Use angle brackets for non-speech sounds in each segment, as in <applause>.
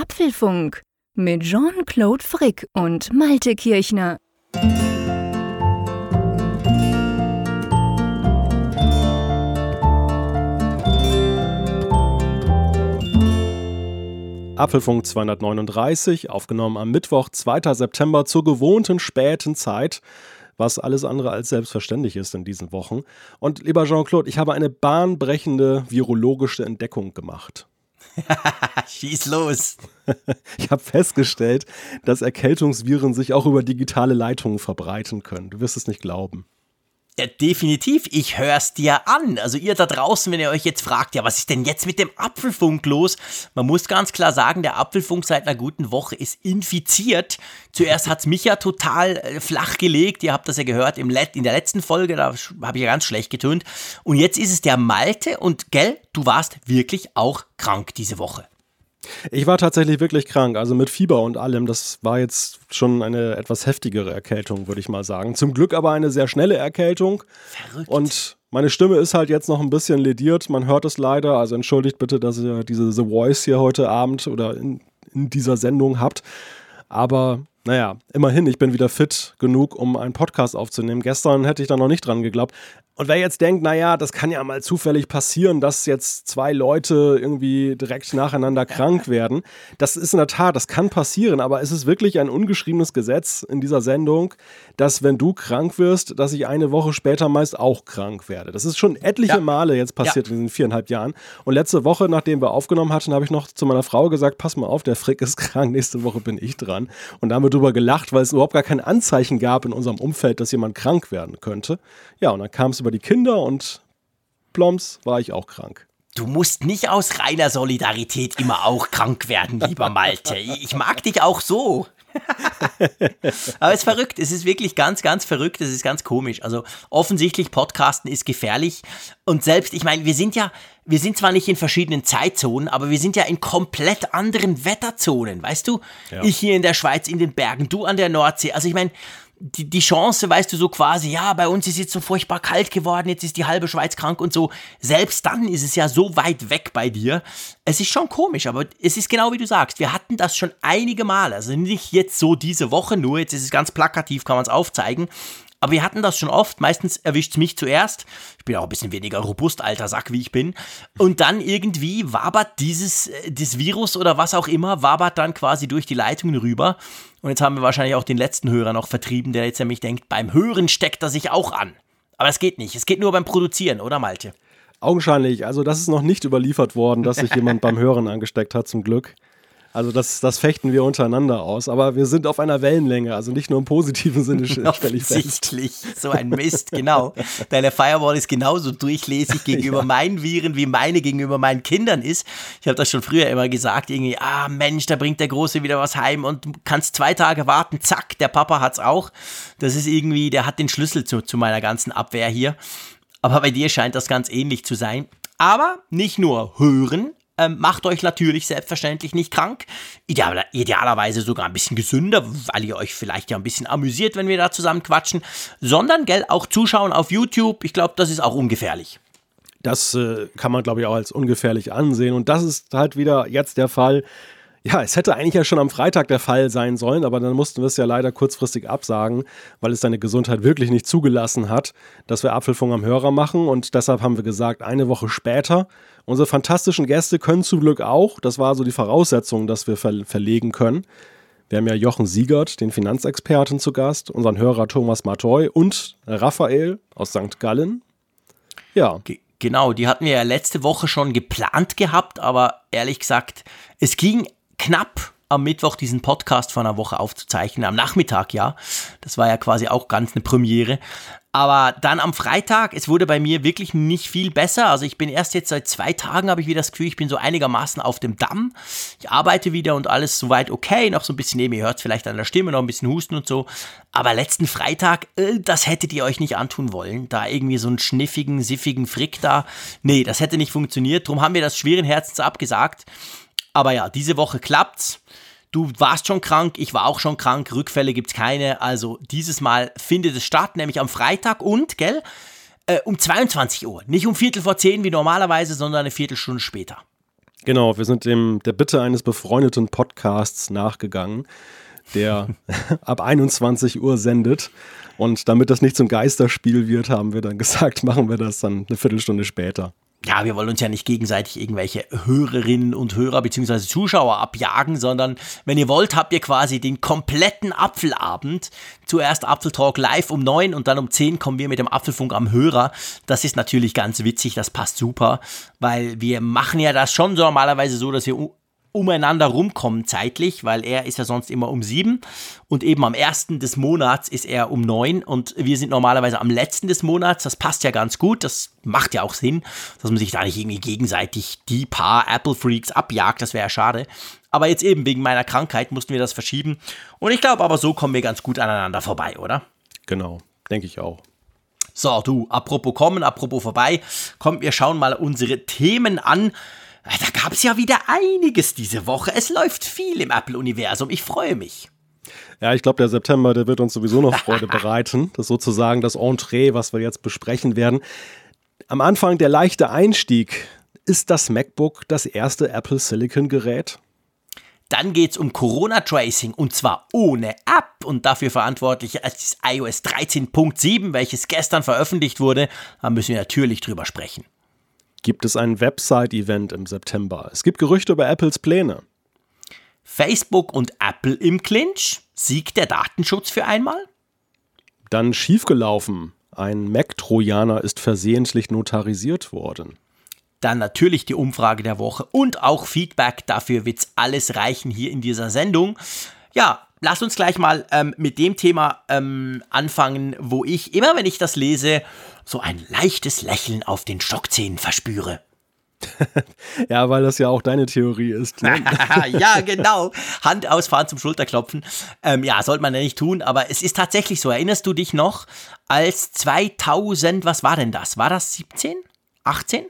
Apfelfunk mit Jean-Claude Frick und Malte Kirchner. Apfelfunk 239, aufgenommen am Mittwoch, 2. September zur gewohnten späten Zeit was alles andere als selbstverständlich ist in diesen Wochen. Und lieber Jean-Claude, ich habe eine bahnbrechende virologische Entdeckung gemacht. <laughs> Schieß los. <laughs> Ich habe festgestellt, dass Erkältungsviren sich auch über digitale Leitungen verbreiten können. Du wirst es nicht glauben. Ja, definitiv. Ich hör's dir an. Also ihr da draußen, wenn ihr euch jetzt fragt, ja, was ist denn jetzt mit dem Apfelfunk los? Man muss ganz klar sagen, der Apfelfunk seit einer guten Woche ist infiziert. Zuerst hat's mich ja total äh, flach gelegt. Ihr habt das ja gehört im Let in der letzten Folge, da habe ich ja ganz schlecht getönt. Und jetzt ist es der Malte und gell, du warst wirklich auch krank diese Woche. Ich war tatsächlich wirklich krank, also mit Fieber und allem. Das war jetzt schon eine etwas heftigere Erkältung, würde ich mal sagen. Zum Glück aber eine sehr schnelle Erkältung. Verrückt. Und meine Stimme ist halt jetzt noch ein bisschen lediert. Man hört es leider. Also entschuldigt bitte, dass ihr diese The Voice hier heute Abend oder in, in dieser Sendung habt. Aber naja, immerhin, ich bin wieder fit genug, um einen Podcast aufzunehmen. Gestern hätte ich da noch nicht dran geglaubt. Und wer jetzt denkt, naja, das kann ja mal zufällig passieren, dass jetzt zwei Leute irgendwie direkt nacheinander krank werden, das ist in der Tat, das kann passieren, aber es ist wirklich ein ungeschriebenes Gesetz in dieser Sendung, dass wenn du krank wirst, dass ich eine Woche später meist auch krank werde. Das ist schon etliche ja. Male jetzt passiert ja. in den viereinhalb Jahren. Und letzte Woche, nachdem wir aufgenommen hatten, habe ich noch zu meiner Frau gesagt, pass mal auf, der Frick ist <laughs> krank, nächste Woche bin ich dran. Und da haben wir drüber gelacht, weil es überhaupt gar kein Anzeichen gab in unserem Umfeld, dass jemand krank werden könnte. Ja, und dann kam es über die Kinder und ploms war ich auch krank. Du musst nicht aus reiner Solidarität immer auch krank werden, lieber Malte. Ich mag dich auch so. <laughs> Aber es ist verrückt. Es ist wirklich ganz, ganz verrückt. Es ist ganz komisch. Also offensichtlich Podcasten ist gefährlich. Und selbst, ich meine, wir sind ja, wir sind zwar nicht in verschiedenen Zeitzonen, aber wir sind ja in komplett anderen Wetterzonen. Weißt du? Ja. Ich hier in der Schweiz in den Bergen, du an der Nordsee. Also ich meine, die, die Chance, weißt du, so quasi, ja, bei uns ist jetzt so furchtbar kalt geworden, jetzt ist die halbe Schweiz krank und so. Selbst dann ist es ja so weit weg bei dir. Es ist schon komisch, aber es ist genau wie du sagst. Wir hatten das schon einige Male. Also nicht jetzt so diese Woche nur, jetzt ist es ganz plakativ, kann man es aufzeigen. Aber wir hatten das schon oft. Meistens erwischt es mich zuerst. Ich bin auch ein bisschen weniger robust, alter Sack, wie ich bin. Und dann irgendwie wabert dieses äh, das Virus oder was auch immer, wabert dann quasi durch die Leitungen rüber. Und jetzt haben wir wahrscheinlich auch den letzten Hörer noch vertrieben, der jetzt nämlich denkt, beim Hören steckt er sich auch an. Aber es geht nicht. Es geht nur beim Produzieren, oder Malte? Augenscheinlich. Also das ist noch nicht überliefert worden, dass sich jemand beim Hören angesteckt hat, zum Glück. Also das, das fechten wir untereinander aus. Aber wir sind auf einer Wellenlänge, also nicht nur im positiven Sinne <laughs> stelle ich fest. so ein Mist, genau. Deine Firewall ist genauso durchlässig gegenüber <laughs> ja. meinen Viren, wie meine gegenüber meinen Kindern ist. Ich habe das schon früher immer gesagt, irgendwie, ah Mensch, da bringt der Große wieder was heim und du kannst zwei Tage warten, zack, der Papa hat's auch. Das ist irgendwie, der hat den Schlüssel zu, zu meiner ganzen Abwehr hier. Aber bei dir scheint das ganz ähnlich zu sein. Aber nicht nur hören, ähm, macht euch natürlich selbstverständlich nicht krank. Ideal, idealerweise sogar ein bisschen gesünder, weil ihr euch vielleicht ja ein bisschen amüsiert, wenn wir da zusammen quatschen. Sondern, gell, auch zuschauen auf YouTube. Ich glaube, das ist auch ungefährlich. Das äh, kann man, glaube ich, auch als ungefährlich ansehen. Und das ist halt wieder jetzt der Fall. Ja, es hätte eigentlich ja schon am Freitag der Fall sein sollen, aber dann mussten wir es ja leider kurzfristig absagen, weil es seine Gesundheit wirklich nicht zugelassen hat, dass wir Apfelfunk am Hörer machen. Und deshalb haben wir gesagt, eine Woche später. Unsere fantastischen Gäste können zum Glück auch. Das war so die Voraussetzung, dass wir ver verlegen können. Wir haben ja Jochen Siegert, den Finanzexperten, zu Gast, unseren Hörer Thomas Matoy und Raphael aus St. Gallen. Ja. Genau, die hatten wir ja letzte Woche schon geplant gehabt, aber ehrlich gesagt, es ging knapp am Mittwoch diesen Podcast vor einer Woche aufzuzeichnen, am Nachmittag, ja. Das war ja quasi auch ganz eine Premiere. Aber dann am Freitag, es wurde bei mir wirklich nicht viel besser. Also ich bin erst jetzt seit zwei Tagen, habe ich wieder das Gefühl, ich bin so einigermaßen auf dem Damm. Ich arbeite wieder und alles soweit okay. Noch so ein bisschen neben, ihr hört es vielleicht an der Stimme, noch ein bisschen Husten und so. Aber letzten Freitag, äh, das hättet ihr euch nicht antun wollen. Da irgendwie so einen schniffigen, siffigen Frick da. Nee, das hätte nicht funktioniert. Darum haben wir das schweren Herzens abgesagt. Aber ja, diese Woche klappt's. Du warst schon krank, ich war auch schon krank, Rückfälle gibt's keine. Also dieses Mal findet es statt, nämlich am Freitag und, gell, äh, um 22 Uhr. Nicht um Viertel vor zehn wie normalerweise, sondern eine Viertelstunde später. Genau, wir sind dem, der Bitte eines befreundeten Podcasts nachgegangen, der <laughs> ab 21 Uhr sendet. Und damit das nicht zum Geisterspiel wird, haben wir dann gesagt, <laughs> machen wir das dann eine Viertelstunde später ja, wir wollen uns ja nicht gegenseitig irgendwelche Hörerinnen und Hörer bzw. Zuschauer abjagen, sondern wenn ihr wollt, habt ihr quasi den kompletten Apfelabend. Zuerst Apfeltalk live um neun und dann um zehn kommen wir mit dem Apfelfunk am Hörer. Das ist natürlich ganz witzig, das passt super, weil wir machen ja das schon so normalerweise so, dass wir umeinander rumkommen zeitlich, weil er ist ja sonst immer um sieben und eben am ersten des Monats ist er um neun und wir sind normalerweise am letzten des Monats. Das passt ja ganz gut. Das macht ja auch Sinn, dass man sich da nicht irgendwie gegenseitig die paar Apple Freaks abjagt. Das wäre ja schade. Aber jetzt eben wegen meiner Krankheit mussten wir das verschieben. Und ich glaube aber so kommen wir ganz gut aneinander vorbei, oder? Genau, denke ich auch. So, du, apropos kommen, apropos vorbei, kommt, wir schauen mal unsere Themen an. Da gab es ja wieder einiges diese Woche. Es läuft viel im Apple-Universum. Ich freue mich. Ja, ich glaube, der September, der wird uns sowieso noch Freude <laughs> bereiten. Das ist sozusagen das Entree, was wir jetzt besprechen werden. Am Anfang der leichte Einstieg. Ist das MacBook das erste Apple Silicon-Gerät? Dann geht es um Corona-Tracing und zwar ohne App und dafür verantwortlich als iOS 13.7, welches gestern veröffentlicht wurde. Da müssen wir natürlich drüber sprechen gibt es ein Website-Event im September. Es gibt Gerüchte über Apples Pläne. Facebook und Apple im Clinch. Siegt der Datenschutz für einmal? Dann schiefgelaufen. Ein Mac-Trojaner ist versehentlich notarisiert worden. Dann natürlich die Umfrage der Woche und auch Feedback. Dafür wird es alles reichen hier in dieser Sendung. Ja, lass uns gleich mal ähm, mit dem Thema ähm, anfangen, wo ich immer, wenn ich das lese, so ein leichtes Lächeln auf den Stockzähnen verspüre. <laughs> ja, weil das ja auch deine Theorie ist. Ne? <laughs> ja, <laughs> genau. Hand ausfahren zum Schulterklopfen. Ähm, ja, sollte man ja nicht tun, aber es ist tatsächlich so. Erinnerst du dich noch, als 2000, was war denn das? War das 17? 18?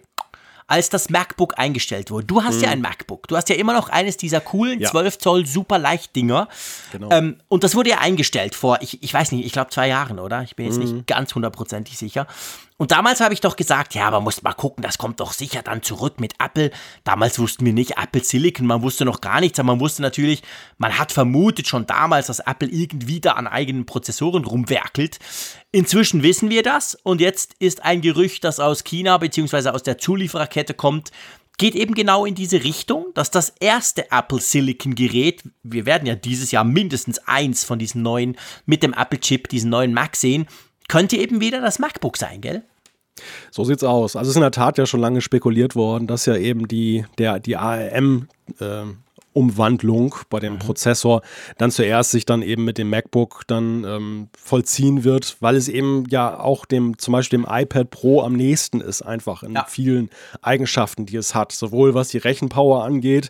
Als das MacBook eingestellt wurde. Du hast mhm. ja ein MacBook. Du hast ja immer noch eines dieser coolen ja. 12 Zoll super leicht Dinger. Genau. Ähm, und das wurde ja eingestellt vor, ich, ich weiß nicht, ich glaube zwei Jahren, oder? Ich bin jetzt mhm. nicht ganz hundertprozentig sicher. Und damals habe ich doch gesagt, ja, man muss mal gucken, das kommt doch sicher dann zurück mit Apple. Damals wussten wir nicht Apple Silicon, man wusste noch gar nichts, aber man wusste natürlich, man hat vermutet schon damals, dass Apple irgendwie da an eigenen Prozessoren rumwerkelt. Inzwischen wissen wir das und jetzt ist ein Gerücht, das aus China bzw. aus der Zuliefererkette kommt, geht eben genau in diese Richtung, dass das erste Apple Silicon Gerät, wir werden ja dieses Jahr mindestens eins von diesen neuen mit dem Apple Chip, diesen neuen Mac sehen, könnte eben wieder das MacBook sein, gell? So sieht's aus. Also es ist in der Tat ja schon lange spekuliert worden, dass ja eben die, der, die ARM äh, Umwandlung bei dem mhm. Prozessor dann zuerst sich dann eben mit dem MacBook dann ähm, vollziehen wird, weil es eben ja auch dem zum Beispiel dem iPad Pro am nächsten ist, einfach in ja. vielen Eigenschaften, die es hat, sowohl was die Rechenpower angeht,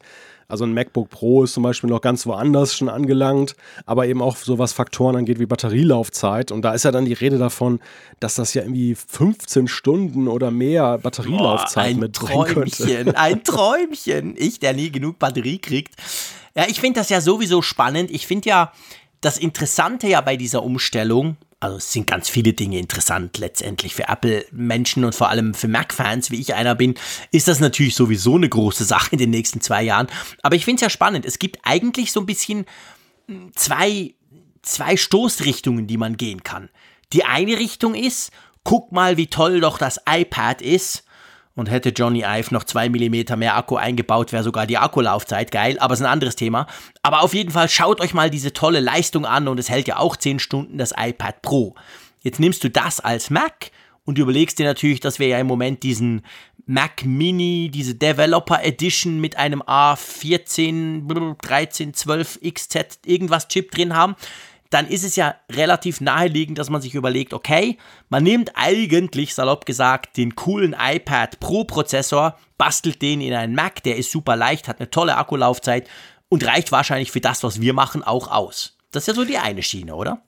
also ein MacBook Pro ist zum Beispiel noch ganz woanders schon angelangt, aber eben auch so was Faktoren angeht wie Batterielaufzeit. Und da ist ja dann die Rede davon, dass das ja irgendwie 15 Stunden oder mehr Batterielaufzeit Boah, mitbringen Träumchen, könnte. Ein Träumchen. Ich, der nie genug Batterie kriegt. Ja, ich finde das ja sowieso spannend. Ich finde ja das Interessante ja bei dieser Umstellung, also es sind ganz viele Dinge interessant letztendlich für Apple-Menschen und vor allem für Mac-Fans, wie ich einer bin, ist das natürlich sowieso eine große Sache in den nächsten zwei Jahren. Aber ich finde es ja spannend. Es gibt eigentlich so ein bisschen hm, zwei, zwei Stoßrichtungen, die man gehen kann. Die eine Richtung ist, guck mal, wie toll doch das iPad ist und hätte Johnny Ive noch 2 mm mehr Akku eingebaut, wäre sogar die Akkulaufzeit geil, aber ist ein anderes Thema. Aber auf jeden Fall schaut euch mal diese tolle Leistung an und es hält ja auch 10 Stunden das iPad Pro. Jetzt nimmst du das als Mac und überlegst dir natürlich, dass wir ja im Moment diesen Mac Mini, diese Developer Edition mit einem A14, 13, 12 XZ irgendwas Chip drin haben dann ist es ja relativ naheliegend, dass man sich überlegt, okay, man nimmt eigentlich, salopp gesagt, den coolen iPad Pro Prozessor, bastelt den in einen Mac, der ist super leicht, hat eine tolle Akkulaufzeit und reicht wahrscheinlich für das, was wir machen, auch aus. Das ist ja so die eine Schiene, oder?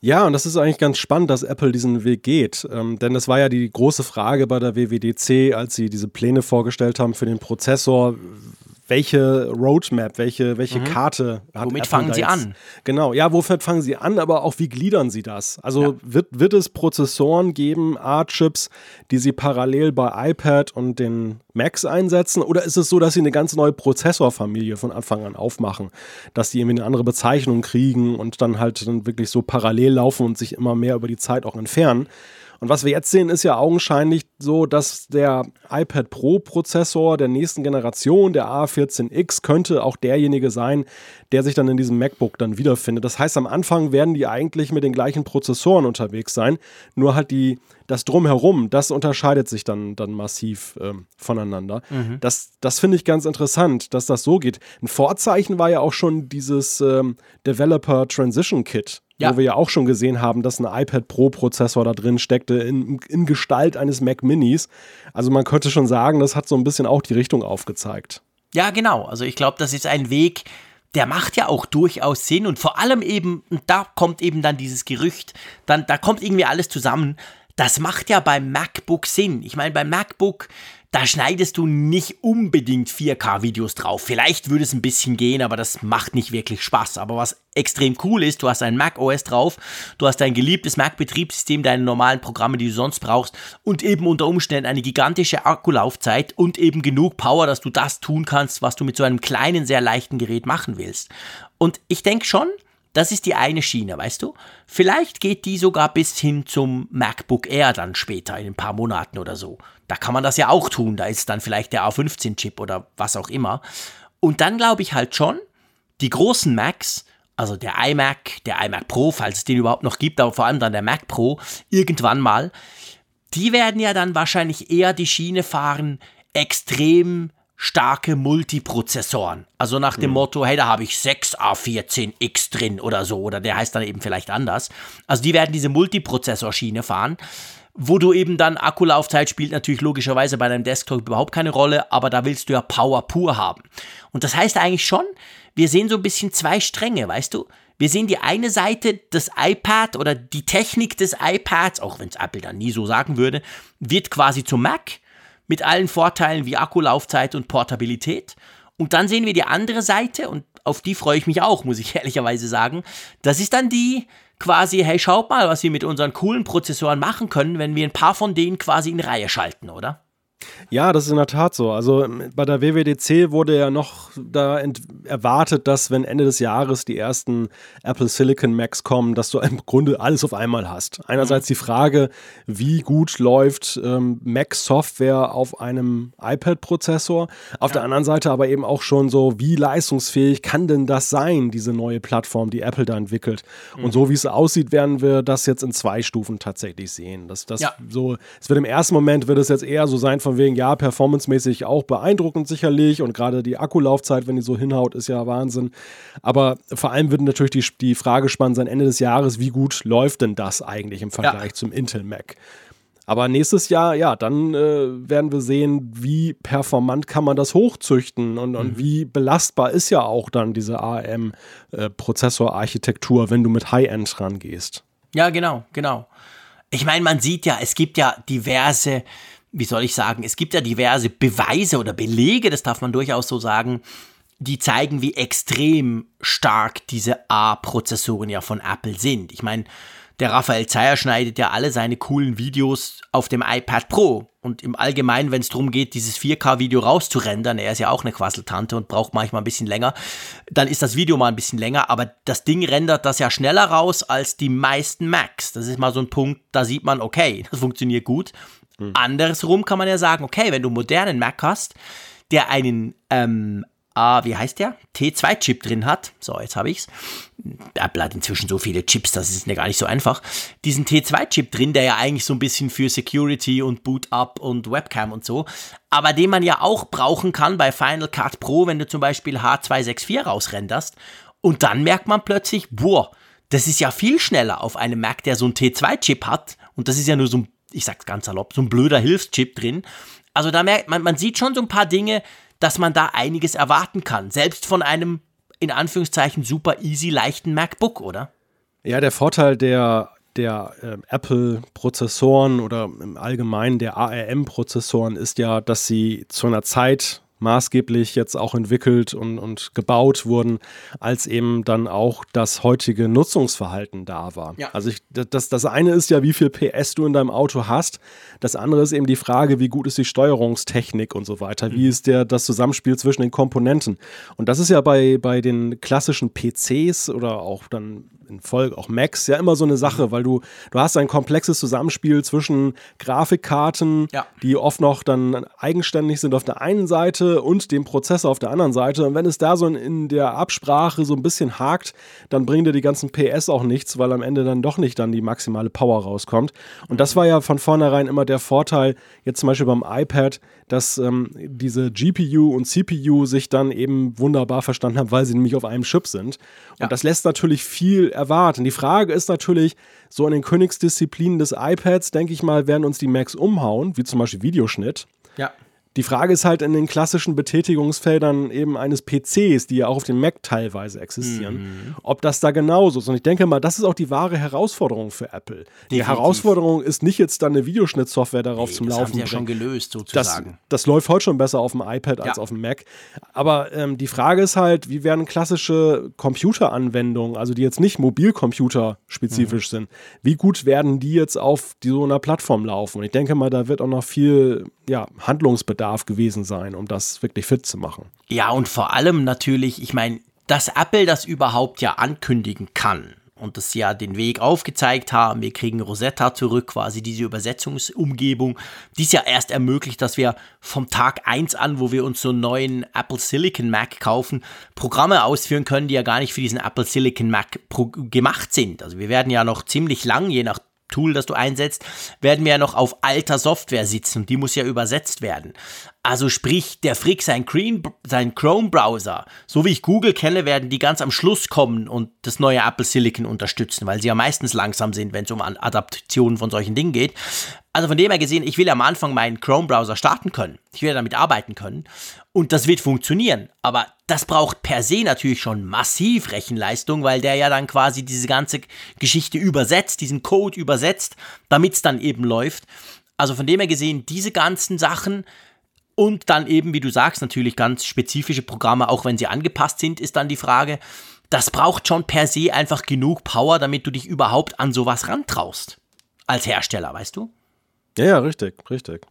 Ja, und das ist eigentlich ganz spannend, dass Apple diesen Weg geht. Ähm, denn das war ja die große Frage bei der WWDC, als sie diese Pläne vorgestellt haben für den Prozessor welche Roadmap, welche, welche mhm. Karte hat Womit Apple fangen sie an? Genau, ja, wofür fangen sie an, aber auch wie gliedern sie das? Also ja. wird, wird es Prozessoren geben, A-Chips, die sie parallel bei iPad und den Macs einsetzen? Oder ist es so, dass sie eine ganz neue Prozessorfamilie von Anfang an aufmachen? Dass die irgendwie eine andere Bezeichnung kriegen und dann halt dann wirklich so parallel laufen und sich immer mehr über die Zeit auch entfernen? Und was wir jetzt sehen, ist ja augenscheinlich so, dass der iPad Pro Prozessor der nächsten Generation, der A14X, könnte auch derjenige sein, der sich dann in diesem MacBook dann wiederfindet. Das heißt, am Anfang werden die eigentlich mit den gleichen Prozessoren unterwegs sein, nur halt die, das Drumherum, das unterscheidet sich dann, dann massiv ähm, voneinander. Mhm. Das, das finde ich ganz interessant, dass das so geht. Ein Vorzeichen war ja auch schon dieses ähm, Developer Transition Kit ja. wo wir ja auch schon gesehen haben, dass ein iPad Pro Prozessor da drin steckte, in, in Gestalt eines Mac Minis. Also man könnte schon sagen, das hat so ein bisschen auch die Richtung aufgezeigt. Ja, genau. Also ich glaube, das ist ein Weg, der macht ja auch durchaus Sinn und vor allem eben, und da kommt eben dann dieses Gerücht, dann, da kommt irgendwie alles zusammen. Das macht ja beim MacBook Sinn. Ich meine, beim MacBook da schneidest du nicht unbedingt 4K-Videos drauf. Vielleicht würde es ein bisschen gehen, aber das macht nicht wirklich Spaß. Aber was extrem cool ist, du hast ein Mac OS drauf, du hast dein geliebtes Mac-Betriebssystem, deine normalen Programme, die du sonst brauchst und eben unter Umständen eine gigantische Akkulaufzeit und eben genug Power, dass du das tun kannst, was du mit so einem kleinen, sehr leichten Gerät machen willst. Und ich denke schon, das ist die eine Schiene, weißt du? Vielleicht geht die sogar bis hin zum MacBook Air dann später, in ein paar Monaten oder so. Da kann man das ja auch tun. Da ist dann vielleicht der A15-Chip oder was auch immer. Und dann glaube ich halt schon, die großen Macs, also der iMac, der iMac Pro, falls es den überhaupt noch gibt, aber vor allem dann der Mac Pro, irgendwann mal, die werden ja dann wahrscheinlich eher die Schiene fahren, extrem starke Multiprozessoren. Also nach dem mhm. Motto, hey, da habe ich 6 A14X drin oder so, oder der heißt dann eben vielleicht anders. Also die werden diese Multiprozessorschiene fahren, wo du eben dann Akkulaufzeit spielt natürlich logischerweise bei deinem Desktop überhaupt keine Rolle, aber da willst du ja Power pur haben. Und das heißt eigentlich schon, wir sehen so ein bisschen zwei Stränge, weißt du? Wir sehen die eine Seite des iPad oder die Technik des iPads, auch wenn es Apple dann nie so sagen würde, wird quasi zum Mac mit allen Vorteilen wie Akkulaufzeit und Portabilität. Und dann sehen wir die andere Seite und auf die freue ich mich auch, muss ich <laughs> ehrlicherweise sagen. Das ist dann die quasi, hey, schaut mal, was wir mit unseren coolen Prozessoren machen können, wenn wir ein paar von denen quasi in Reihe schalten, oder? Ja, das ist in der Tat so. Also ähm, bei der WWDC wurde ja noch da erwartet, dass wenn Ende des Jahres die ersten Apple Silicon Macs kommen, dass du im Grunde alles auf einmal hast. Einerseits mhm. die Frage, wie gut läuft ähm, Mac-Software auf einem iPad-Prozessor. Auf ja. der anderen Seite aber eben auch schon so, wie leistungsfähig kann denn das sein, diese neue Plattform, die Apple da entwickelt. Mhm. Und so wie es aussieht, werden wir das jetzt in zwei Stufen tatsächlich sehen. Das, das ja. so, es wird im ersten Moment wird es jetzt eher so sein, von wegen, ja, performancemäßig auch beeindruckend sicherlich und gerade die Akkulaufzeit, wenn die so hinhaut, ist ja Wahnsinn. Aber vor allem wird natürlich die, die Frage spannend sein, Ende des Jahres, wie gut läuft denn das eigentlich im Vergleich ja. zum Intel Mac? Aber nächstes Jahr, ja, dann äh, werden wir sehen, wie performant kann man das hochzüchten und, mhm. und wie belastbar ist ja auch dann diese ARM-Prozessorarchitektur, äh, wenn du mit High-End rangehst. Ja, genau, genau. Ich meine, man sieht ja, es gibt ja diverse wie soll ich sagen, es gibt ja diverse Beweise oder Belege, das darf man durchaus so sagen, die zeigen, wie extrem stark diese A-Prozessoren ja von Apple sind. Ich meine, der Raphael Zeyer schneidet ja alle seine coolen Videos auf dem iPad Pro. Und im Allgemeinen, wenn es darum geht, dieses 4K-Video rauszurendern, er ist ja auch eine Quasseltante und braucht manchmal ein bisschen länger, dann ist das Video mal ein bisschen länger, aber das Ding rendert das ja schneller raus als die meisten Macs. Das ist mal so ein Punkt, da sieht man, okay, <laughs> das funktioniert gut. Mhm. Andersrum kann man ja sagen, okay, wenn du einen modernen Mac hast, der einen, ähm, ah, wie heißt der? T2-Chip drin hat. So, jetzt habe ich's. Apple hat inzwischen so viele Chips, das ist mir gar nicht so einfach. Diesen T2-Chip drin, der ja eigentlich so ein bisschen für Security und Boot-Up und Webcam und so, aber den man ja auch brauchen kann bei Final Cut Pro, wenn du zum Beispiel H264 rausrenderst. Und dann merkt man plötzlich, boah, das ist ja viel schneller auf einem Mac, der so einen T2-Chip hat. Und das ist ja nur so ein ich sag's ganz salopp, so ein blöder Hilfschip drin. Also da merkt man, man sieht schon so ein paar Dinge, dass man da einiges erwarten kann. Selbst von einem, in Anführungszeichen, super easy leichten MacBook, oder? Ja, der Vorteil der, der äh, Apple-Prozessoren oder im Allgemeinen der ARM-Prozessoren ist ja, dass sie zu einer Zeit maßgeblich jetzt auch entwickelt und, und gebaut wurden, als eben dann auch das heutige Nutzungsverhalten da war. Ja. Also ich, das, das eine ist ja, wie viel PS du in deinem Auto hast. Das andere ist eben die Frage, wie gut ist die Steuerungstechnik und so weiter. Wie mhm. ist der, das Zusammenspiel zwischen den Komponenten? Und das ist ja bei, bei den klassischen PCs oder auch dann in Folge auch Macs ja immer so eine Sache, mhm. weil du, du hast ein komplexes Zusammenspiel zwischen Grafikkarten, ja. die oft noch dann eigenständig sind auf der einen Seite und dem Prozessor auf der anderen Seite. Und wenn es da so in der Absprache so ein bisschen hakt, dann bringen dir die ganzen PS auch nichts, weil am Ende dann doch nicht dann die maximale Power rauskommt. Und das mhm. war ja von vornherein immer der Vorteil, jetzt zum Beispiel beim iPad, dass ähm, diese GPU und CPU sich dann eben wunderbar verstanden haben, weil sie nämlich auf einem Chip sind. Und ja. das lässt natürlich viel erwarten. Die Frage ist natürlich, so in den Königsdisziplinen des iPads, denke ich mal, werden uns die Macs umhauen, wie zum Beispiel Videoschnitt. Ja. Die Frage ist halt in den klassischen Betätigungsfeldern eben eines PCs, die ja auch auf dem Mac teilweise existieren, mhm. ob das da genauso ist. Und ich denke mal, das ist auch die wahre Herausforderung für Apple. Definitiv. Die Herausforderung ist nicht jetzt dann eine Videoschnittsoftware darauf nee, zum das Laufen. Das haben sie ja schon gelöst, sozusagen. Das, das, läuft heute schon besser auf dem iPad als ja. auf dem Mac. Aber ähm, die Frage ist halt, wie werden klassische Computeranwendungen, also die jetzt nicht Mobilcomputer-spezifisch mhm. sind, wie gut werden die jetzt auf die, so einer Plattform laufen? Und ich denke mal, da wird auch noch viel ja, Handlungsbedarf gewesen sein, um das wirklich fit zu machen. Ja, und vor allem natürlich, ich meine, dass Apple das überhaupt ja ankündigen kann und dass sie ja den Weg aufgezeigt haben, wir kriegen Rosetta zurück, quasi diese Übersetzungsumgebung, die es ja erst ermöglicht, dass wir vom Tag 1 an, wo wir uns so einen neuen Apple Silicon Mac kaufen, Programme ausführen können, die ja gar nicht für diesen Apple Silicon Mac gemacht sind. Also wir werden ja noch ziemlich lang, je nach Tool, das du einsetzt, werden wir ja noch auf alter Software sitzen die muss ja übersetzt werden. Also sprich, der Frick, sein, sein Chrome-Browser, so wie ich Google kenne, werden die ganz am Schluss kommen und das neue Apple Silicon unterstützen, weil sie ja meistens langsam sind, wenn es um Adaptionen von solchen Dingen geht. Also von dem her gesehen, ich will am Anfang meinen Chrome-Browser starten können. Ich will damit arbeiten können. Und das wird funktionieren. Aber das braucht per se natürlich schon massiv Rechenleistung, weil der ja dann quasi diese ganze Geschichte übersetzt, diesen Code übersetzt, damit es dann eben läuft. Also von dem her gesehen, diese ganzen Sachen und dann eben, wie du sagst, natürlich ganz spezifische Programme, auch wenn sie angepasst sind, ist dann die Frage. Das braucht schon per se einfach genug Power, damit du dich überhaupt an sowas rantraust. Als Hersteller, weißt du? Ja, ja, richtig, richtig.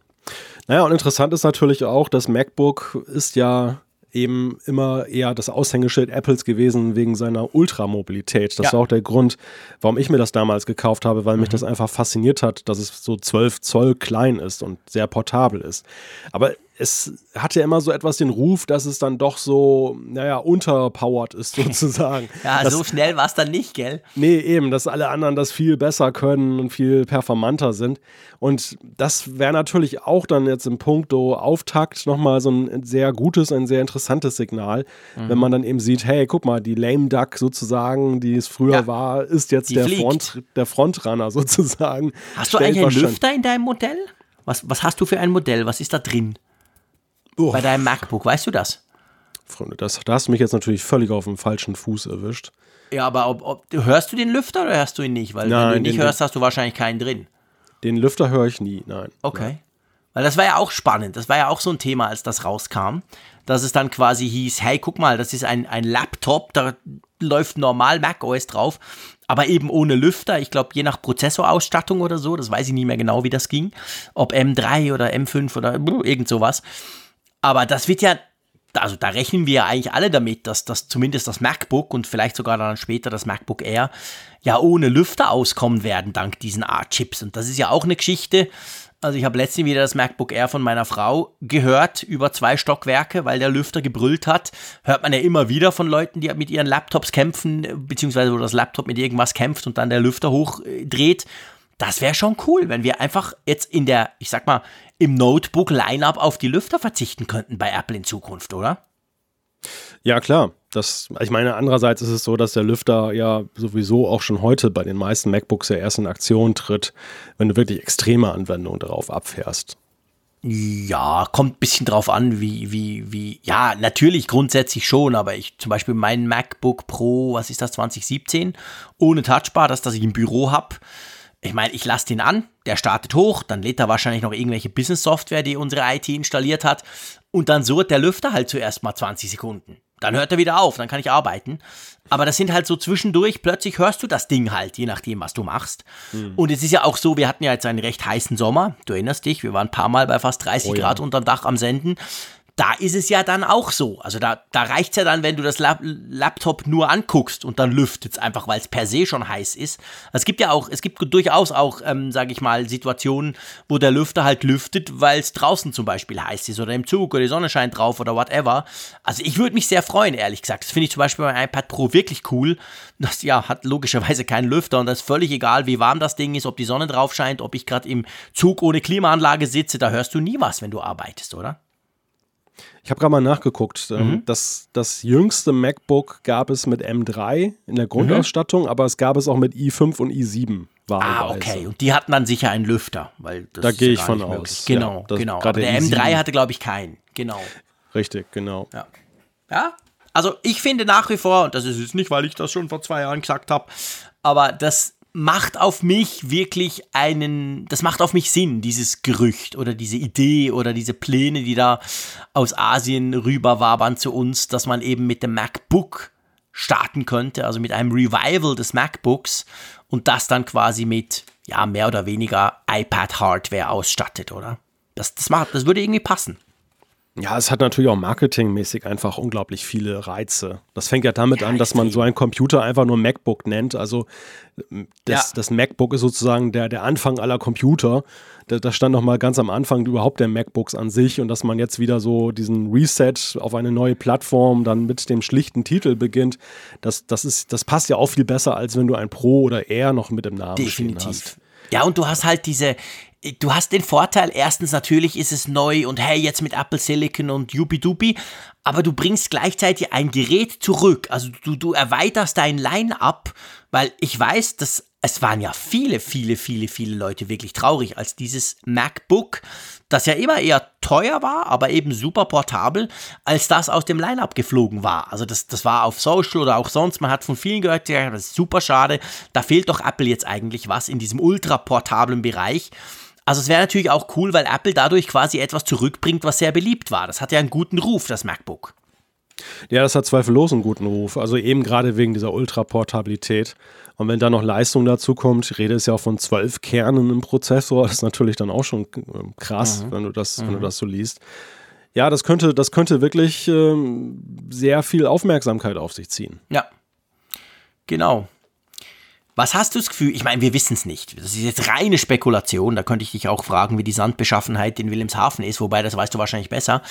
Naja, und interessant ist natürlich auch, das MacBook ist ja eben immer eher das Aushängeschild Apples gewesen wegen seiner Ultramobilität. Das ja. war auch der Grund, warum ich mir das damals gekauft habe, weil mhm. mich das einfach fasziniert hat, dass es so 12 Zoll klein ist und sehr portabel ist. Aber es hat ja immer so etwas den Ruf, dass es dann doch so, naja, unterpowered ist <laughs> sozusagen. ja, das, so schnell war es dann nicht, gell? Nee, eben, dass alle anderen das viel besser können und viel performanter sind. Und das wäre natürlich auch dann jetzt im Punkto Auftakt nochmal so ein sehr gutes, ein sehr interessantes Signal, mhm. wenn man dann eben sieht, hey, guck mal, die Lame Duck sozusagen, die es früher ja, war, ist jetzt der, Front, der Frontrunner <laughs> sozusagen. Hast du eigentlich einen Lüfter in deinem Modell? Was, was hast du für ein Modell? Was ist da drin? Oh. Bei deinem MacBook, weißt du das? Freunde, das, da hast du mich jetzt natürlich völlig auf dem falschen Fuß erwischt. Ja, aber ob, ob, hörst du den Lüfter oder hörst du ihn nicht? Weil nein, wenn du ihn nicht hörst, hast du wahrscheinlich keinen drin. Den Lüfter höre ich nie, nein. Okay. Nein. Weil das war ja auch spannend. Das war ja auch so ein Thema, als das rauskam. Dass es dann quasi hieß, hey, guck mal, das ist ein, ein Laptop, da läuft normal macOS drauf, aber eben ohne Lüfter. Ich glaube, je nach Prozessorausstattung oder so, das weiß ich nicht mehr genau, wie das ging. Ob M3 oder M5 oder irgend sowas. Aber das wird ja, also da rechnen wir ja eigentlich alle damit, dass das zumindest das MacBook und vielleicht sogar dann später das MacBook Air ja ohne Lüfter auskommen werden dank diesen A-Chips. Und das ist ja auch eine Geschichte. Also ich habe letztens wieder das MacBook Air von meiner Frau gehört über zwei Stockwerke, weil der Lüfter gebrüllt hat. Hört man ja immer wieder von Leuten, die mit ihren Laptops kämpfen, beziehungsweise wo das Laptop mit irgendwas kämpft und dann der Lüfter hochdreht. Das wäre schon cool, wenn wir einfach jetzt in der, ich sag mal, im Notebook-Lineup auf die Lüfter verzichten könnten bei Apple in Zukunft, oder? Ja, klar. Das, ich meine, andererseits ist es so, dass der Lüfter ja sowieso auch schon heute bei den meisten MacBooks ja erst in Aktion tritt, wenn du wirklich extreme Anwendungen darauf abfährst. Ja, kommt ein bisschen drauf an, wie, wie, wie, ja, natürlich grundsätzlich schon, aber ich zum Beispiel mein MacBook Pro, was ist das, 2017, ohne Touchbar, das, das ich im Büro habe, ich meine, ich lasse den an, der startet hoch, dann lädt er wahrscheinlich noch irgendwelche Business-Software, die unsere IT installiert hat. Und dann surrt der Lüfter halt zuerst mal 20 Sekunden. Dann hört er wieder auf, dann kann ich arbeiten. Aber das sind halt so zwischendurch, plötzlich hörst du das Ding halt, je nachdem, was du machst. Mhm. Und es ist ja auch so, wir hatten ja jetzt einen recht heißen Sommer. Du erinnerst dich, wir waren ein paar Mal bei fast 30 oh, Grad ja. unterm Dach am Senden da ist es ja dann auch so. Also da, da reicht es ja dann, wenn du das Lap Laptop nur anguckst und dann lüftet es einfach, weil es per se schon heiß ist. Es gibt ja auch, es gibt durchaus auch, ähm, sage ich mal, Situationen, wo der Lüfter halt lüftet, weil es draußen zum Beispiel heiß ist oder im Zug oder die Sonne scheint drauf oder whatever. Also ich würde mich sehr freuen, ehrlich gesagt. Das finde ich zum Beispiel beim iPad Pro wirklich cool. Das ja hat logischerweise keinen Lüfter und das ist völlig egal, wie warm das Ding ist, ob die Sonne drauf scheint, ob ich gerade im Zug ohne Klimaanlage sitze, da hörst du nie was, wenn du arbeitest, oder? Ich habe gerade mal nachgeguckt. Ähm, mhm. Das, das jüngste MacBook gab es mit M3 in der Grundausstattung, mhm. aber es gab es auch mit i5 und i7. Ah, okay. Und die hatten dann sicher einen Lüfter, weil da gehe ich von aus. Möglich. Genau, ja, genau. Aber der, der M3 hatte, glaube ich, keinen. Genau. Richtig, genau. Ja. ja. Also ich finde nach wie vor, und das ist jetzt nicht, weil ich das schon vor zwei Jahren gesagt habe, aber das macht auf mich wirklich einen, das macht auf mich Sinn, dieses Gerücht oder diese Idee oder diese Pläne, die da aus Asien rüber wabern zu uns, dass man eben mit dem MacBook starten könnte, also mit einem Revival des MacBooks und das dann quasi mit, ja, mehr oder weniger iPad-Hardware ausstattet, oder? Das, das, macht, das würde irgendwie passen. Ja, es hat natürlich auch marketingmäßig einfach unglaublich viele Reize. Das fängt ja damit ja, an, dass man so einen Computer einfach nur MacBook nennt. Also das, ja. das MacBook ist sozusagen der, der Anfang aller Computer. Da, da stand noch mal ganz am Anfang überhaupt der MacBooks an sich und dass man jetzt wieder so diesen Reset auf eine neue Plattform dann mit dem schlichten Titel beginnt, das, das, ist, das passt ja auch viel besser, als wenn du ein Pro oder R noch mit dem Namen Definitiv. stehen hast. Ja, und du hast halt diese, du hast den Vorteil, erstens natürlich ist es neu und hey, jetzt mit Apple Silicon und Yubi aber du bringst gleichzeitig ein Gerät zurück. Also du, du erweiterst dein Line-up, weil ich weiß, dass es waren ja viele, viele, viele, viele Leute wirklich traurig, als dieses MacBook, das ja immer eher teuer war, aber eben super portabel, als das aus dem Line-Up geflogen war. Also das, das war auf Social oder auch sonst, man hat von vielen gehört, ja, das ist super schade, da fehlt doch Apple jetzt eigentlich was in diesem ultra portablen Bereich. Also es wäre natürlich auch cool, weil Apple dadurch quasi etwas zurückbringt, was sehr beliebt war. Das hat ja einen guten Ruf, das MacBook. Ja, das hat zweifellos einen guten Ruf. Also eben gerade wegen dieser Ultraportabilität. Und wenn da noch Leistung dazu kommt, ich rede es ja auch von zwölf Kernen im Prozessor, das ist natürlich dann auch schon ähm, krass, mhm. wenn, du das, mhm. wenn du mhm. das so liest. Ja, das könnte, das könnte wirklich ähm, sehr viel Aufmerksamkeit auf sich ziehen. Ja. Genau. Was hast du das Gefühl? Ich meine, wir wissen es nicht. Das ist jetzt reine Spekulation. Da könnte ich dich auch fragen, wie die Sandbeschaffenheit in Wilhelmshaven ist, wobei das weißt du wahrscheinlich besser.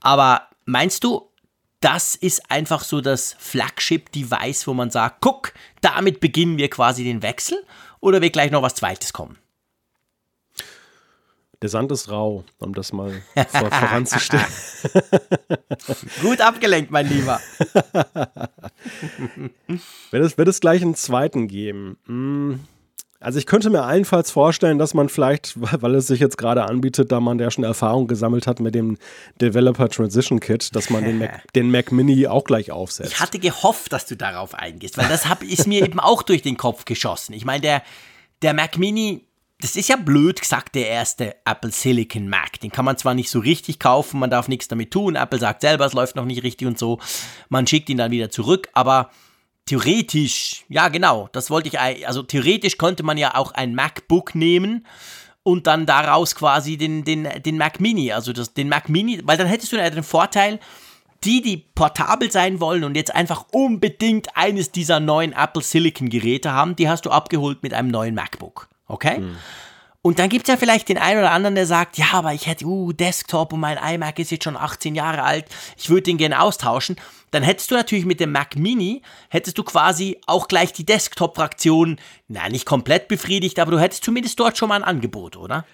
Aber meinst du, das ist einfach so das Flagship-Device, wo man sagt, guck, damit beginnen wir quasi den Wechsel? Oder wird gleich noch was Zweites kommen? Der Sand ist rau, um das mal <laughs> vor, voranzustellen. <laughs> Gut abgelenkt, mein Lieber. <laughs> wird, es, wird es gleich einen zweiten geben? Hm. Also ich könnte mir allenfalls vorstellen, dass man vielleicht, weil es sich jetzt gerade anbietet, da man ja schon Erfahrung gesammelt hat mit dem Developer Transition Kit, dass man den Mac, den Mac Mini auch gleich aufsetzt. Ich hatte gehofft, dass du darauf eingehst, weil das hab, ist mir eben auch durch den Kopf geschossen. Ich meine, der, der Mac Mini das ist ja blöd gesagt, der erste Apple Silicon Mac. Den kann man zwar nicht so richtig kaufen, man darf nichts damit tun. Apple sagt selber, es läuft noch nicht richtig und so. Man schickt ihn dann wieder zurück, aber theoretisch, ja genau, das wollte ich, also theoretisch könnte man ja auch ein MacBook nehmen und dann daraus quasi den, den, den Mac Mini, also das, den Mac Mini, weil dann hättest du ja den Vorteil, die, die portabel sein wollen und jetzt einfach unbedingt eines dieser neuen Apple Silicon Geräte haben, die hast du abgeholt mit einem neuen MacBook. Okay? Mhm. Und dann gibt es ja vielleicht den einen oder anderen, der sagt, ja, aber ich hätte, uh, Desktop und mein iMac ist jetzt schon 18 Jahre alt, ich würde den gerne austauschen. Dann hättest du natürlich mit dem Mac Mini, hättest du quasi auch gleich die Desktop-Fraktion, na, nicht komplett befriedigt, aber du hättest zumindest dort schon mal ein Angebot, oder?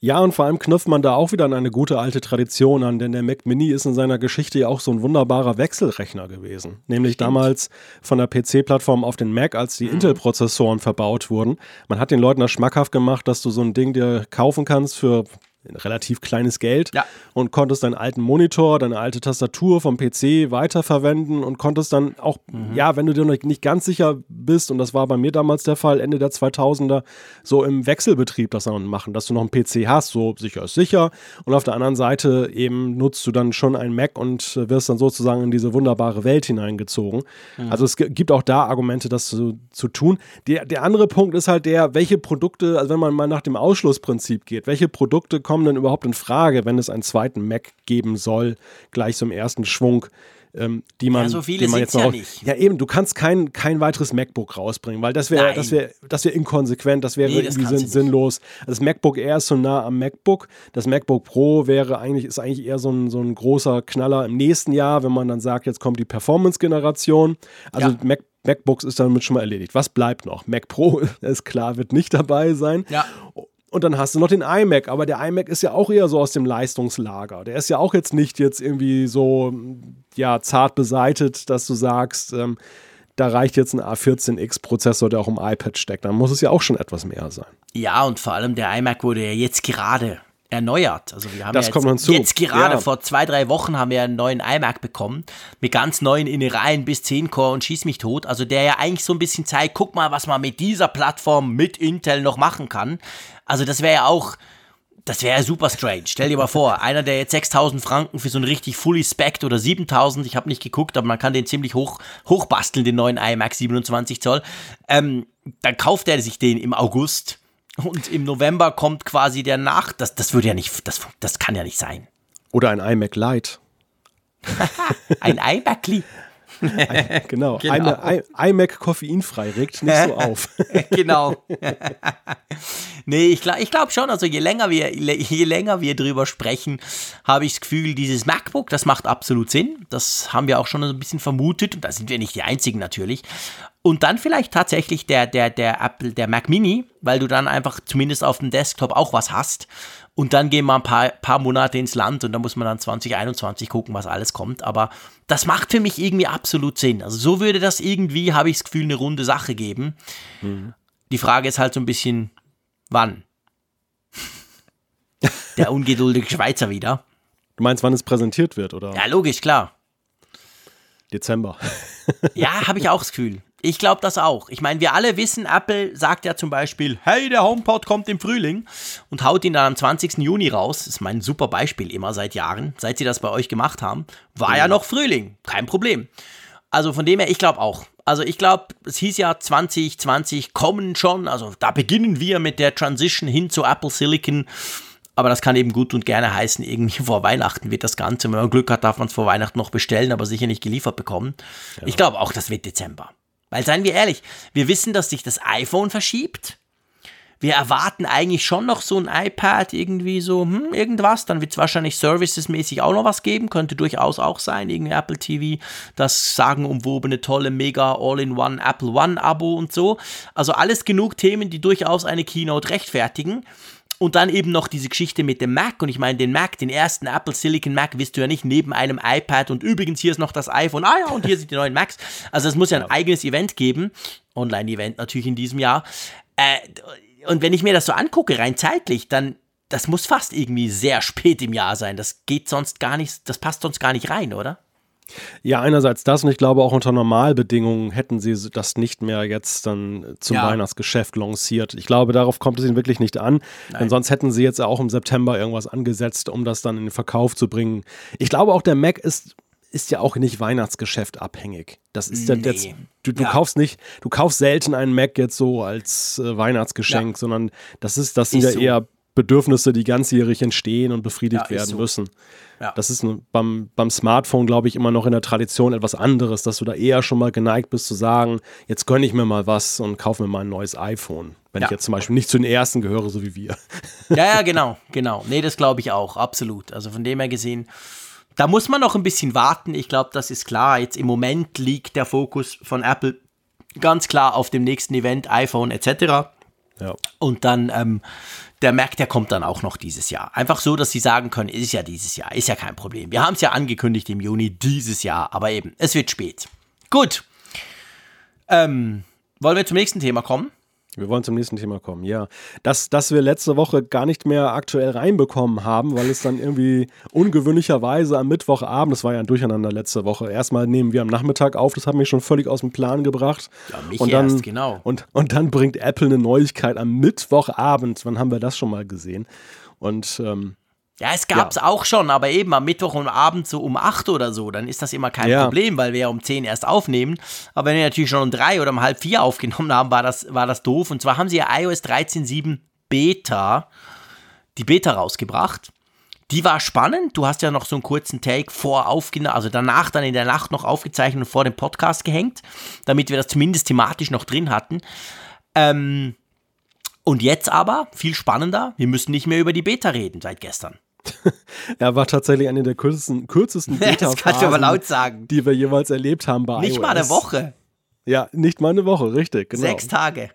Ja, und vor allem knüpft man da auch wieder an eine gute alte Tradition an, denn der Mac Mini ist in seiner Geschichte ja auch so ein wunderbarer Wechselrechner gewesen. Nämlich Stimmt. damals von der PC-Plattform auf den Mac, als die mhm. Intel-Prozessoren verbaut wurden. Man hat den Leuten das schmackhaft gemacht, dass du so ein Ding dir kaufen kannst für relativ kleines Geld Ja. und konntest deinen alten Monitor, deine alte Tastatur vom PC weiterverwenden und konntest dann auch, ja, wenn du dir noch nicht ganz sicher bist, und das war bei mir damals der Fall, Ende der 2000er, so im Wechselbetrieb das dann machen, dass du noch einen PC hast, so sicher ist sicher, und auf der anderen Seite eben nutzt du dann schon einen Mac und wirst dann sozusagen in diese wunderbare Welt hineingezogen. Also es gi- gibt auch da Argumente, das zu, zu tun. Der, der andere Punkt ist halt der, welche Produkte, also wenn man mal nach dem Ausschlussprinzip geht, welche Produkte kommen denn überhaupt in Frage, wenn es einen zweiten Mac geben soll, gleich im ersten Schwung, ähm, die man, Ja, so viele die man jetzt noch ja nicht. Ja, eben, du kannst kein, kein weiteres MacBook rausbringen, weil das wäre das wäre das wäre inkonsequent, das wäre Nee, irgendwie sinn, sinnlos. Das MacBook Air ist so nah am MacBook. Das MacBook Pro wäre eigentlich ist eigentlich eher so ein, so ein großer Knaller im nächsten Jahr, wenn man dann sagt, jetzt kommt die Performance Generation. Also Ja. Mac MacBooks ist damit schon mal erledigt. Was bleibt noch? Mac Pro <laughs> ist klar, wird nicht dabei sein. Ja. Und dann hast du noch den iMac, aber der iMac ist ja auch eher so aus dem Leistungslager. Der ist ja auch jetzt nicht jetzt irgendwie so ja, zart beseitet, dass du sagst, ähm, da reicht jetzt ein A14X-Prozessor, der auch im iPad steckt. Dann muss es ja auch schon etwas mehr sein. Ja, und vor allem der iMac wurde ja jetzt gerade erneuert. Also wir haben Das ja kommt jetzt, jetzt gerade Ja. vor zwei, drei Wochen haben wir einen neuen iMac bekommen mit ganz neuen Innereien bis 10 Core und schieß mich tot. Also der ja eigentlich so ein bisschen zeigt, guck mal, was man mit dieser Plattform mit Intel noch machen kann. Also das wäre ja auch das wäre ja super strange. Stell dir mal vor, einer, der jetzt 6000 Franken für so ein richtig fully spec'd oder 7000, ich habe nicht geguckt, aber man kann den ziemlich hoch, hoch basteln, den neuen iMac 27 Zoll, ähm, dann kauft er sich den im August und im November kommt quasi der nach. Das, das würde ja nicht, das, das kann ja nicht sein. Oder ein iMac Lite. <laughs> Ein iMac, <laughs> Genau. Genau. iMac, koffeinfrei, regt nicht so auf. <laughs> genau. <laughs> nee, ich glaube ich glaub schon, also je länger, wir, je länger wir drüber sprechen, habe ich das Gefühl, dieses MacBook, das macht absolut Sinn. Das haben wir auch schon ein bisschen vermutet und da sind wir nicht die Einzigen natürlich. Und dann vielleicht tatsächlich der, der, der Apple, der Mac Mini, weil du dann einfach zumindest auf dem Desktop auch was hast. Und dann gehen wir ein paar, paar Monate ins Land und dann muss man dann 2021 gucken, was alles kommt. Aber das macht für mich irgendwie absolut Sinn. Also so würde das irgendwie, habe ich das Gefühl, eine runde Sache geben. Die Frage ist halt so ein bisschen, wann? Der ungeduldige Schweizer wieder. Du meinst, wann es präsentiert wird, oder? Ja, logisch, klar. Dezember. Ja, habe ich auch das Gefühl. Ich glaube das auch. Ich meine, wir alle wissen, Apple sagt ja zum Beispiel, hey, der HomePod kommt im Frühling und haut ihn dann am 20. Juni raus. Das ist mein super Beispiel immer seit Jahren, seit sie das bei euch gemacht haben. War ja noch Frühling, kein Problem. Also von dem her, ich glaube auch. Also ich glaube, es hieß ja 2020 kommen schon, also da beginnen wir mit der Transition hin zu Apple Silicon. Aber das kann eben gut und gerne heißen, irgendwie <laughs> vor Weihnachten wird das Ganze. Wenn man Glück hat, darf man es vor Weihnachten noch bestellen, aber sicher nicht geliefert bekommen. Ich glaube auch, das wird Dezember. Weil, seien wir ehrlich, wir wissen, dass sich das iPhone verschiebt. Wir erwarten eigentlich schon noch so ein iPad, irgendwie so, hm, irgendwas. Dann wird es wahrscheinlich servicesmäßig auch noch was geben. Könnte durchaus auch sein. Irgendwie Apple TV, das sagenumwobene, tolle, mega All-in-One Apple One-Abo und so. Also alles genug Themen, die durchaus eine Keynote rechtfertigen. Und dann eben noch diese Geschichte mit dem Mac. Und ich meine, den Mac, den ersten Apple Silicon Mac, wirst du ja nicht neben einem iPad und übrigens hier ist noch das iPhone. Ah ja, und hier sind die neuen Macs. Also es muss ja ein eigenes Event geben. Online-Event natürlich in diesem Jahr. Äh, und wenn ich mir das so angucke, rein zeitlich, dann das muss fast irgendwie sehr spät im Jahr sein. Das geht sonst gar nicht, das passt sonst gar nicht rein, oder? Ja, einerseits das und ich glaube auch unter Normalbedingungen hätten sie das nicht mehr jetzt dann zum Ja. Weihnachtsgeschäft lanciert. Ich glaube, darauf kommt es ihnen wirklich nicht an, denn sonst hätten sie jetzt auch im September irgendwas angesetzt, um das dann in den Verkauf zu bringen. Ich glaube auch der Mac ist ist ja auch nicht Weihnachtsgeschäft abhängig. Das ist ja Nee. jetzt, du, du Ja. kaufst nicht, du kaufst selten einen Mac jetzt so als äh, Weihnachtsgeschenk, Ja. sondern das ist, das sind Ist ja so. eher Bedürfnisse, die ganzjährig entstehen und befriedigt Ja, werden so. müssen. Ja. Das ist beim, beim Smartphone, glaube ich, immer noch in der Tradition etwas anderes, dass du da eher schon mal geneigt bist zu sagen, jetzt gönne ich mir mal was und kaufe mir mal ein neues iPhone. Wenn Ja. ich jetzt zum Beispiel nicht zu den ersten gehöre, so wie wir. Ja, ja, <laughs> genau, genau. Nee, das glaube ich auch, absolut. Also von dem her gesehen, da muss man noch ein bisschen warten. Ich glaube, das ist klar. Jetzt im Moment liegt der Fokus von Apple ganz klar auf dem nächsten Event, iPhone etc. Ja. Und dann ähm, der Mac, der kommt dann auch noch dieses Jahr. Einfach so, dass sie sagen können, ist ja dieses Jahr, ist ja kein Problem. Wir haben es ja angekündigt im Juni dieses Jahr, aber eben, es wird spät. Gut. Ähm, wollen wir zum nächsten Thema kommen? Wir wollen zum nächsten Thema kommen, ja. Dass, dass wir letzte Woche gar nicht mehr aktuell reinbekommen haben, weil es dann irgendwie ungewöhnlicherweise am Mittwochabend, das war ja ein Durcheinander letzte Woche, erstmal nehmen wir am Nachmittag auf, das hat mich schon völlig aus dem Plan gebracht. Ja, mich und dann, erst, genau. Und, und dann bringt Apple eine Neuigkeit am Mittwochabend. Wann haben wir das schon mal gesehen? Und ähm, Ja, es gab's auch schon, aber eben am Mittwoch und Abend so um 8 oder so, dann ist das immer kein Ja. Problem, weil wir ja um 10 erst aufnehmen. Aber wenn wir natürlich schon um 3 oder um halb 4 aufgenommen haben, war das, war das doof. Und zwar haben sie ja iOS 13.7 Beta, die Beta rausgebracht. Die war spannend. Du hast ja noch so einen kurzen Take vor aufgenommen, also danach dann in der Nacht noch aufgezeichnet und vor dem Podcast gehängt, damit wir das zumindest thematisch noch drin hatten. Ähm, und jetzt aber, viel spannender, wir müssen nicht mehr über die Beta reden seit gestern. <laughs> er war tatsächlich eine der kürzesten, kürzesten Das beta kannst du aber laut sagen. die wir jeweils erlebt haben bei Nicht iOS. mal eine Woche. Ja, nicht mal eine Woche, richtig, genau. Sechs Tage.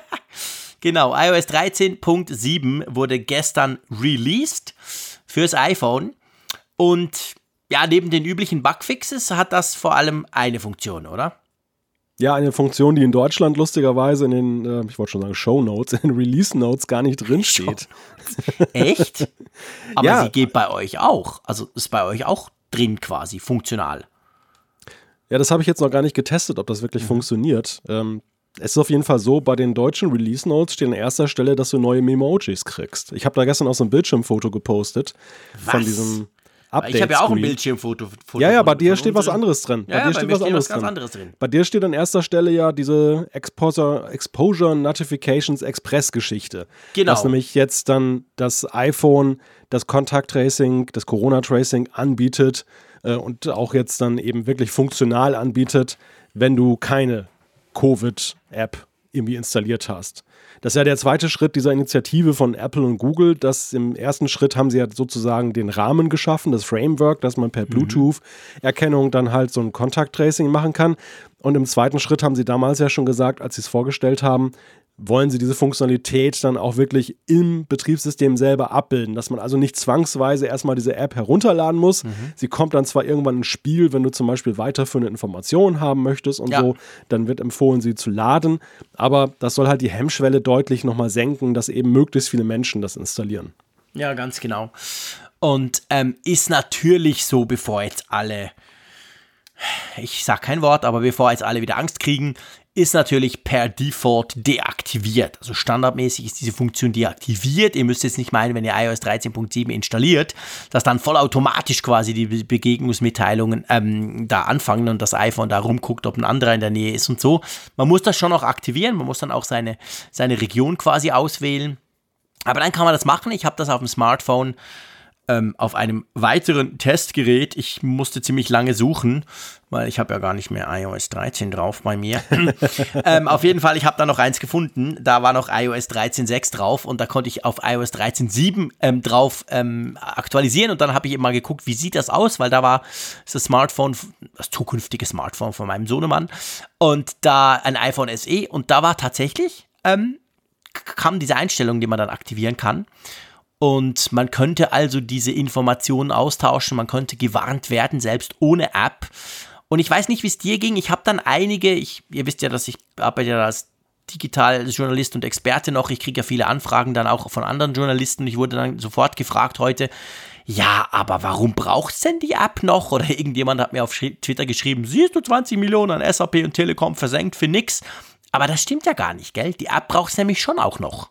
<laughs> genau, iOS 13.7 wurde gestern released fürs iPhone. Und ja, neben den üblichen Bugfixes hat das vor allem eine Funktion, oder? Ja, eine Funktion, die in Deutschland lustigerweise in den, äh, ich wollte schon sagen Show Notes, <laughs> in den Release Notes gar nicht drin steht. Echt? <laughs> Aber Ja. sie geht bei euch auch. Also ist bei euch auch drin quasi, funktional. Ja, das habe ich jetzt noch gar nicht getestet, ob das Mhm. wirklich funktioniert. Ähm, es ist auf jeden Fall so, bei den deutschen Release Notes steht an erster Stelle, dass du neue Memojis kriegst. Ich habe da gestern auch so ein Bildschirmfoto gepostet von Was? diesem Weil Update. Ich habe ja auch ein. Bildschirmfoto. Foto Ja, ja, von- bei dir steht was anderes drin. Ja, ja, bei dir bei steht was steht anderes was ganz drin. anderes drin. Bei dir steht an erster Stelle ja diese Exposure, Exposure Notifications Express Geschichte. Genau. Dass nämlich jetzt dann das iPhone das Contact Tracing, das Corona Tracing anbietet äh, und auch jetzt dann eben wirklich funktional anbietet, wenn du keine Covid-App irgendwie installiert hast. Das ist ja der zweite Schritt dieser Initiative von Apple und Google. Das im ersten Schritt haben sie ja sozusagen den Rahmen geschaffen, das Framework, dass man per Bluetooth-Erkennung dann halt so ein Contact-Tracing machen kann. Und im zweiten Schritt haben sie damals ja schon gesagt, als sie es vorgestellt haben, wollen sie diese Funktionalität dann auch wirklich im Betriebssystem selber abbilden, dass man also nicht zwangsweise erstmal diese App herunterladen muss. Sie kommt dann zwar irgendwann ins Spiel, wenn du zum Beispiel weiterführende Informationen haben möchtest und Ja. so, dann wird empfohlen, sie zu laden. Aber das soll halt die Hemmschwelle deutlich nochmal senken, dass eben möglichst viele Menschen das installieren. Ja, ganz genau. Und ähm, ist natürlich so, bevor jetzt alle, ich sag kein Wort, aber bevor jetzt alle wieder Angst kriegen, ist natürlich per Default deaktiviert. Also standardmäßig ist diese Funktion deaktiviert. Ihr müsst jetzt nicht meinen, wenn ihr iOS 13.7 installiert, dass dann vollautomatisch quasi die Be- Begegnungsmitteilungen ähm, da anfangen und das iPhone da rumguckt, ob ein anderer in der Nähe ist und so. Man muss das schon noch aktivieren. Man muss dann auch seine, seine Region quasi auswählen. Aber dann kann man das machen. Ich habe das auf dem Smartphone ähm, auf einem weiteren Testgerät. Ich musste ziemlich lange suchen, weil ich habe ja gar nicht mehr iOS 13 drauf bei mir. <laughs> ähm, auf jeden Fall, ich habe da noch eins gefunden. Da war noch iOS 13.6 drauf und da konnte ich auf iOS 13.7 ähm, drauf ähm, aktualisieren und dann habe ich eben mal geguckt, wie sieht das aus, weil da war das Smartphone, das zukünftige Smartphone von meinem Sohnemann und da ein iPhone SE und da war tatsächlich ähm, kam diese Einstellung, die man dann aktivieren kann. Und man könnte also diese Informationen austauschen, man könnte gewarnt werden, selbst ohne App. Und ich weiß nicht, wie es dir ging. Ich habe dann einige, ich, ihr wisst ja, dass ich arbeite ja als Digitaljournalist und Experte noch. Ich kriege ja viele Anfragen dann auch von anderen Journalisten. Ich wurde dann sofort gefragt heute, ja, aber warum braucht's denn die App noch? Oder irgendjemand hat mir auf Twitter geschrieben, siehst du 20 Millionen an SAP und Telekom versenkt für nix. Aber das stimmt ja gar nicht, gell? Die App braucht's nämlich schon auch noch.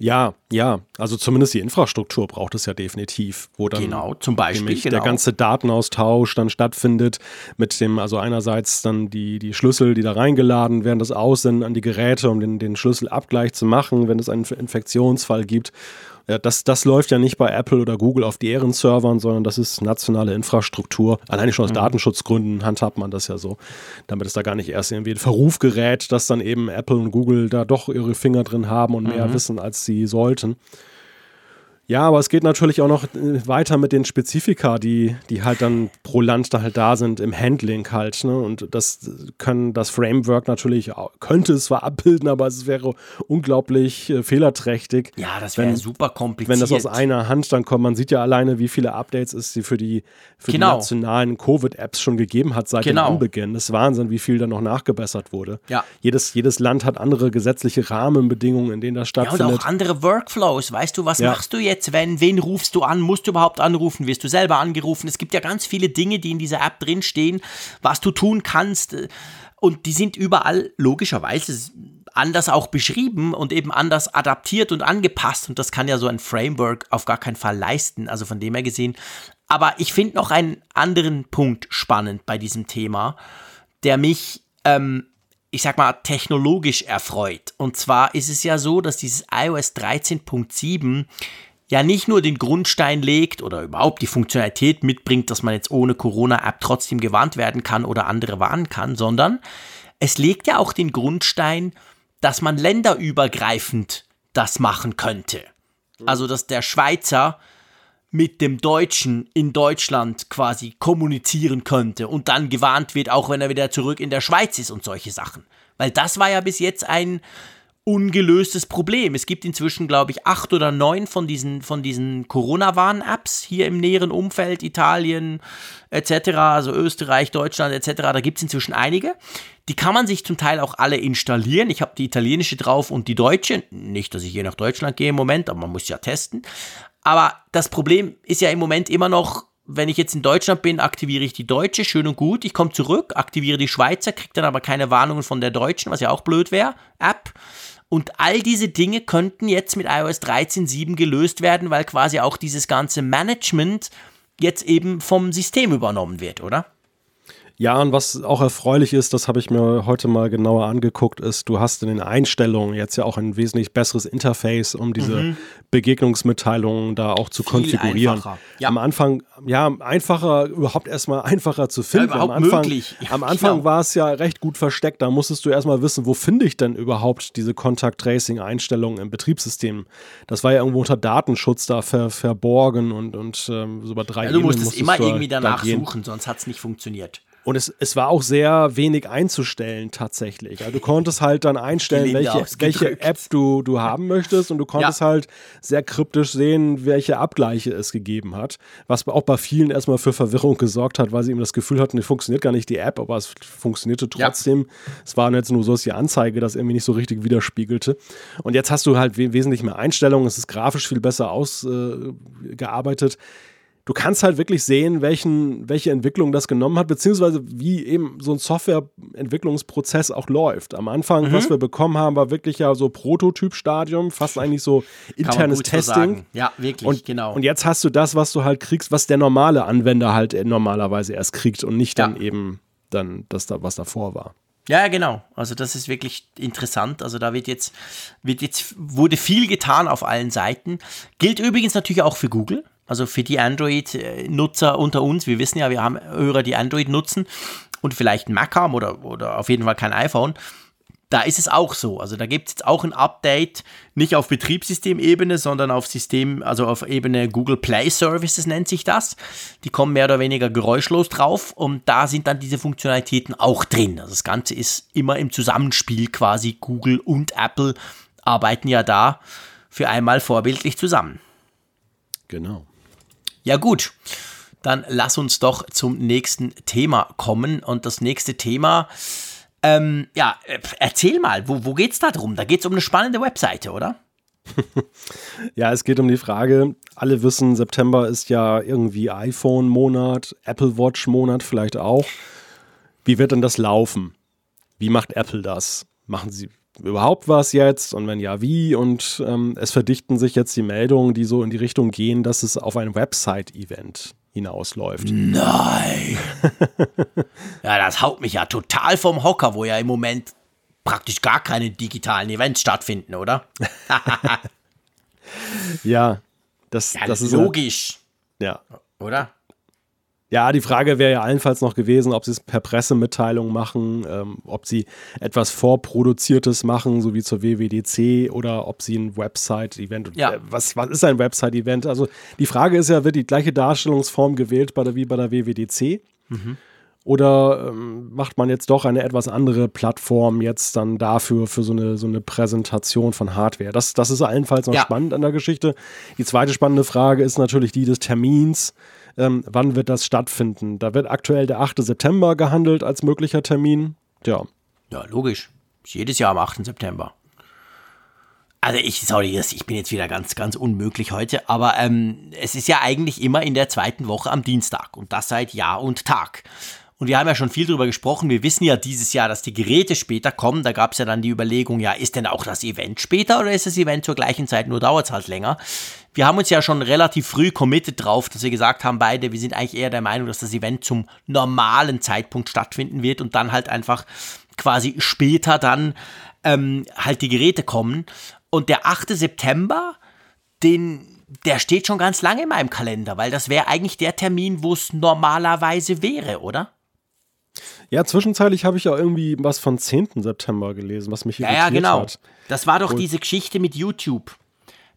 Ja, ja, also zumindest die Infrastruktur braucht es ja definitiv, wo dann Genau, zum Beispiel, genau. der ganze Datenaustausch dann stattfindet mit dem, also einerseits dann die, die Schlüssel, die da reingeladen werden, das Aussenden an die Geräte, um den, den Schlüsselabgleich zu machen, wenn es einen Infektionsfall gibt. Das, das läuft ja nicht bei Apple oder Google auf deren Servern, sondern das ist nationale Infrastruktur. Alleine schon aus Datenschutzgründen handhabt man das ja so, damit es da gar nicht erst irgendwie in Verruf gerät, dass dann eben Apple und Google da doch ihre Finger drin haben und mehr wissen, als sie sollten. Ja, aber es geht natürlich auch noch äh, weiter mit den Spezifika, die, die halt dann pro Land da halt da sind, im Handling halt. Ne? Und das können das Framework natürlich, könnte es zwar abbilden, aber es wäre unglaublich äh, fehlerträchtig. Ja, das wäre super kompliziert. Wenn das aus einer Hand dann kommt, man sieht ja alleine, wie viele Updates es für die, für genau. die nationalen Covid-Apps schon gegeben hat seit genau. dem Anbeginn. Das ist Wahnsinn, wie viel da noch nachgebessert wurde. Ja. Jedes, jedes Land hat andere gesetzliche Rahmenbedingungen, in denen das stattfindet. Ja, und auch andere Workflows. Weißt du, was ja. machst du jetzt? Jetzt, wenn, wen rufst du an? Musst du überhaupt anrufen? Wirst du selber angerufen? Es gibt ja ganz viele Dinge, die in dieser App drinstehen, was du tun kannst. Und die sind überall logischerweise anders auch beschrieben und eben anders adaptiert und angepasst. Und das kann ja so ein Framework auf gar keinen Fall leisten. Also von dem her gesehen. Aber ich finde noch einen anderen Punkt spannend bei diesem Thema, der mich ähm, ich sag mal, technologisch erfreut. Und zwar ist es ja so, dass dieses iOS 13.7 ja nicht nur den Grundstein legt oder überhaupt die Funktionalität mitbringt, dass man jetzt ohne Corona-App trotzdem gewarnt werden kann oder andere warnen kann, sondern es legt ja auch den Grundstein, dass man länderübergreifend das machen könnte. Also, dass der Schweizer mit dem Deutschen in Deutschland quasi kommunizieren könnte und dann gewarnt wird, auch wenn er wieder zurück in der Schweiz ist und solche Sachen. Weil das war ja bis jetzt ein ungelöstes Problem. Es gibt inzwischen, glaube ich, acht oder neun von diesen, von diesen Corona-Warn-Apps hier im näheren Umfeld, Italien etc., also Österreich, Deutschland etc. Da gibt es inzwischen einige. Die kann man sich zum Teil auch alle installieren. Ich habe die italienische drauf und die deutsche. Nicht, dass ich hier nach Deutschland gehe im Moment, aber man muss ja testen. Aber das Problem ist ja im Moment immer noch, wenn ich jetzt in Deutschland bin, aktiviere ich die deutsche, schön und gut. Ich komme zurück, aktiviere die Schweizer, kriege dann aber keine Warnungen von der deutschen, was ja auch blöd wäre, App. Und all diese Dinge könnten jetzt mit iOS 13.7 gelöst werden, weil quasi auch dieses ganze Management jetzt eben vom System übernommen wird, oder? Ja, und was auch erfreulich ist, das habe ich mir heute mal genauer angeguckt, ist, du hast in den Einstellungen jetzt ja auch ein wesentlich besseres Interface, um diese mhm. Begegnungsmitteilungen da auch zu Viel konfigurieren. Ja. Am Anfang, ja, einfacher, überhaupt erstmal einfacher zu finden. Ja, am Anfang, möglich. <laughs> Ja, am Anfang genau. war es ja recht gut versteckt. Da musstest du erstmal wissen, wo finde ich denn überhaupt diese Contact Tracing Einstellungen im Betriebssystem. Das war ja irgendwo unter Datenschutz da ver, verborgen und, und ähm, so bei drei ja, Du musstest immer irgendwie danach suchen, sonst hat es nicht funktioniert. Und es, es war auch sehr wenig einzustellen tatsächlich. Also du konntest halt dann einstellen, welche, welche App du, du haben möchtest und du konntest ja. halt sehr kryptisch sehen, welche Abgleiche es gegeben hat. Was auch bei vielen erstmal für Verwirrung gesorgt hat, weil sie eben das Gefühl hatten, es funktioniert gar nicht die App, aber es funktionierte trotzdem. Ja. Es war jetzt nur so, dass die Anzeige das irgendwie nicht so richtig widerspiegelte. Und jetzt hast du halt wesentlich mehr Einstellungen, es ist grafisch viel besser ausgearbeitet. Äh, du kannst halt wirklich sehen, welchen, welche Entwicklung das genommen hat, beziehungsweise wie eben so ein Softwareentwicklungsprozess auch läuft. Am Anfang, mhm. was wir bekommen haben, war wirklich ja so Prototypstadium, fast eigentlich so internes Testing. So ja, wirklich, und, genau. Und jetzt hast du das, was du halt kriegst, was der normale Anwender halt normalerweise erst kriegt und nicht dann ja. eben dann das da, was davor war. Ja, genau. Also das ist wirklich interessant. Also da wird jetzt, wird jetzt, wurde viel getan auf allen Seiten. Gilt übrigens natürlich auch für Google. Also für die Android-Nutzer unter uns, wir wissen ja, wir haben Hörer, die Android nutzen und vielleicht ein Mac haben oder, oder auf jeden Fall kein iPhone. Da ist es auch so. Also da gibt es jetzt auch ein Update, nicht auf Betriebssystemebene, sondern auf System, also auf Ebene Google Play Services nennt sich das. Die kommen mehr oder weniger geräuschlos drauf und da sind dann diese Funktionalitäten auch drin. Also das Ganze ist immer im Zusammenspiel quasi. Google und Apple arbeiten ja da für einmal vorbildlich zusammen. Genau. Ja gut, dann lass uns doch zum nächsten Thema kommen. Und das nächste Thema, ähm, ja, äh, erzähl mal, wo, wo es da drum? Da geht es um eine spannende Webseite, oder? <laughs> ja, es geht um die Frage, alle wissen, September ist ja irgendwie iPhone-Monat, Apple Watch-Monat vielleicht auch. Wie wird denn das laufen? Wie macht Apple das? Machen sie überhaupt was jetzt und wenn ja, wie? Und ähm, es verdichten sich jetzt die Meldungen, die so in die Richtung gehen, dass es auf ein Website-Event hinausläuft. Nein! <laughs> ja, das haut mich ja total vom Hocker, wo ja im Moment praktisch gar keine digitalen Events stattfinden, oder? <laughs> ja, das, ja, das ist logisch. Ja. Oder? Ja, die Frage wäre ja allenfalls noch gewesen, ob sie es per Pressemitteilung machen, ähm, ob sie etwas Vorproduziertes machen, so wie zur WWDC, oder ob sie ein Website-Event. Ja. Äh, was, was ist ein Website-Event? Also die Frage ist ja, wird die gleiche Darstellungsform gewählt bei der, wie bei der WWDC? Oder ähm, macht man jetzt doch eine etwas andere Plattform jetzt dann dafür, für so eine, so eine Präsentation von Hardware? Das, das ist allenfalls noch Ja. spannend an der Geschichte. Die zweite spannende Frage ist natürlich die des Termins. Ähm, wann wird das stattfinden? Da wird aktuell der 8. September gehandelt als möglicher Termin. Ja, Ja, logisch. Jedes Jahr am 8. September. Also ich, sorry, ich bin jetzt wieder ganz, ganz unmöglich heute, aber ähm, es ist ja eigentlich immer in der zweiten Woche am Dienstag und das seit Jahr und Tag. Und wir haben ja schon viel drüber gesprochen. Wir wissen ja dieses Jahr, dass die Geräte später kommen. Da gab es ja dann die Überlegung, ja, ist denn auch das Event später oder ist das Event zur gleichen Zeit, nur dauert es halt länger? Wir haben uns ja schon relativ früh committed drauf, dass wir gesagt haben, beide, wir sind eigentlich eher der Meinung, dass das Event zum normalen Zeitpunkt stattfinden wird und dann halt einfach quasi später dann ähm, halt die Geräte kommen. Und der 8. September, den, der steht schon ganz lange in meinem Kalender, weil das wäre eigentlich der Termin, wo es normalerweise wäre, oder? ja zwischenzeitlich habe ich ja irgendwie was von 10. September gelesen, was mich Ja, irritiert ja, genau. hat. Das war doch diese Geschichte mit YouTube.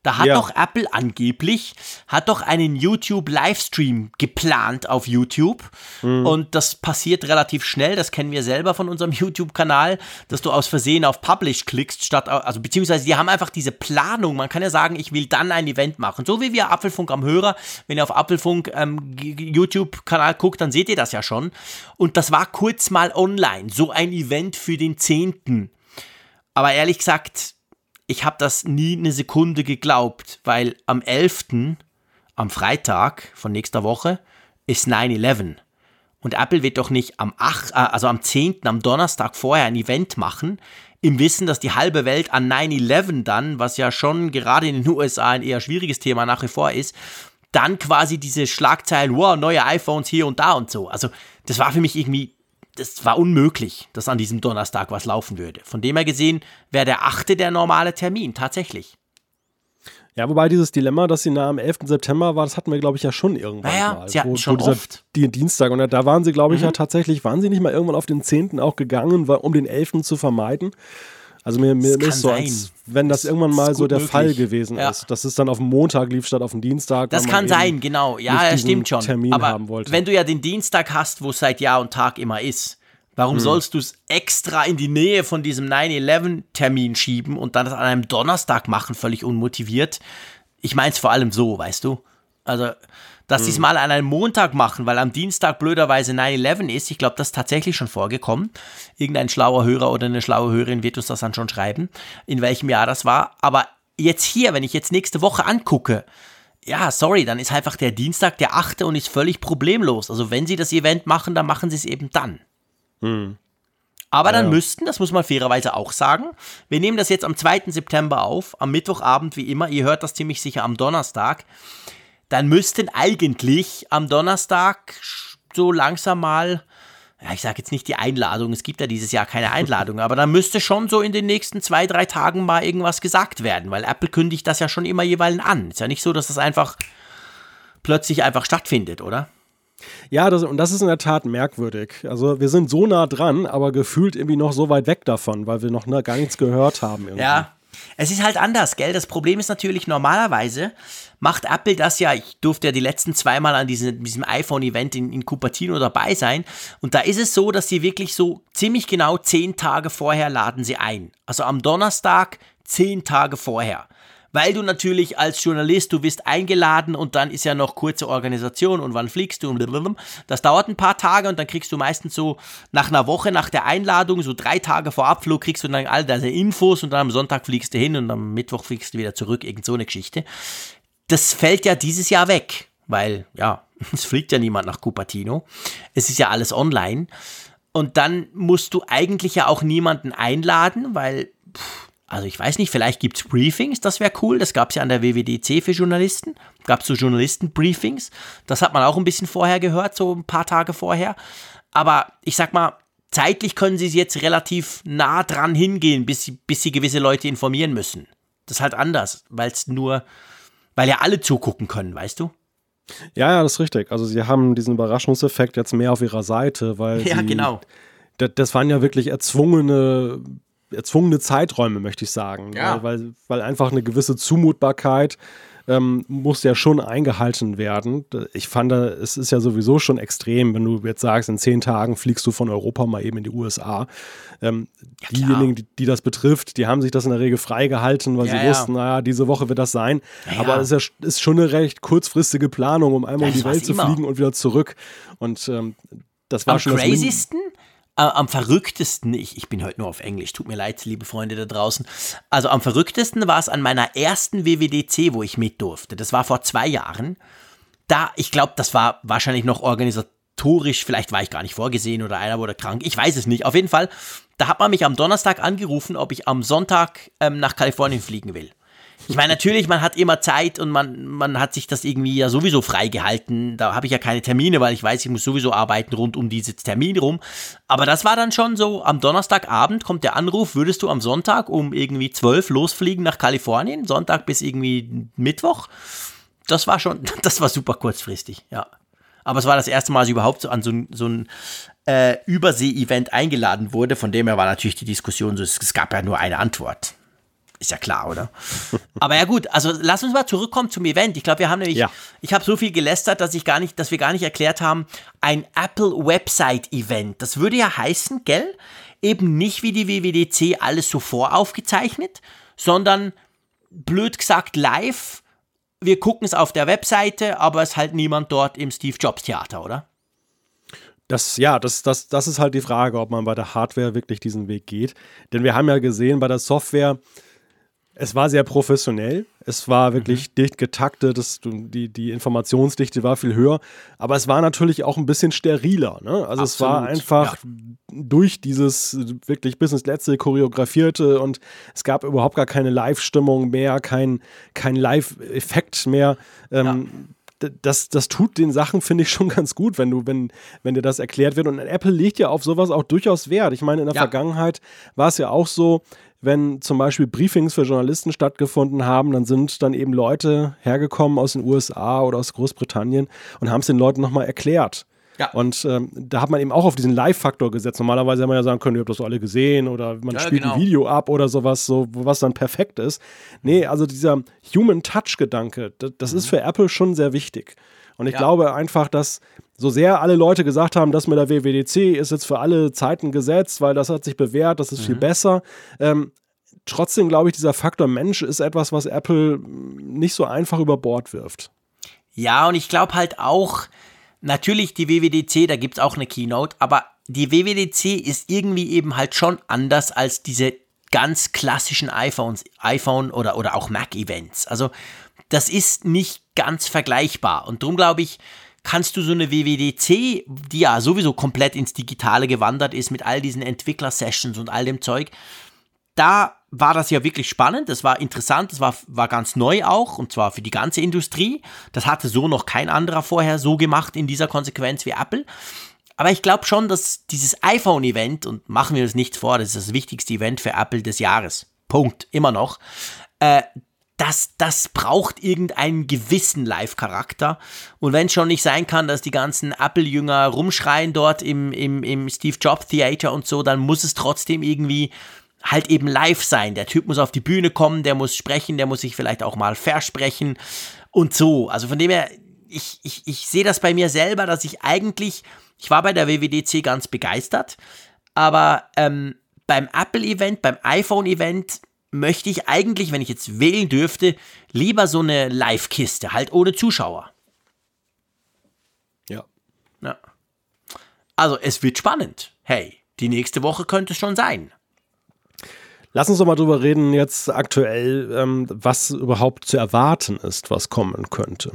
Da hat Ja. doch Apple angeblich, hat doch einen YouTube-Livestream geplant auf YouTube. Mhm. Und das passiert relativ schnell, das kennen wir selber von unserem <laughs> YouTube-Kanal, dass du aus Versehen auf Publish klickst, statt, also beziehungsweise die haben einfach diese Planung. Man kann ja sagen, ich will dann ein Event machen. So wie wir Apfelfunk am Hörer, wenn ihr auf Apfelfunk ähm, YouTube-Kanal guckt, dann seht ihr das ja schon. Und das war kurz mal online, so ein Event für den 10. Aber ehrlich gesagt, ich habe das nie eine Sekunde geglaubt, weil am 11., am Freitag von nächster Woche, ist 9-11. Und Apple wird doch nicht am 8., äh, also am 10., am Donnerstag vorher ein Event machen, im Wissen, dass die halbe Welt an 9-11 dann, was ja schon gerade in den USA ein eher schwieriges Thema nach wie vor ist, dann quasi diese Schlagzeilen, wow, neue iPhones hier und da und so. Also das war für mich irgendwie, das war unmöglich, dass an diesem Donnerstag was laufen würde. Von dem her gesehen wäre der 8. der normale Termin, tatsächlich. Ja, wobei dieses Dilemma, dass sie nah am 11. September war, das hatten wir, glaube ich, ja schon irgendwann Naja, mal. sie hatten schon dieser, oft. Mhm. Die Dienstag. Und da- da waren sie, glaube ich, ja tatsächlich, waren sie nicht mal irgendwann auf den 10. auch gegangen, weil- um den 11. zu vermeiden? Also mir, mir ist so, als wenn das Das irgendwann mal so der möglich. Fall gewesen Ja. ist. Dass es dann auf dem Montag lief statt auf dem Dienstag. Das kann sein, genau. Ja, diesen stimmt schon. Termin Aber haben wollte. wenn du ja den Dienstag hast, wo es seit Jahr und Tag immer ist, warum Hm. sollst du es extra in die Nähe von diesem 9-11-Termin schieben und dann das an einem Donnerstag machen, völlig unmotiviert? Ich meine es vor allem so, weißt du? Also, dass sie es mal an einem Montag machen, weil am Dienstag blöderweise 9-11 ist, ich glaube, das ist tatsächlich schon vorgekommen. Irgendein schlauer Hörer oder eine schlaue Hörerin wird uns das dann schon schreiben, in welchem Jahr das war. Aber jetzt hier, wenn ich jetzt nächste Woche angucke, ja, sorry, dann ist einfach der Dienstag der 8. und ist völlig problemlos. Also wenn sie das Event machen, dann machen sie es eben dann. Aber dann Ja. müssten, das muss man fairerweise auch sagen, wir nehmen das jetzt am 2. September auf, am Mittwochabend wie immer, ihr hört das ziemlich sicher am Donnerstag, dann müssten eigentlich am Donnerstag so langsam mal, ja, ich sage jetzt nicht die Einladung, es gibt ja dieses Jahr keine Einladung, aber dann müsste schon so in den nächsten zwei, drei Tagen mal irgendwas gesagt werden, weil Apple kündigt das ja schon immer jeweils an. Ist ja nicht so, dass das einfach plötzlich einfach stattfindet, oder? Ja, das, und das ist in der Tat merkwürdig. Also wir sind so nah dran, aber gefühlt irgendwie noch so weit weg davon, weil wir noch ne, gar nichts gehört haben. Irgendwie. Ja. Es ist halt anders, gell? Das Problem ist natürlich, normalerweise macht Apple das ja, ich durfte ja die letzten zweimal an diesem, diesem iPhone-Event in, in Cupertino dabei sein. Und da ist es so, dass sie wirklich so ziemlich genau zehn Tage vorher laden sie ein. Also am Donnerstag zehn Tage vorher. Weil du natürlich als Journalist, du wirst eingeladen und dann ist ja noch kurze Organisation und wann fliegst du und blablabla. Das dauert ein paar Tage und dann kriegst du meistens so nach einer Woche nach der Einladung, so drei Tage vor Abflug, kriegst du dann all deine Infos und dann am Sonntag fliegst du hin und am Mittwoch fliegst du wieder zurück, irgend so eine Geschichte. Das fällt ja dieses Jahr weg, weil ja, <laughs> es fliegt ja niemand nach Cupertino. Es ist ja alles online. Und dann musst du eigentlich ja auch niemanden einladen, weil pff, also ich weiß nicht, vielleicht gibt es Briefings, das wäre cool. Das gab es ja an der WWDC für Journalisten. Gab es so Journalisten-Briefings. Das hat man auch ein bisschen vorher gehört, so ein paar Tage vorher. Aber ich sag mal, zeitlich können sie jetzt relativ nah dran hingehen, bis sie, bis sie gewisse Leute informieren müssen. Das ist halt anders, weil es nur, weil ja alle zugucken können, weißt du? Ja, ja, das ist richtig. Also sie haben diesen Überraschungseffekt jetzt mehr auf ihrer Seite, weil Ja, sie, genau. das, das waren ja wirklich erzwungene, erzwungene Zeiträume, möchte ich sagen. Ja. Weil, weil, einfach eine gewisse Zumutbarkeit ähm, muss ja schon eingehalten werden. Ich fand, es ist ja sowieso schon extrem, wenn du jetzt sagst, in zehn Tagen fliegst du von Europa mal eben in die USA. Ähm, diejenigen, die, die das betrifft, die haben sich das in der Regel freigehalten, weil Ja, sie ja. wussten, naja, diese Woche wird das sein. Ja, Aber ja. es ist, ja, ist schon eine recht kurzfristige Planung, um einmal um Das die war's Welt zu immer. fliegen und wieder zurück. Und ähm, das war Am schon das Min- crazysten, am verrücktesten, ich, ich bin heute nur auf Englisch, tut mir leid, liebe Freunde da draußen. Also am verrücktesten war es an meiner ersten WWDC, wo ich mit durfte. Das war vor zwei Jahren. Da, ich glaube, das war wahrscheinlich noch organisatorisch, vielleicht war ich gar nicht vorgesehen oder einer wurde krank, ich weiß es nicht. Auf jeden Fall, da hat man mich am Donnerstag angerufen, ob ich am Sonntag ähm, nach Kalifornien fliegen will. Ich meine, natürlich, man hat immer Zeit und man, man hat sich das irgendwie ja sowieso freigehalten. Da habe ich ja keine Termine, weil ich weiß, ich muss sowieso arbeiten rund um diese Termine rum. Aber das war dann schon so, am Donnerstagabend kommt der Anruf, würdest du am Sonntag um irgendwie 12 losfliegen nach Kalifornien? Sonntag bis irgendwie Mittwoch? Das war schon, <laughs> das war super kurzfristig, ja. Aber es war das erste Mal, dass ich überhaupt so an so, ein- so ein äh, Übersee-Event eingeladen wurde. Von dem her war natürlich die Diskussion so, es gab ja nur eine Antwort. Ist ja klar, oder? <laughs> Aber ja gut, also lass uns mal zurückkommen zum Event. Ich glaube, wir haben nämlich, Ja. ich habe so viel gelästert, dass ich gar nicht, dass wir gar nicht erklärt haben, ein Apple Website Event. Das würde ja heißen, gell? Eben nicht wie die WWDC alles so voraufgezeichnet, sondern blöd gesagt live. Wir gucken es auf der Webseite, aber es ist halt niemand dort im Steve Jobs Theater, oder? Das, ja, das, das, das ist halt die Frage, ob man bei der Hardware wirklich diesen Weg geht. Denn wir haben ja gesehen, bei der Software, es war sehr professionell, es war wirklich dicht getaktet, das, die, die Informationsdichte war viel höher, aber es war natürlich auch ein bisschen steriler. Ne? Also es war Absolut, einfach durch dieses wirklich bis ins Letzte choreografierte und es gab überhaupt gar keine Live-Stimmung mehr, kein, kein Live-Effekt mehr. Ähm, d- das, das tut den Sachen, finde ich, schon <laughs> ganz gut, wenn du, wenn, wenn dir das erklärt wird. Und Apple legt ja auf sowas auch durchaus Wert. Ich meine, in der Ja. Vergangenheit war es ja auch so, wenn zum Beispiel Briefings für Journalisten stattgefunden haben, dann sind dann eben Leute hergekommen aus den USA oder aus Großbritannien und haben es den Leuten nochmal erklärt. Ja. Und ähm, da hat man eben auch auf diesen Live-Faktor gesetzt. Normalerweise hätte man ja sagen können, ihr habt das so alle gesehen oder man Ja, spielt genau. ein Video ab oder sowas, so, wo was dann perfekt ist. Nee, also dieser Human Touch-Gedanke, das, das ist für Apple schon sehr wichtig. Und ich Ja. glaube einfach, dass so sehr alle Leute gesagt haben, das mit der WWDC ist jetzt für alle Zeiten gesetzt, weil das hat sich bewährt, das ist viel besser. Ähm, trotzdem glaube ich, dieser Faktor Mensch ist etwas, was Apple nicht so einfach über Bord wirft. Ja, und ich glaube halt auch, natürlich die WWDC, da gibt es auch eine Keynote, aber die WWDC ist irgendwie eben halt schon anders als diese ganz klassischen iPhones, iPhone oder, oder auch Mac-Events. Also das ist nicht ganz vergleichbar. Und darum glaube ich, kannst du so eine WWDC, die ja sowieso komplett ins Digitale gewandert ist mit all diesen Entwickler-Sessions und all dem Zeug, da war das ja wirklich spannend, das war interessant, das war, war ganz neu auch, und zwar für die ganze Industrie. Das hatte so noch kein anderer vorher so gemacht in dieser Konsequenz wie Apple. Aber ich glaube schon, dass dieses iPhone-Event, und machen wir uns nichts vor, das ist das wichtigste Event für Apple des Jahres. Punkt. Immer noch. Äh, das, das braucht irgendeinen gewissen Live-Charakter. Und wenn es schon nicht sein kann, dass die ganzen Apple-Jünger rumschreien dort im, im, im Steve Jobs Theater und so, dann muss es trotzdem irgendwie halt eben live sein. Der Typ muss auf die Bühne kommen, der muss sprechen, der muss sich vielleicht auch mal versprechen und so. Also von dem her, ich, ich, ich sehe das bei mir selber, dass ich eigentlich, ich war bei der WWDC ganz begeistert, aber ähm, beim Apple-Event, beim iPhone-Event möchte ich eigentlich, wenn ich jetzt wählen dürfte, lieber so eine Live-Kiste, halt ohne Zuschauer. Ja. Ja. Also es wird spannend. Hey, die nächste Woche könnte es schon sein. Lass uns doch mal drüber reden, jetzt aktuell, ähm, was überhaupt zu erwarten ist, was kommen könnte.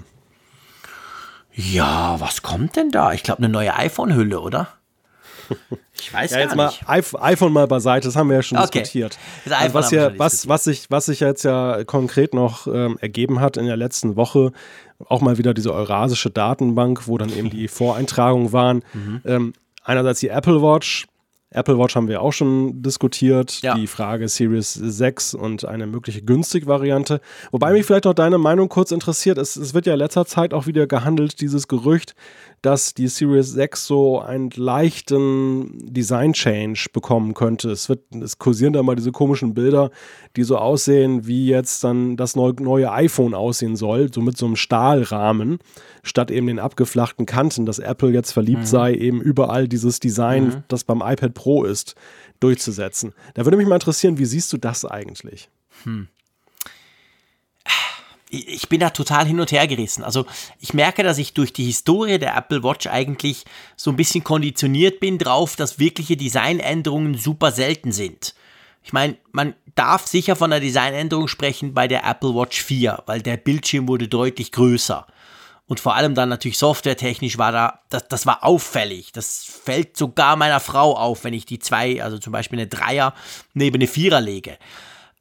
Ja, was kommt denn da? Ich glaube, eine neue iPhone-Hülle, oder? <laughs> Ich weiß Ja, jetzt mal iPhone mal beiseite, das haben wir ja schon Okay. diskutiert. Also was, ja, was, diskutiert. was, sich, was sich jetzt ja konkret noch ähm, ergeben hat in der letzten Woche, auch mal wieder diese Eurasische Datenbank, wo dann eben die <laughs> Voreintragungen waren. Mhm. Ähm, einerseits die Apple Watch, Apple Watch haben wir auch schon diskutiert. Ja. Die Frage Series 6 und eine mögliche günstig Variante. Wobei mich vielleicht noch deine Meinung kurz interessiert. Es, es wird ja in letzter Zeit auch wieder gehandelt, dieses Gerücht, dass die Series 6 so einen leichten Design-Change bekommen könnte. Es, wird, es kursieren da mal diese komischen Bilder, die so aussehen, wie jetzt dann das neu, neue iPhone aussehen soll, so mit so einem Stahlrahmen, statt eben den abgeflachten Kanten, dass Apple jetzt verliebt sei, eben überall dieses Design, das beim iPad Pro ist, durchzusetzen. Da würde mich mal interessieren, wie siehst du das eigentlich? Ich bin da total hin und her gerissen. Also ich merke, dass ich durch die Historie der Apple Watch eigentlich so ein bisschen konditioniert bin drauf, dass wirkliche Designänderungen super selten sind. Ich meine, man darf sicher von einer Designänderung sprechen bei der Apple Watch 4, weil der Bildschirm wurde deutlich größer. Und vor allem dann natürlich softwaretechnisch war da, das, das war auffällig. Das fällt sogar meiner Frau auf, wenn ich die zwei, also zum Beispiel eine Dreier neben eine Vierer lege.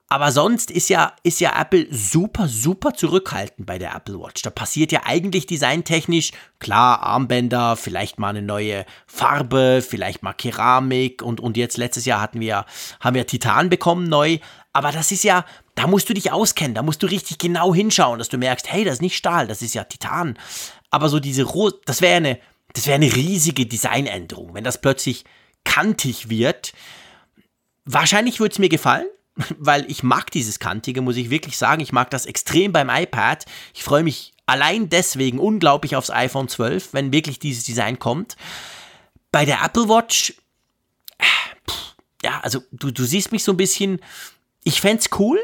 Aber sonst ist ja, ist ja Apple super, super zurückhaltend bei der Apple Watch. Da passiert ja eigentlich designtechnisch, klar, Armbänder, vielleicht mal eine neue Farbe, vielleicht mal Keramik und, und jetzt letztes Jahr hatten wir, haben wir Titan bekommen neu. Aber das ist ja, da musst du dich auskennen, da musst du richtig genau hinschauen, dass du merkst, hey, das ist nicht Stahl, das ist ja Titan. Aber so diese Ro das wäre eine, das wäre eine riesige Designänderung, wenn das plötzlich kantig wird. Wahrscheinlich würde es mir gefallen, weil ich mag dieses Kantige, muss ich wirklich sagen. Ich mag das extrem beim iPad. Ich freue mich allein deswegen unglaublich aufs iPhone 12, wenn wirklich dieses Design kommt. Bei der Apple Watch, pff, ja, also du, du siehst mich so ein bisschen, ich fände es cool,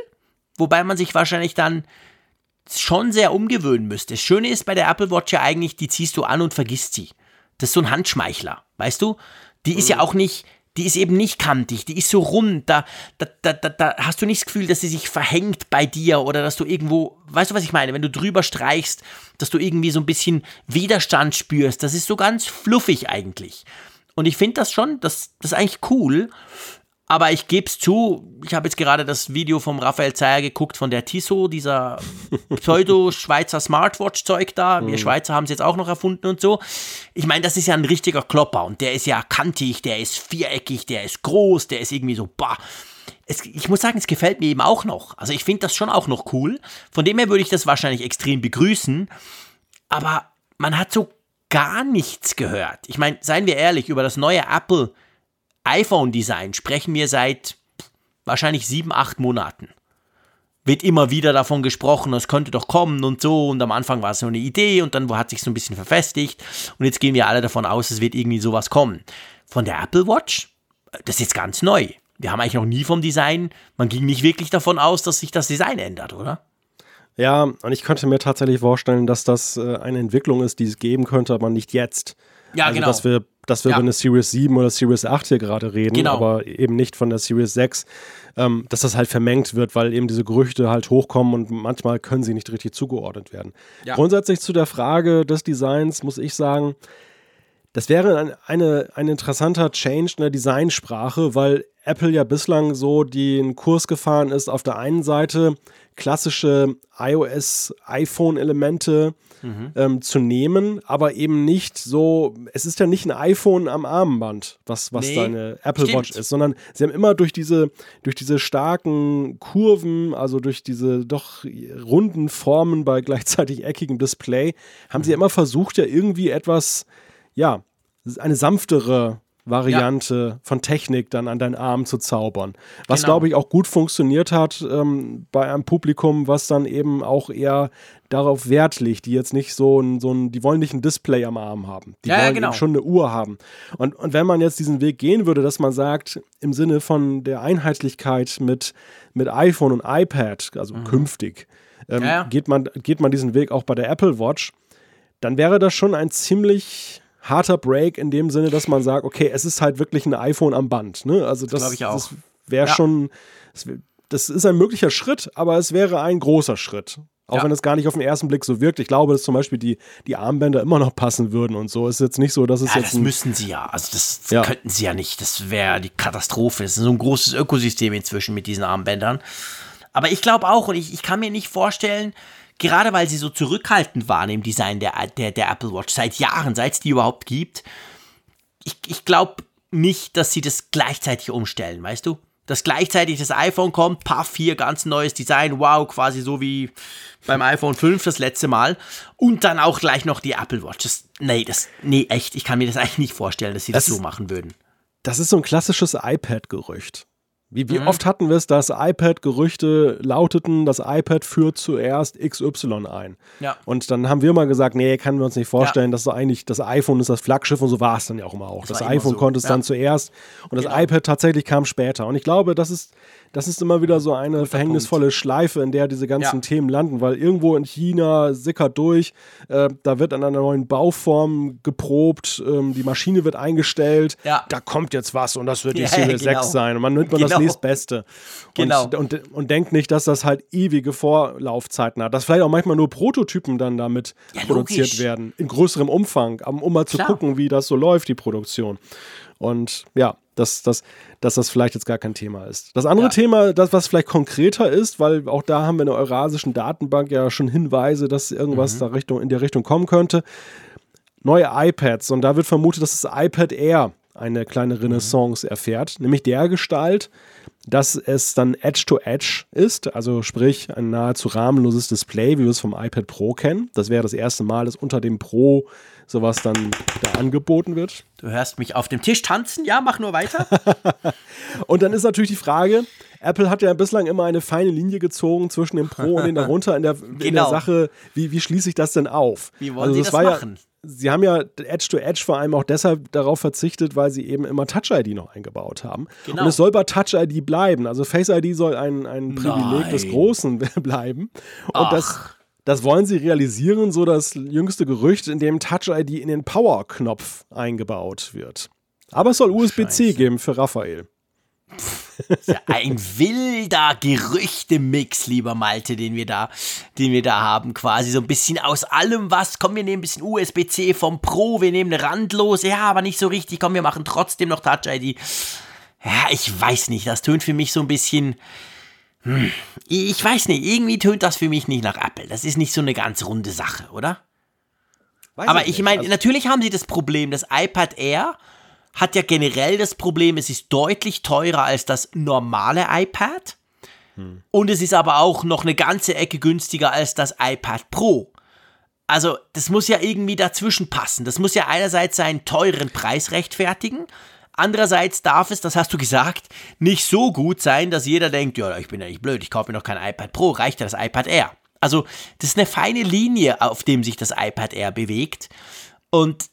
wobei man sich wahrscheinlich dann schon sehr umgewöhnen müsste. Das Schöne ist bei der Apple Watch ja eigentlich, die ziehst du an und vergisst sie. Das ist so ein Handschmeichler, weißt du? Die ist ja auch nicht, die ist eben nicht kantig, die ist so rund, da, da, da, da, hast du nicht das Gefühl, dass sie sich verhängt bei dir oder dass du irgendwo, weißt du, was ich meine, wenn du drüber streichst, dass du irgendwie so ein bisschen Widerstand spürst, das ist so ganz fluffig eigentlich. Und ich finde das schon, das, das ist eigentlich cool, aber ich gebe es zu, ich habe jetzt gerade das Video vom Raphael Zeyer geguckt von der Tissot, dieser <laughs> Pseudo-Schweizer Smartwatch-Zeug da. Wir Schweizer haben es jetzt auch noch erfunden und so. Ich meine, das ist ja ein richtiger Klopper und der ist ja kantig, der ist viereckig, der ist groß, der ist irgendwie so, bah. Es, ich muss sagen, es gefällt mir eben auch noch. Also ich finde das schon auch noch cool. Von dem her würde ich das wahrscheinlich extrem begrüßen. Aber man hat so gar nichts gehört. Ich meine, seien wir ehrlich, über das neue Apple iPhone-Design sprechen wir seit wahrscheinlich sieben, acht Monaten. Wird immer wieder davon gesprochen, es könnte doch kommen und so. Und am Anfang war es so eine Idee und dann hat sich so ein bisschen verfestigt. Und jetzt gehen wir alle davon aus, es wird irgendwie sowas kommen. Von der Apple Watch, das ist jetzt ganz neu. Wir haben eigentlich noch nie vom Design, man ging nicht wirklich davon aus, dass sich das Design ändert, oder? Ja, und ich könnte mir tatsächlich vorstellen, dass das äh, eine Entwicklung ist, die es geben könnte, aber nicht jetzt. Ja, also, genau. Dass wir, dass wir Ja. über eine Series 7 oder Series 8 hier gerade reden, Genau. aber eben nicht von der Series 6, ähm, dass das halt vermengt wird, weil eben diese Gerüchte halt hochkommen und manchmal können sie nicht richtig zugeordnet werden. Ja. Grundsätzlich zu der Frage des Designs muss ich sagen, das wäre ein, eine, ein interessanter Change in der Designsprache, weil Apple ja bislang so den Kurs gefahren ist, auf der einen Seite klassische iOS-iPhone-Elemente ähm, zu nehmen, aber eben nicht so, es ist ja nicht ein iPhone am Armband, was, was Nee, deine Apple stimmt. Watch ist, sondern sie haben immer durch diese, durch diese starken Kurven, also durch diese doch runden Formen bei gleichzeitig eckigem Display, haben Mhm. sie immer versucht, ja irgendwie etwas, ja, eine sanftere Variante von Technik dann an deinen Arm zu zaubern. Was, Genau. glaube ich, auch gut funktioniert hat ähm, bei einem Publikum, was dann eben auch eher darauf Wert legt, die jetzt nicht so ein, so ein, die wollen nicht ein Display am Arm haben. Die Ja, ja, wollen genau. eben schon eine Uhr haben. Und, und wenn man jetzt diesen Weg gehen würde, dass man sagt, im Sinne von der Einheitlichkeit mit, mit iPhone und iPad, also künftig, ähm, Mhm. Ja, ja. Geht, man, geht man diesen Weg auch bei der Apple Watch, dann wäre das schon ein ziemlich harter Break in dem Sinne, dass man sagt, okay, es ist halt wirklich ein iPhone am Band. Ne? Also das, auch. das wäre Ja. schon, das, das ist ein möglicher Schritt, aber es wäre ein großer Schritt. Auch Ja. wenn es gar nicht auf den ersten Blick so wirkt. Ich glaube, dass zum Beispiel die, die Armbänder immer noch passen würden und so. Ist jetzt nicht so, dass es Ja, jetzt das müssen sie ja. Also das Ja. könnten sie ja nicht. Das wäre die Katastrophe. Das ist so ein großes Ökosystem inzwischen mit diesen Armbändern. Aber ich glaube auch, und ich, ich kann mir nicht vorstellen, gerade weil sie so zurückhaltend waren im Design der, der, der Apple Watch, seit Jahren, seit es die überhaupt gibt, ich, ich glaube, nicht, dass sie das gleichzeitig umstellen, weißt du? Dass gleichzeitig das iPhone kommt, paff, hier ganz neues Design, wow, quasi so wie beim iPhone 5 das letzte Mal. Und dann auch gleich noch die Apple Watch. Das, nee, das, nee, echt, ich kann mir das eigentlich nicht vorstellen, dass sie das, das so machen würden. Das ist so ein klassisches iPad-Gerücht. Wie, wie mhm. oft hatten wir es, dass iPad-Gerüchte lauteten, das iPad führt zuerst XY ein. Ja. Und dann haben wir mal gesagt, nee, können wir uns nicht vorstellen, ja. dass so eigentlich das iPhone ist das Flaggschiff und so war es dann ja auch immer auch. Das, das iPhone so. konnte es ja. dann zuerst und das genau. iPad tatsächlich kam später. Und ich glaube, das ist das ist immer wieder so eine Guter verhängnisvolle Punkt. Schleife, in der diese ganzen ja. Themen landen, weil irgendwo in China sickert durch, äh, da wird an einer neuen Bauform geprobt, ähm, die Maschine wird eingestellt, ja. da kommt jetzt was und das wird die ja, Series genau. 6 sein und man nimmt man genau. das nächstbeste. Genau. Und, und, und, denkt nicht, dass das halt ewige Vorlaufzeiten hat, dass vielleicht auch manchmal nur Prototypen dann damit produziert logisch. werden, in größerem Umfang, um mal zu Klar. gucken, wie das so läuft, die Produktion. Und ja, dass, dass, dass das vielleicht jetzt gar kein Thema ist. Das andere ja. Thema, das, was vielleicht konkreter ist, weil auch da haben wir in der Eurasischen Datenbank ja schon Hinweise, dass irgendwas mhm. da Richtung, in der Richtung kommen könnte. Neue iPads. Und da wird vermutet, dass das iPad Air eine kleine mhm. Renaissance mhm. erfährt, nämlich der Gestalt, dass es dann Edge-to-Edge -Edge ist, also sprich ein nahezu rahmenloses Display, wie wir es vom iPad Pro kennen. Das wäre das erste Mal, dass unter dem Pro sowas dann da angeboten wird. Du hörst mich auf dem Tisch tanzen, ja, mach nur weiter. <laughs> und dann ist natürlich die Frage, Apple hat ja bislang immer eine feine Linie gezogen zwischen dem Pro und dem darunter in der, genau. in der genau. Sache, wie, wie schließe ich das denn auf? Wie wollen also, Sie das, das machen? Ja, Sie haben ja Edge-to-Edge vor allem auch deshalb darauf verzichtet, weil sie eben immer Touch-ID noch eingebaut haben. Genau. Und es soll bei Touch-ID bleiben. Also Face-ID soll ein, ein Privileg Nein. des Großen <laughs> bleiben. Und Ach. das das wollen sie realisieren, so das jüngste Gerücht, in dem Touch-ID in den Power-Knopf eingebaut wird. Aber es soll USB-C geben für Raphael. Ja ein wilder Gerüchtemix, lieber Malte, den wir da, den wir da haben, quasi so ein bisschen aus allem was. Komm, wir nehmen ein bisschen USB-C vom Pro, wir nehmen eine randlose, ja, aber nicht so richtig. Komm, wir machen trotzdem noch Touch ID. Ja, ich weiß nicht, das tönt für mich so ein bisschen, hm, ich weiß nicht, irgendwie tönt das für mich nicht nach Apple. Das ist nicht so eine ganz runde Sache, oder? Weiß Aber ich, ich meine, also natürlich haben sie das Problem, das iPad Air hat ja generell das Problem, es ist deutlich teurer als das normale iPad. Hm. Und es ist aber auch noch eine ganze Ecke günstiger als das iPad Pro. Also, das muss ja irgendwie dazwischen passen. Das muss ja einerseits seinen teuren Preis rechtfertigen, Andererseits darf es, das hast du gesagt, nicht so gut sein, dass jeder denkt, ja, ich bin ja nicht blöd, ich kaufe mir noch kein iPad Pro, reicht ja das iPad Air. Also, das ist eine feine Linie, auf dem sich das iPad Air bewegt. Und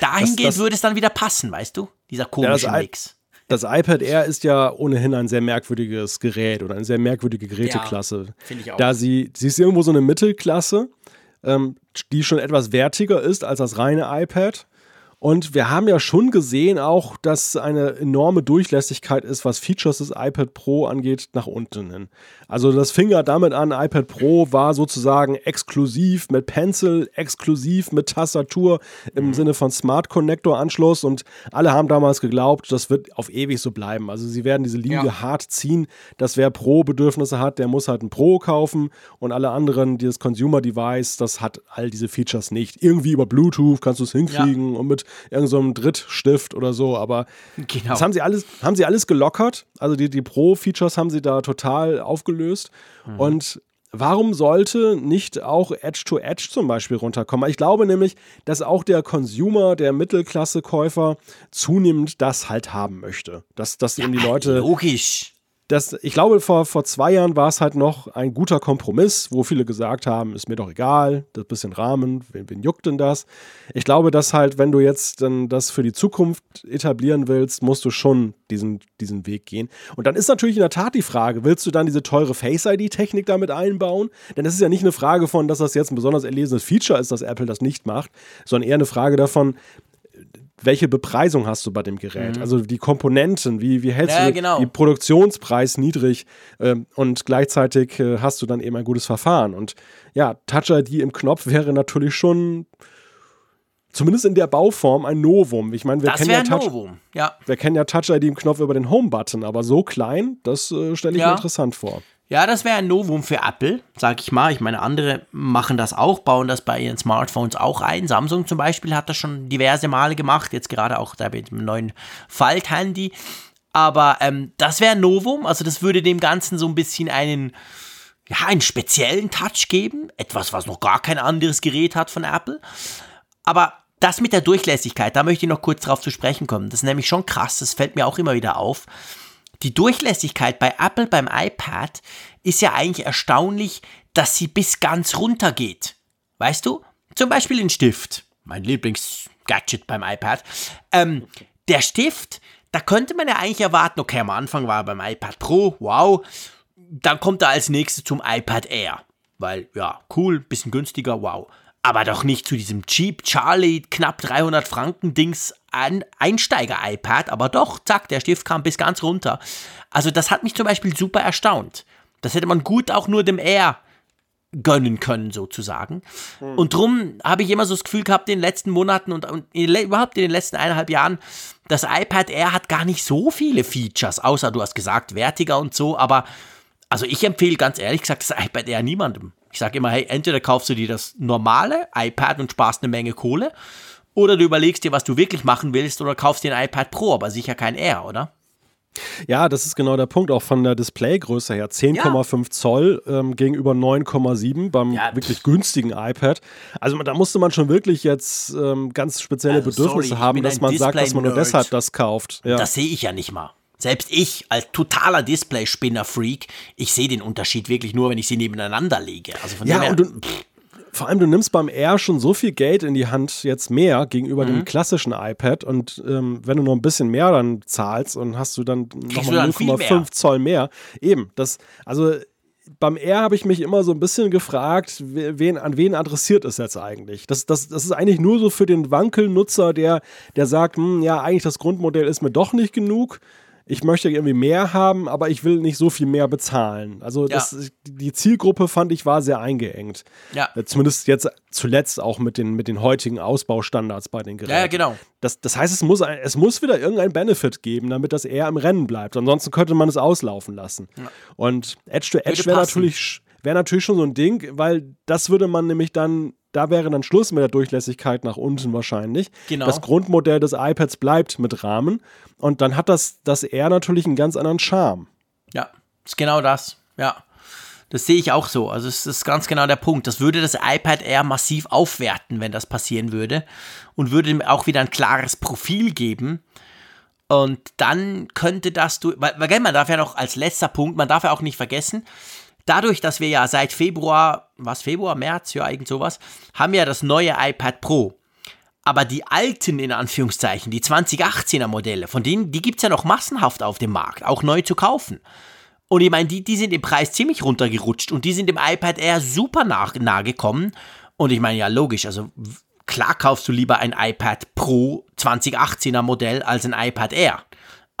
dahingehend das, das, würde es dann wieder passen, weißt du? Dieser komische ja, Mix. Das iPad Air ist ja ohnehin ein sehr merkwürdiges Gerät oder eine sehr merkwürdige Geräteklasse. Ja, Finde ich auch. Da sie, sie ist irgendwo so eine Mittelklasse, ähm, die schon etwas wertiger ist als das reine iPad. Und wir haben ja schon gesehen auch, dass eine enorme Durchlässigkeit ist, was Features des iPad Pro angeht, nach unten hin. Also das fing ja damit an, iPad Pro war sozusagen exklusiv mit Pencil, exklusiv mit Tastatur im mhm. Sinne von Smart Connector Anschluss und alle haben damals geglaubt, das wird auf ewig so bleiben. Also sie werden diese Linie ja. hart ziehen, dass wer Pro-Bedürfnisse hat, der muss halt ein Pro kaufen und alle anderen, dieses Consumer Device, das hat all diese Features nicht. Irgendwie über Bluetooth kannst du es hinkriegen ja. und mit irgendeinem so Drittstift oder so, aber genau. das haben sie alles, haben sie alles gelockert. Also die, die Pro-Features haben sie da total aufgelöst. Mhm. Und warum sollte nicht auch Edge-to-Edge -Edge zum Beispiel runterkommen? Ich glaube nämlich, dass auch der Consumer, der Mittelklasse-Käufer zunehmend das halt haben möchte. Dass, dass ja, eben die Leute. Logisch das, ich glaube, vor, vor zwei Jahren war es halt noch ein guter Kompromiss, wo viele gesagt haben, ist mir doch egal, das bisschen Rahmen, wen, wen juckt denn das? Ich glaube, dass halt, wenn du jetzt dann das für die Zukunft etablieren willst, musst du schon diesen, diesen Weg gehen. Und dann ist natürlich in der Tat die Frage, willst du dann diese teure Face-ID-Technik damit einbauen? Denn es ist ja nicht eine Frage von, dass das jetzt ein besonders erlesenes Feature ist, dass Apple das nicht macht, sondern eher eine Frage davon, welche Bepreisung hast du bei dem Gerät? Mhm. Also die Komponenten, wie, wie hältst ja, du genau. den Produktionspreis niedrig äh, und gleichzeitig äh, hast du dann eben ein gutes Verfahren. Und ja, Touch ID im Knopf wäre natürlich schon zumindest in der Bauform ein Novum. Ich meine, wir kennen ja Touch, Novum. Ja. wir kennen ja Touch ID im Knopf über den Home Button, aber so klein, das äh, stelle ich ja. mir interessant vor. Ja, das wäre ein Novum für Apple, sag ich mal. Ich meine, andere machen das auch, bauen das bei ihren Smartphones auch ein. Samsung zum Beispiel hat das schon diverse Male gemacht, jetzt gerade auch da mit dem neuen Falthandy. Aber ähm, das wäre ein Novum, also das würde dem Ganzen so ein bisschen einen, ja, einen speziellen Touch geben. Etwas, was noch gar kein anderes Gerät hat von Apple. Aber das mit der Durchlässigkeit, da möchte ich noch kurz drauf zu sprechen kommen. Das ist nämlich schon krass, das fällt mir auch immer wieder auf. Die Durchlässigkeit bei Apple beim iPad ist ja eigentlich erstaunlich, dass sie bis ganz runter geht. Weißt du? Zum Beispiel den Stift. Mein Lieblingsgadget beim iPad. Ähm, der Stift, da könnte man ja eigentlich erwarten, okay, am Anfang war er beim iPad Pro, wow. Dann kommt er als nächstes zum iPad Air. Weil, ja, cool, bisschen günstiger, wow aber doch nicht zu diesem Cheap Charlie knapp 300 Franken Dings ein Einsteiger-iPad, aber doch, zack, der Stift kam bis ganz runter. Also das hat mich zum Beispiel super erstaunt. Das hätte man gut auch nur dem Air gönnen können, sozusagen. Mhm. Und drum habe ich immer so das Gefühl gehabt, in den letzten Monaten und, und in, überhaupt in den letzten eineinhalb Jahren, das iPad Air hat gar nicht so viele Features, außer du hast gesagt, wertiger und so, aber also ich empfehle ganz ehrlich gesagt das iPad Air niemandem. Ich sage immer, hey, entweder kaufst du dir das normale iPad und sparst eine Menge Kohle, oder du überlegst dir, was du wirklich machen willst, oder kaufst dir ein iPad Pro, aber sicher kein Air, oder? Ja, das ist genau der Punkt, auch von der Displaygröße her. 10,5 ja. Zoll ähm, gegenüber 9,7 beim ja, wirklich günstigen iPad. Also da musste man schon wirklich jetzt ähm, ganz spezielle also, Bedürfnisse sorry, haben, dass man sagt, dass man nur deshalb das kauft. Ja. Das sehe ich ja nicht mal. Selbst ich als totaler Display-Spinner-Freak, ich sehe den Unterschied wirklich nur, wenn ich sie nebeneinander lege. Also von ja, dem her, und du, vor allem, du nimmst beim Air schon so viel Geld in die Hand, jetzt mehr gegenüber mhm. dem klassischen iPad. Und ähm, wenn du noch ein bisschen mehr dann zahlst und hast du dann nochmal 0,5 Zoll mehr. Eben, das, also beim Air habe ich mich immer so ein bisschen gefragt, wen, an wen adressiert es jetzt eigentlich? Das, das, das ist eigentlich nur so für den Wankelnutzer, der, der sagt, hm, ja, eigentlich das Grundmodell ist mir doch nicht genug ich möchte irgendwie mehr haben, aber ich will nicht so viel mehr bezahlen. Also ja. das, die Zielgruppe fand ich war sehr eingeengt. Ja. Äh, zumindest jetzt zuletzt auch mit den, mit den heutigen Ausbaustandards bei den Geräten. Ja, genau. Das, das heißt, es muss, es muss wieder irgendein Benefit geben, damit das eher im Rennen bleibt. Ansonsten könnte man es auslaufen lassen. Ja. Und Edge to Edge wäre natürlich, wär natürlich schon so ein Ding, weil das würde man nämlich dann da wäre dann Schluss mit der Durchlässigkeit nach unten wahrscheinlich. Genau. Das Grundmodell des iPads bleibt mit Rahmen und dann hat das, das Air natürlich einen ganz anderen Charme. Ja, ist genau das. Ja. Das sehe ich auch so. Also es ist ganz genau der Punkt. Das würde das iPad Air massiv aufwerten, wenn das passieren würde. Und würde ihm auch wieder ein klares Profil geben. Und dann könnte das du, weil, weil man darf ja noch als letzter Punkt, man darf ja auch nicht vergessen, dadurch, dass wir ja seit Februar, was Februar, März, ja, irgend sowas, haben wir ja das neue iPad Pro. Aber die alten, in Anführungszeichen, die 2018er Modelle, von denen, die gibt es ja noch massenhaft auf dem Markt, auch neu zu kaufen. Und ich meine, die, die sind im Preis ziemlich runtergerutscht und die sind dem iPad Air super nah, nah gekommen. Und ich meine, ja, logisch, also klar kaufst du lieber ein iPad Pro 2018er Modell als ein iPad Air.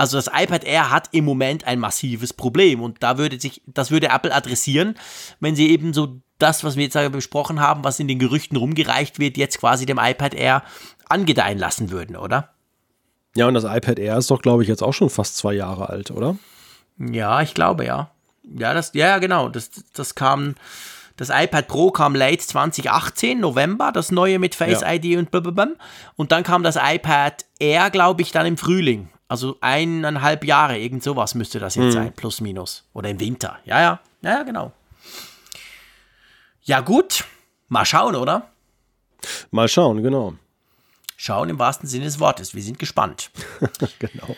Also das iPad Air hat im Moment ein massives Problem und da würde sich, das würde Apple adressieren, wenn sie eben so das, was wir jetzt besprochen haben, was in den Gerüchten rumgereicht wird, jetzt quasi dem iPad Air angedeihen lassen würden, oder? Ja, und das iPad Air ist doch, glaube ich, jetzt auch schon fast zwei Jahre alt, oder? Ja, ich glaube, ja. Ja, das, ja, genau. Das, das kam, das iPad Pro kam late 2018, November, das neue mit Face ja. ID und blablabla. Und dann kam das iPad Air, glaube ich, dann im Frühling. Also eineinhalb Jahre, irgend sowas müsste das jetzt mhm. sein, plus minus. Oder im Winter. Ja, ja, ja, genau. Ja, gut. Mal schauen, oder? Mal schauen, genau. Schauen im wahrsten Sinne des Wortes. Wir sind gespannt. <laughs> genau.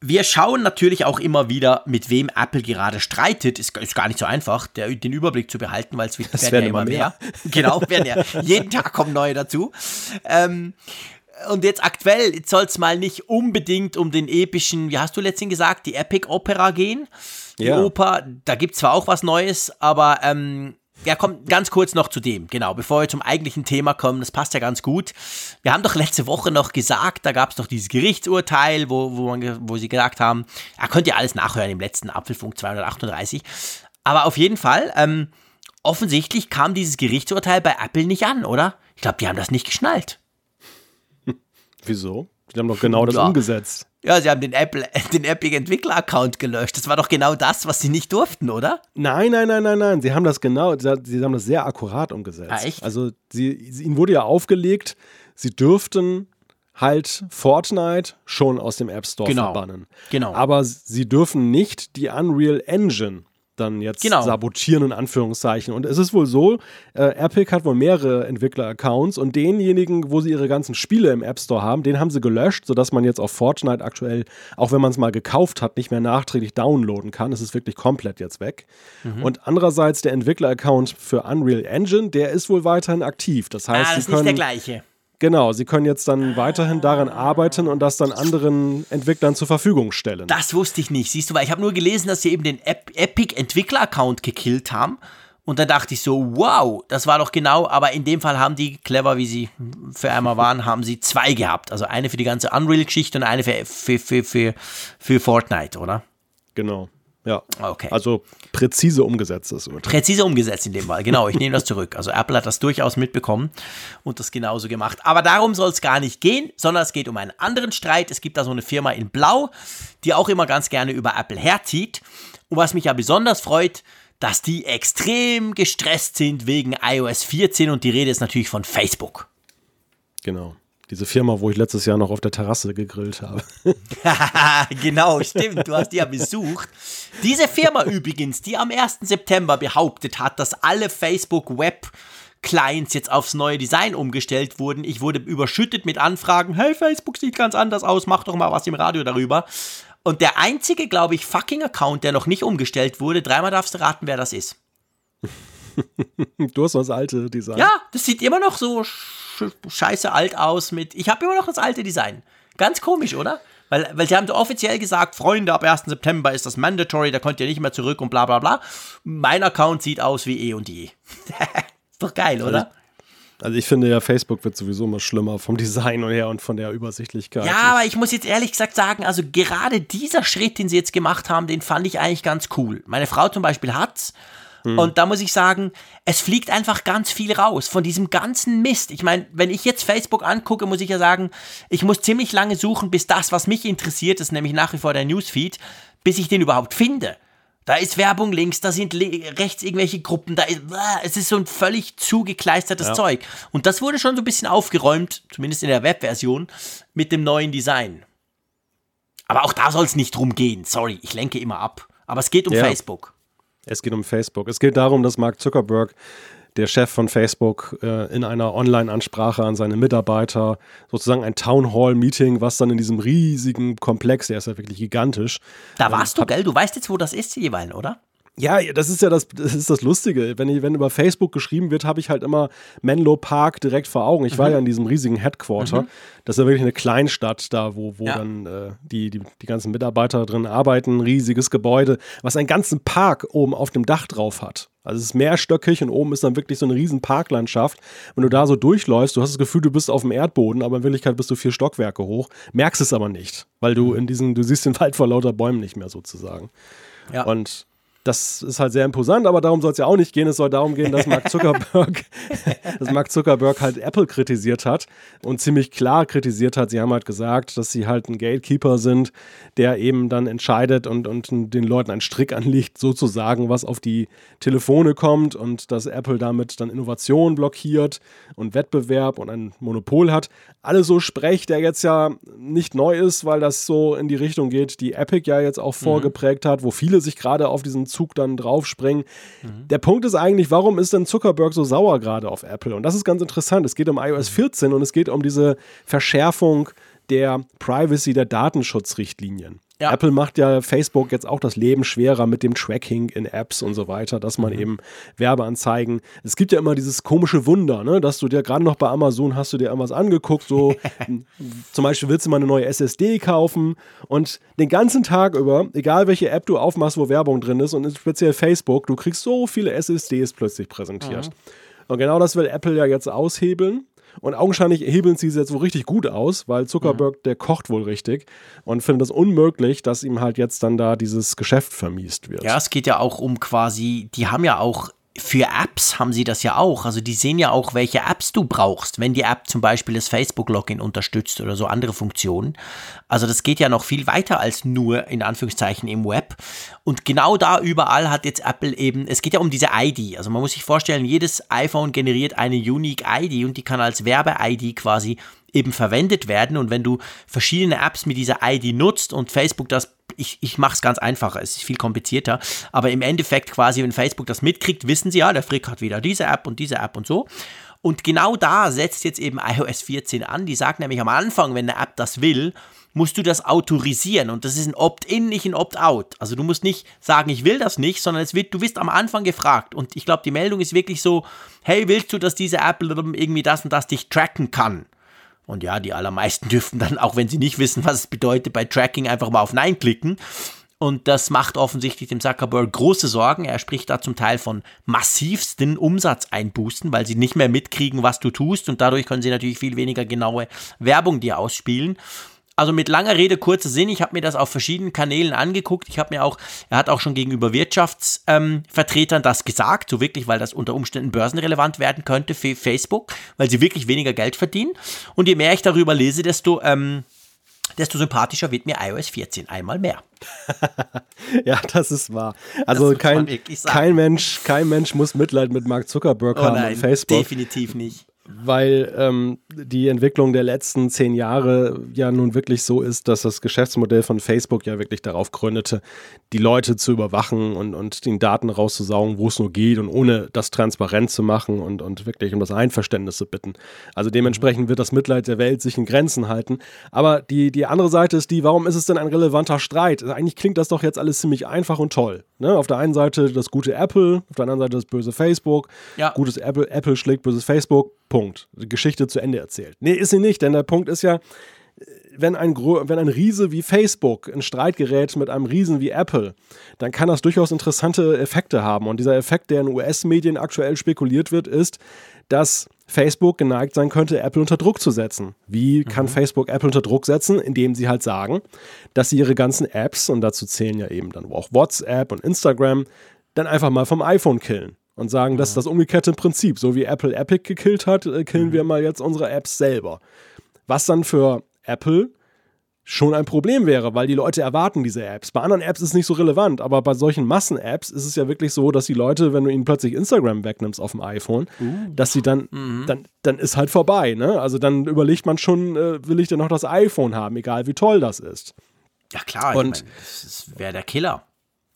Wir schauen natürlich auch immer wieder, mit wem Apple gerade streitet. Ist, ist gar nicht so einfach, der, den Überblick zu behalten, weil es werden, werden ja immer mehr. mehr. genau, werden ja. <laughs> Jeden Tag kommen neue dazu. Ähm, und jetzt aktuell soll es mal nicht unbedingt um den epischen, wie hast du letztens gesagt, die Epic Opera gehen. Die ja. Oper, da gibt es zwar auch was Neues, aber ähm, ja, kommt ganz kurz noch zu dem, genau, bevor wir zum eigentlichen Thema kommen, das passt ja ganz gut. Wir haben doch letzte Woche noch gesagt, da gab es doch dieses Gerichtsurteil, wo, wo, man, wo sie gesagt haben, ja, könnt ihr alles nachhören im letzten Apfelfunk 238. Aber auf jeden Fall, ähm, offensichtlich kam dieses Gerichtsurteil bei Apple nicht an, oder? Ich glaube, die haben das nicht geschnallt. Wieso? Die haben doch genau das Ja. umgesetzt. Ja, sie haben den, Apple, <laughs> den Epic Entwickler-Account gelöscht. Das war doch genau das, was sie nicht durften, oder? Nein, nein, nein, nein, nein. Sie haben das genau, sie sie haben das sehr akkurat umgesetzt. Ah, echt? Also sie, sie, ihnen wurde ja aufgelegt, sie dürften halt Fortnite schon aus dem App Store Genau. verbannen. Genau. Aber sie dürfen nicht die Unreal Engine dann jetzt Genau. sabotieren, in Anführungszeichen. Und es ist wohl so, äh, Epic hat wohl mehrere Entwickler-Accounts und denjenigen, wo sie ihre ganzen Spiele im App Store haben, den haben sie gelöscht, sodass man jetzt auf Fortnite aktuell, auch wenn man es mal gekauft hat, nicht mehr nachträglich downloaden kann. Es ist wirklich komplett jetzt weg. Mhm. Und andererseits der Entwickler-Account für Unreal Engine, der ist wohl weiterhin aktiv. Das heißt, ah, das sie ist nicht der können, gleiche. Genau, sie können jetzt dann weiterhin daran arbeiten und das dann anderen Entwicklern zur Verfügung stellen. Das wusste ich nicht, siehst du, weil ich habe nur gelesen, dass sie eben den Ep Epic Entwickler-Account gekillt haben. Und dann dachte ich so, wow, das war doch genau, aber in dem Fall haben die, clever wie sie für einmal waren, <laughs> haben sie zwei gehabt. Also eine für die ganze Unreal-Geschichte und eine für, für, für, für, für Fortnite, oder? Genau. Ja. Okay. Also präzise umgesetztes Urteil. Präzise umgesetzt in dem Fall, genau, ich nehme das zurück. Also Apple hat das durchaus mitbekommen und das genauso gemacht. Aber darum soll es gar nicht gehen, sondern es geht um einen anderen Streit. Es gibt da so eine Firma in Blau, die auch immer ganz gerne über Apple herzieht. Und was mich ja besonders freut, dass die extrem gestresst sind wegen iOS 14 und die Rede ist natürlich von Facebook. Genau. Diese Firma, wo ich letztes Jahr noch auf der Terrasse gegrillt habe. <laughs> genau, stimmt, du hast die ja besucht. Diese Firma übrigens, die am 1. September behauptet hat, dass alle Facebook Web Clients jetzt aufs neue Design umgestellt wurden. Ich wurde überschüttet mit Anfragen. Hey, Facebook sieht ganz anders aus, mach doch mal was im Radio darüber. Und der einzige, glaube ich, fucking Account, der noch nicht umgestellt wurde, dreimal darfst du raten, wer das ist. <laughs> Du hast noch das alte Design. Ja, das sieht immer noch so scheiße alt aus mit. Ich habe immer noch das alte Design. Ganz komisch, oder? Weil, weil sie haben so offiziell gesagt, Freunde, ab 1. September ist das mandatory, da könnt ihr nicht mehr zurück und bla bla bla. Mein Account sieht aus wie eh und je. ist <laughs> doch geil, oder? Also ich finde ja, Facebook wird sowieso immer schlimmer vom Design her und von der Übersichtlichkeit. Ja, aber ich muss jetzt ehrlich gesagt sagen, also gerade dieser Schritt, den sie jetzt gemacht haben, den fand ich eigentlich ganz cool. Meine Frau zum Beispiel hat's. Und da muss ich sagen, es fliegt einfach ganz viel raus von diesem ganzen Mist. Ich meine, wenn ich jetzt Facebook angucke, muss ich ja sagen, ich muss ziemlich lange suchen, bis das, was mich interessiert, ist nämlich nach wie vor der Newsfeed, bis ich den überhaupt finde. Da ist Werbung links, da sind rechts irgendwelche Gruppen, da ist, es ist so ein völlig zugekleistertes Ja. Zeug. Und das wurde schon so ein bisschen aufgeräumt, zumindest in der Webversion, mit dem neuen Design. Aber auch da soll es nicht drum gehen. Sorry, ich lenke immer ab. Aber es geht um Ja. Facebook. Es geht um Facebook. Es geht darum, dass Mark Zuckerberg, der Chef von Facebook, äh, in einer Online-Ansprache an seine Mitarbeiter sozusagen ein Town Hall-Meeting, was dann in diesem riesigen Komplex, der ist ja wirklich gigantisch. Da ähm, warst du, hat- gell? Du weißt jetzt, wo das ist, jeweils, oder? Ja, das ist ja das, das ist das Lustige. Wenn, ich, wenn über Facebook geschrieben wird, habe ich halt immer Menlo Park direkt vor Augen. Ich war Mhm. ja in diesem riesigen Headquarter. Das ist ja wirklich eine Kleinstadt da, wo, wo Ja. dann äh, die, die, die ganzen Mitarbeiter drin arbeiten. Riesiges Gebäude, was einen ganzen Park oben auf dem Dach drauf hat. Also es ist mehrstöckig und oben ist dann wirklich so eine riesen Parklandschaft. Wenn du da so durchläufst, du hast das Gefühl, du bist auf dem Erdboden, aber in Wirklichkeit bist du vier Stockwerke hoch, merkst es aber nicht, weil du in diesen, du siehst den Wald vor lauter Bäumen nicht mehr sozusagen. Ja. Und das ist halt sehr imposant, aber darum soll es ja auch nicht gehen. Es soll darum gehen, dass Mark Zuckerberg, <laughs> dass Mark Zuckerberg halt Apple kritisiert hat und ziemlich klar kritisiert hat. Sie haben halt gesagt, dass sie halt ein Gatekeeper sind, der eben dann entscheidet und, und den Leuten einen Strick anlegt, sozusagen, was auf die Telefone kommt und dass Apple damit dann Innovation blockiert und Wettbewerb und ein Monopol hat. Alles so Sprech, der jetzt ja nicht neu ist, weil das so in die Richtung geht, die Epic ja jetzt auch vorgeprägt hat, wo viele sich gerade auf diesen Zug dann draufspringen. Der Punkt ist eigentlich, warum ist denn Zuckerberg so sauer gerade auf Apple? Und das ist ganz interessant. Es geht um iOS 14 und es geht um diese Verschärfung der Privacy, der Datenschutzrichtlinien. Ja. Apple macht ja Facebook jetzt auch das Leben schwerer mit dem Tracking in Apps und so weiter, dass man eben Werbeanzeigen. Es gibt ja immer dieses komische Wunder, ne, dass du dir gerade noch bei Amazon hast du dir irgendwas angeguckt, so <laughs> zum Beispiel willst du mal eine neue SSD kaufen und den ganzen Tag über, egal welche App du aufmachst, wo Werbung drin ist und speziell Facebook, du kriegst so viele SSDs plötzlich präsentiert. Und genau das will Apple ja jetzt aushebeln. Und augenscheinlich hebeln sie es jetzt wohl richtig gut aus, weil Zuckerberg, der kocht wohl richtig und findet es unmöglich, dass ihm halt jetzt dann da dieses Geschäft vermiest wird. Ja, es geht ja auch um quasi, die haben ja auch für Apps haben sie das ja auch. Also die sehen ja auch, welche Apps du brauchst, wenn die App zum Beispiel das Facebook-Login unterstützt oder so andere Funktionen. Also das geht ja noch viel weiter als nur in Anführungszeichen im Web. Und genau da überall hat jetzt Apple eben, es geht ja um diese ID. Also man muss sich vorstellen, jedes iPhone generiert eine Unique ID und die kann als Werbe-ID quasi eben verwendet werden. Und wenn du verschiedene Apps mit dieser ID nutzt und Facebook das ich, ich mache es ganz einfacher, es ist viel komplizierter, aber im Endeffekt quasi, wenn Facebook das mitkriegt, wissen sie ja, der Frick hat wieder diese App und diese App und so. Und genau da setzt jetzt eben iOS 14 an. Die sagt nämlich am Anfang, wenn eine App das will, musst du das autorisieren. Und das ist ein Opt-in, nicht ein Opt-out. Also du musst nicht sagen, ich will das nicht, sondern es wird, du wirst am Anfang gefragt. Und ich glaube, die Meldung ist wirklich so, hey, willst du, dass diese App irgendwie das und das dich tracken kann? Und ja, die allermeisten <laughs> dürften dann, auch wenn sie nicht wissen, was es bedeutet, bei Tracking einfach mal auf Nein klicken. Und das macht offensichtlich dem Zuckerberg große Sorgen. Er spricht da zum Teil von massivsten Umsatzeinbußen, weil sie nicht mehr mitkriegen, was du tust. Und dadurch können sie natürlich viel weniger genaue Werbung dir ausspielen also mit langer Rede, kurzer Sinn, ich habe mir das auf verschiedenen Kanälen angeguckt. Ich habe mir auch, er hat auch schon gegenüber Wirtschaftsvertretern ähm, das gesagt, so wirklich, weil das unter Umständen börsenrelevant werden könnte für Facebook, weil sie wirklich weniger Geld verdienen. Und je mehr ich darüber lese, desto, ähm, desto sympathischer wird mir iOS 14 einmal mehr. <laughs> ja, das ist wahr. Also kein, kein Mensch, kein Mensch muss Mitleid mit Mark Zuckerberg oh haben nein, und Facebook. Definitiv nicht weil ähm, die Entwicklung der letzten zehn Jahre ja nun wirklich so ist, dass das Geschäftsmodell von Facebook ja wirklich darauf gründete, die Leute zu überwachen und, und den Daten rauszusaugen, wo es nur geht und ohne das transparent zu machen und, und wirklich um das Einverständnis zu bitten. Also dementsprechend wird das Mitleid der Welt sich in Grenzen halten. Aber die, die andere Seite ist die, warum ist es denn ein relevanter Streit? Eigentlich klingt das doch jetzt alles ziemlich einfach und toll. Ne? Auf der einen Seite das gute Apple, auf der anderen Seite das böse Facebook. Ja. Gutes Apple, Apple schlägt böses Facebook Punkt. Die Geschichte zu Ende erzählt. Nee, ist sie nicht, denn der Punkt ist ja, wenn ein, wenn ein Riese wie Facebook in Streit gerät mit einem Riesen wie Apple, dann kann das durchaus interessante Effekte haben. Und dieser Effekt, der in US-Medien aktuell spekuliert wird, ist, dass Facebook geneigt sein könnte, Apple unter Druck zu setzen. Wie kann mhm. Facebook Apple unter Druck setzen? Indem sie halt sagen, dass sie ihre ganzen Apps, und dazu zählen ja eben dann auch WhatsApp und Instagram, dann einfach mal vom iPhone killen und sagen, das ist das umgekehrte Prinzip. So wie Apple Epic gekillt hat, äh, killen mhm. wir mal jetzt unsere Apps selber. Was dann für Apple schon ein Problem wäre, weil die Leute erwarten diese Apps. Bei anderen Apps ist es nicht so relevant, aber bei solchen Massen-Apps ist es ja wirklich so, dass die Leute, wenn du ihnen plötzlich Instagram wegnimmst auf dem iPhone, uh. dass sie dann, mhm. dann, dann ist halt vorbei, ne? Also dann überlegt man schon, äh, will ich denn noch das iPhone haben, egal wie toll das ist. Ja klar, und ich mein, das wäre der Killer.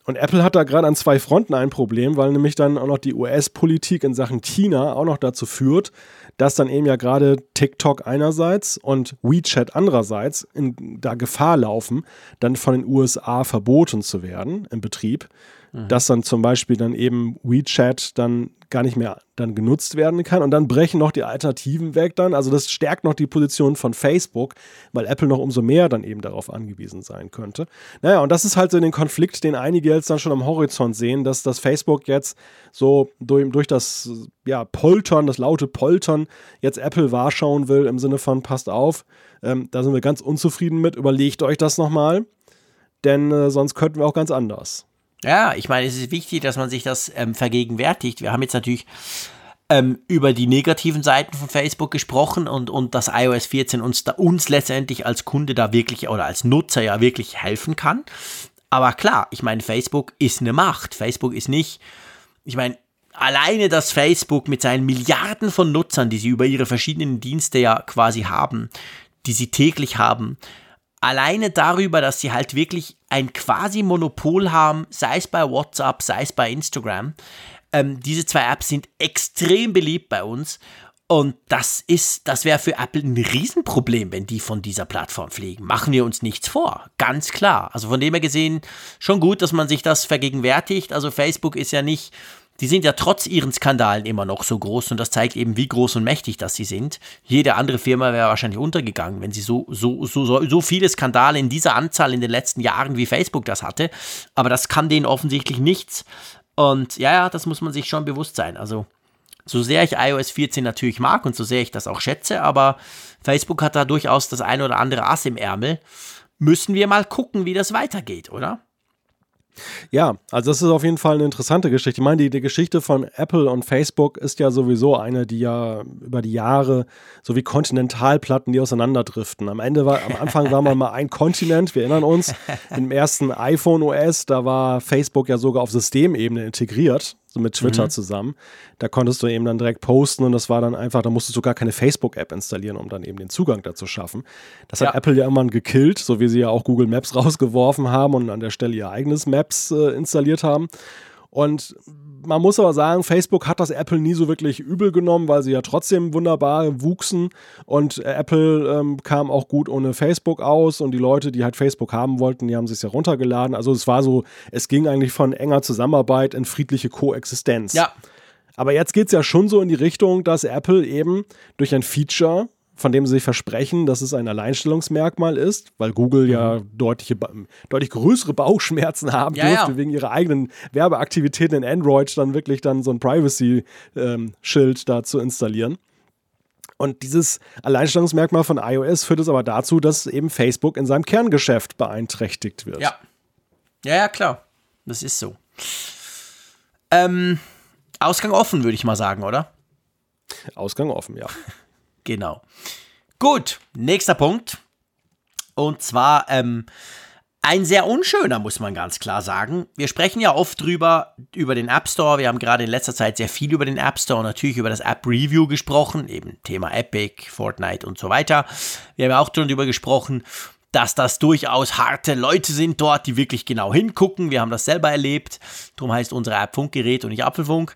Und Apple hat da gerade an zwei Fronten ein Problem, weil nämlich dann auch noch die US-Politik in Sachen China auch noch dazu führt, dass dann eben ja gerade TikTok einerseits und WeChat andererseits in da Gefahr laufen, dann von den USA verboten zu werden im Betrieb. Mhm. Dass dann zum Beispiel dann eben WeChat dann gar nicht mehr dann genutzt werden kann. Und dann brechen noch die Alternativen weg dann. Also das stärkt noch die Position von Facebook, weil Apple noch umso mehr dann eben darauf angewiesen sein könnte. Naja, und das ist halt so den Konflikt, den einige jetzt dann schon am Horizont sehen, dass das Facebook jetzt so durch, durch das ja, Poltern, das laute Poltern, jetzt Apple wahrschauen will im Sinne von, passt auf, ähm, da sind wir ganz unzufrieden mit, überlegt euch das nochmal, denn äh, sonst könnten wir auch ganz anders. Ja, ich meine, es ist wichtig, dass man sich das ähm, vergegenwärtigt. Wir haben jetzt natürlich ähm, über die negativen Seiten von Facebook gesprochen und, und dass iOS 14 uns, da, uns letztendlich als Kunde da wirklich oder als Nutzer ja wirklich helfen kann. Aber klar, ich meine, Facebook ist eine Macht. Facebook ist nicht, ich meine, alleine dass Facebook mit seinen Milliarden von Nutzern, die sie über ihre verschiedenen Dienste ja quasi haben, die sie täglich haben, alleine darüber, dass sie halt wirklich ein quasi Monopol haben, sei es bei WhatsApp, sei es bei Instagram. Ähm, diese zwei Apps sind extrem beliebt bei uns. Und das ist, das wäre für Apple ein Riesenproblem, wenn die von dieser Plattform fliegen. Machen wir uns nichts vor. Ganz klar. Also von dem her gesehen, schon gut, dass man sich das vergegenwärtigt. Also Facebook ist ja nicht die sind ja trotz ihren Skandalen immer noch so groß und das zeigt eben, wie groß und mächtig das sie sind. Jede andere Firma wäre wahrscheinlich untergegangen, wenn sie so, so, so, so viele Skandale in dieser Anzahl in den letzten Jahren wie Facebook das hatte. Aber das kann denen offensichtlich nichts. Und ja, ja, das muss man sich schon bewusst sein. Also, so sehr ich iOS 14 natürlich mag und so sehr ich das auch schätze, aber Facebook hat da durchaus das ein oder andere Ass im Ärmel. Müssen wir mal gucken, wie das weitergeht, oder? Ja, also das ist auf jeden Fall eine interessante Geschichte. Ich meine, die, die Geschichte von Apple und Facebook ist ja sowieso eine, die ja über die Jahre so wie Kontinentalplatten, die auseinanderdriften. Am Ende war, am Anfang war man mal ein Kontinent, wir erinnern uns, im ersten iPhone OS, da war Facebook ja sogar auf Systemebene integriert so mit Twitter mhm. zusammen. Da konntest du eben dann direkt posten und das war dann einfach, da musstest du gar keine Facebook-App installieren, um dann eben den Zugang dazu schaffen. Das hat ja. Apple ja irgendwann gekillt, so wie sie ja auch Google Maps <laughs> rausgeworfen haben und an der Stelle ihr eigenes Maps äh, installiert haben. Und man muss aber sagen, Facebook hat das Apple nie so wirklich übel genommen, weil sie ja trotzdem wunderbar wuchsen und Apple ähm, kam auch gut ohne Facebook aus und die Leute, die halt Facebook haben wollten, die haben sich ja runtergeladen. Also es war so, es ging eigentlich von enger Zusammenarbeit in friedliche Koexistenz. Ja. Aber jetzt geht es ja schon so in die Richtung, dass Apple eben durch ein Feature von dem sie sich versprechen, dass es ein Alleinstellungsmerkmal ist, weil Google ja mhm. deutliche, deutlich größere Bauchschmerzen haben ja, dürfte, ja. wegen ihrer eigenen Werbeaktivitäten in Android dann wirklich dann so ein Privacy-Schild ähm, da zu installieren. Und dieses Alleinstellungsmerkmal von iOS führt es aber dazu, dass eben Facebook in seinem Kerngeschäft beeinträchtigt wird. Ja. Ja, ja, klar. Das ist so. Ähm, Ausgang offen, würde ich mal sagen, oder? Ausgang offen, ja. <laughs> Genau. Gut, nächster Punkt. Und zwar ähm, ein sehr unschöner, muss man ganz klar sagen. Wir sprechen ja oft drüber, über den App Store. Wir haben gerade in letzter Zeit sehr viel über den App Store und natürlich über das App Review gesprochen, eben Thema Epic, Fortnite und so weiter. Wir haben ja auch darüber gesprochen, dass das durchaus harte Leute sind dort, die wirklich genau hingucken. Wir haben das selber erlebt. Darum heißt unsere App Funkgerät und nicht Apfelfunk.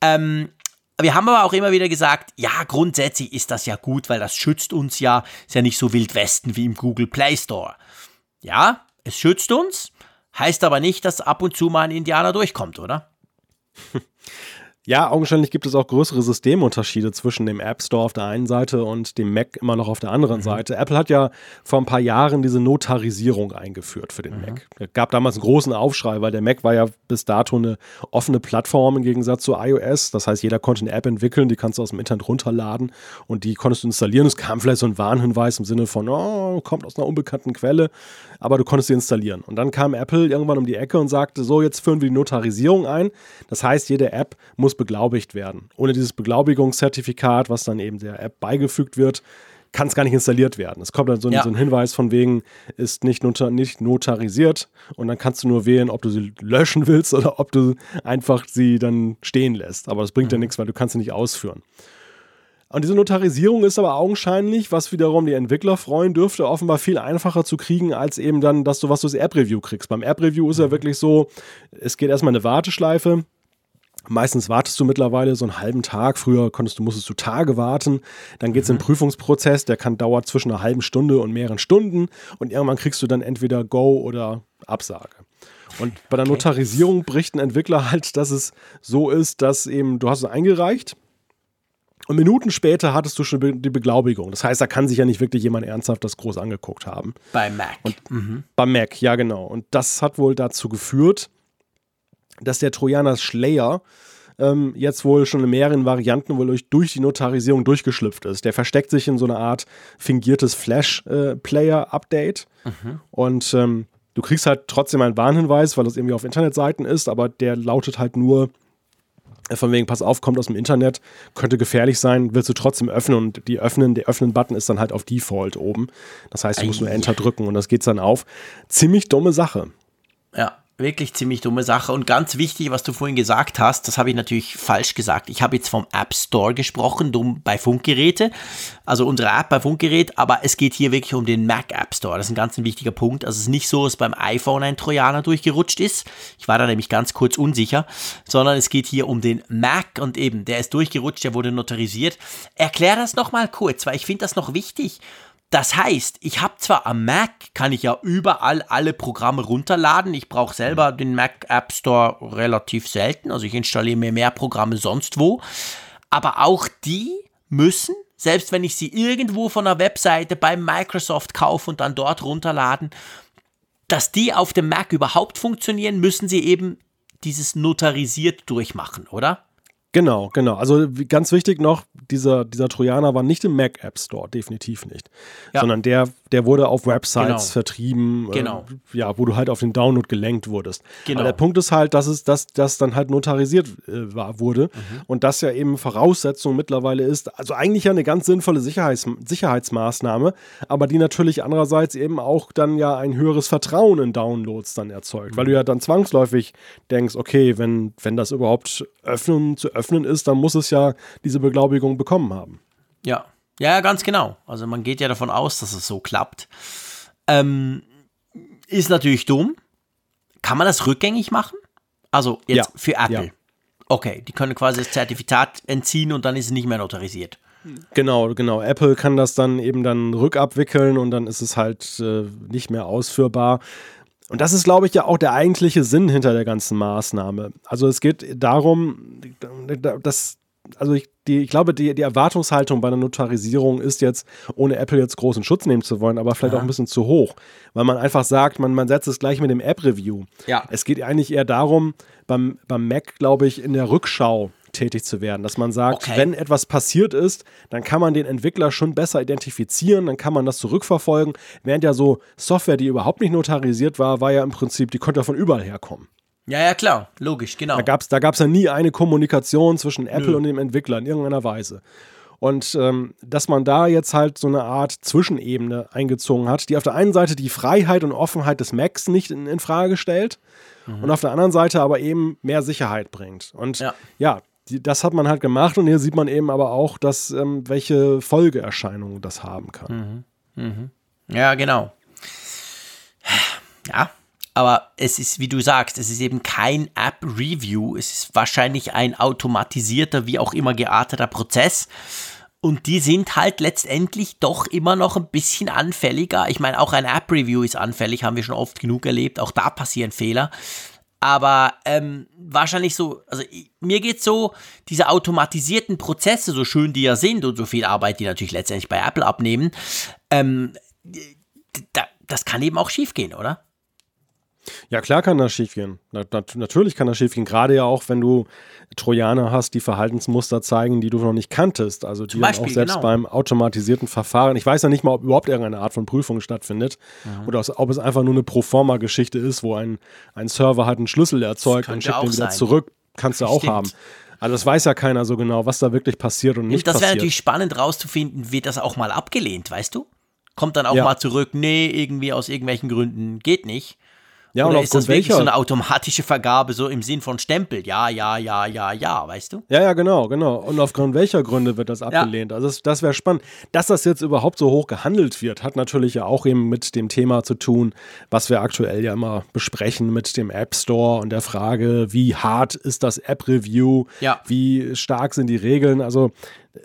Ähm, wir haben aber auch immer wieder gesagt, ja, grundsätzlich ist das ja gut, weil das schützt uns ja, ist ja nicht so Wild Westen wie im Google Play Store. Ja, es schützt uns, heißt aber nicht, dass ab und zu mal ein Indianer durchkommt, oder? <laughs> Ja, augenscheinlich gibt es auch größere Systemunterschiede zwischen dem App Store auf der einen Seite und dem Mac immer noch auf der anderen mhm. Seite. Apple hat ja vor ein paar Jahren diese Notarisierung eingeführt für den mhm. Mac. Es gab damals einen großen Aufschrei, weil der Mac war ja bis dato eine offene Plattform im Gegensatz zu iOS. Das heißt, jeder konnte eine App entwickeln, die kannst du aus dem Internet runterladen und die konntest du installieren. Es kam vielleicht so ein Warnhinweis im Sinne von, oh, kommt aus einer unbekannten Quelle, aber du konntest sie installieren. Und dann kam Apple irgendwann um die Ecke und sagte, so, jetzt führen wir die Notarisierung ein. Das heißt, jede App muss beglaubigt werden. Ohne dieses Beglaubigungszertifikat, was dann eben der App beigefügt wird, kann es gar nicht installiert werden. Es kommt dann so, ja. so, ein Hinweis von wegen, ist nicht, notar nicht notarisiert und dann kannst du nur wählen, ob du sie löschen willst oder ob du einfach sie dann stehen lässt. Aber das bringt mhm. ja nichts, weil du kannst sie nicht ausführen. Und diese Notarisierung ist aber augenscheinlich, was wiederum die Entwickler freuen dürfte, offenbar viel einfacher zu kriegen, als eben dann, dass du was du das App-Review kriegst. Beim App-Review ist ja mhm. wirklich so, es geht erstmal eine Warteschleife, Meistens wartest du mittlerweile so einen halben Tag. Früher konntest du, musstest du Tage warten. Dann geht es mhm. in den Prüfungsprozess, der kann dauert zwischen einer halben Stunde und mehreren Stunden. Und irgendwann kriegst du dann entweder Go oder Absage. Und bei der Notarisierung bricht ein Entwickler halt, dass es so ist, dass eben, du hast es eingereicht und Minuten später hattest du schon die Beglaubigung. Das heißt, da kann sich ja nicht wirklich jemand ernsthaft das groß angeguckt haben. Bei Mac. Und mhm. Bei Mac, ja genau. Und das hat wohl dazu geführt, dass der Trojaner Slayer ähm, jetzt wohl schon in mehreren Varianten wohl durch, durch, die Notarisierung durchgeschlüpft ist. Der versteckt sich in so einer Art fingiertes Flash-Player-Update äh, mhm. und ähm, du kriegst halt trotzdem einen Warnhinweis, weil das irgendwie auf Internetseiten ist, aber der lautet halt nur von wegen, pass auf, kommt aus dem Internet, könnte gefährlich sein, willst du trotzdem öffnen und die öffnen, der Öffnen-Button ist dann halt auf Default oben. Das heißt, du musst nur Enter drücken und das geht dann auf. Ziemlich dumme Sache. Ja, wirklich ziemlich dumme Sache. Und ganz wichtig, was du vorhin gesagt hast, das habe ich natürlich falsch gesagt. Ich habe jetzt vom App Store gesprochen, dumm bei Funkgeräte, also unsere App bei Funkgerät, aber es geht hier wirklich um den Mac App Store. Das ist ein ganz ein wichtiger Punkt. Also es ist nicht so, dass beim iPhone ein Trojaner durchgerutscht ist. Ich war da nämlich ganz kurz unsicher, sondern es geht hier um den Mac und eben, der ist durchgerutscht, der wurde notarisiert. Erklär das nochmal kurz, weil ich finde das noch wichtig. Das heißt, ich habe zwar am Mac, kann ich ja überall alle Programme runterladen. Ich brauche selber den Mac App Store relativ selten. Also ich installiere mir mehr Programme sonst wo. Aber auch die müssen, selbst wenn ich sie irgendwo von der Webseite bei Microsoft kaufe und dann dort runterladen, dass die auf dem Mac überhaupt funktionieren, müssen sie eben dieses notarisiert durchmachen, oder? Genau, genau. Also ganz wichtig noch, dieser, dieser Trojaner war nicht im Mac App Store, definitiv nicht. Ja. Sondern der, der wurde auf Websites genau. vertrieben, genau. Äh, ja, wo du halt auf den Download gelenkt wurdest. Genau. Aber der Punkt ist halt, dass es dass das dann halt notarisiert äh, war, wurde mhm. und das ja eben Voraussetzung mittlerweile ist, also eigentlich ja eine ganz sinnvolle Sicherheits Sicherheitsmaßnahme, aber die natürlich andererseits eben auch dann ja ein höheres Vertrauen in Downloads dann erzeugt, mhm. weil du ja dann zwangsläufig denkst, okay, wenn, wenn das überhaupt öffnen, zu öffnen ist, dann muss es ja diese Beglaubigung bekommen haben. Ja, ja, ganz genau. Also man geht ja davon aus, dass es so klappt. Ähm, ist natürlich dumm. Kann man das rückgängig machen? Also jetzt ja. für Apple. Ja. Okay, die können quasi das Zertifikat entziehen und dann ist es nicht mehr notarisiert. Genau, genau. Apple kann das dann eben dann rückabwickeln und dann ist es halt äh, nicht mehr ausführbar. Und das ist, glaube ich, ja auch der eigentliche Sinn hinter der ganzen Maßnahme. Also es geht darum, dass also ich, die, ich glaube, die, die Erwartungshaltung bei einer Notarisierung ist jetzt, ohne Apple jetzt großen Schutz nehmen zu wollen, aber vielleicht Aha. auch ein bisschen zu hoch, weil man einfach sagt, man, man setzt es gleich mit dem App-Review. Ja. Es geht eigentlich eher darum, beim, beim Mac, glaube ich, in der Rückschau tätig zu werden, dass man sagt, okay. wenn etwas passiert ist, dann kann man den Entwickler schon besser identifizieren, dann kann man das zurückverfolgen, während ja so Software, die überhaupt nicht notarisiert war, war ja im Prinzip, die konnte ja von überall herkommen. Ja, ja, klar, logisch, genau. Da gab es da gab's ja nie eine Kommunikation zwischen Apple Nö. und dem Entwickler in irgendeiner Weise. Und ähm, dass man da jetzt halt so eine Art Zwischenebene eingezogen hat, die auf der einen Seite die Freiheit und Offenheit des Macs nicht in, in Frage stellt mhm. und auf der anderen Seite aber eben mehr Sicherheit bringt. Und ja, ja die, das hat man halt gemacht und hier sieht man eben aber auch, dass ähm, welche Folgeerscheinungen das haben kann. Mhm. Mhm. Ja, genau. Ja, aber es ist, wie du sagst, es ist eben kein App-Review. Es ist wahrscheinlich ein automatisierter, wie auch immer gearteter Prozess. Und die sind halt letztendlich doch immer noch ein bisschen anfälliger. Ich meine, auch ein App-Review ist anfällig, haben wir schon oft genug erlebt. Auch da passieren Fehler. Aber ähm, wahrscheinlich so, also mir geht so, diese automatisierten Prozesse, so schön die ja sind und so viel Arbeit, die natürlich letztendlich bei Apple abnehmen, ähm, da, das kann eben auch schiefgehen, oder? Ja, klar kann das schiefgehen. Na, nat natürlich kann das schiefgehen. Gerade ja auch, wenn du Trojaner hast, die Verhaltensmuster zeigen, die du noch nicht kanntest. Also die Beispiel, auch selbst genau. beim automatisierten Verfahren. Ich weiß ja nicht mal, ob überhaupt irgendeine Art von Prüfung stattfindet. Mhm. Oder ob es einfach nur eine Proforma-Geschichte ist, wo ein, ein Server halt einen Schlüssel erzeugt und schickt den wieder sein. zurück. Kannst du auch Stimmt. haben. Also das weiß ja keiner so genau, was da wirklich passiert und nicht das passiert. Das wäre natürlich spannend rauszufinden, wird das auch mal abgelehnt, weißt du? Kommt dann auch ja. mal zurück, nee, irgendwie aus irgendwelchen Gründen geht nicht. Ja, Oder ist das wirklich welcher? so eine automatische Vergabe, so im Sinn von Stempel? Ja, ja, ja, ja, ja, weißt du? Ja, ja, genau, genau. Und aufgrund welcher Gründe wird das abgelehnt? Ja. Also das, das wäre spannend. Dass das jetzt überhaupt so hoch gehandelt wird, hat natürlich ja auch eben mit dem Thema zu tun, was wir aktuell ja immer besprechen mit dem App Store und der Frage, wie hart ist das App-Review? Ja. Wie stark sind die Regeln? Also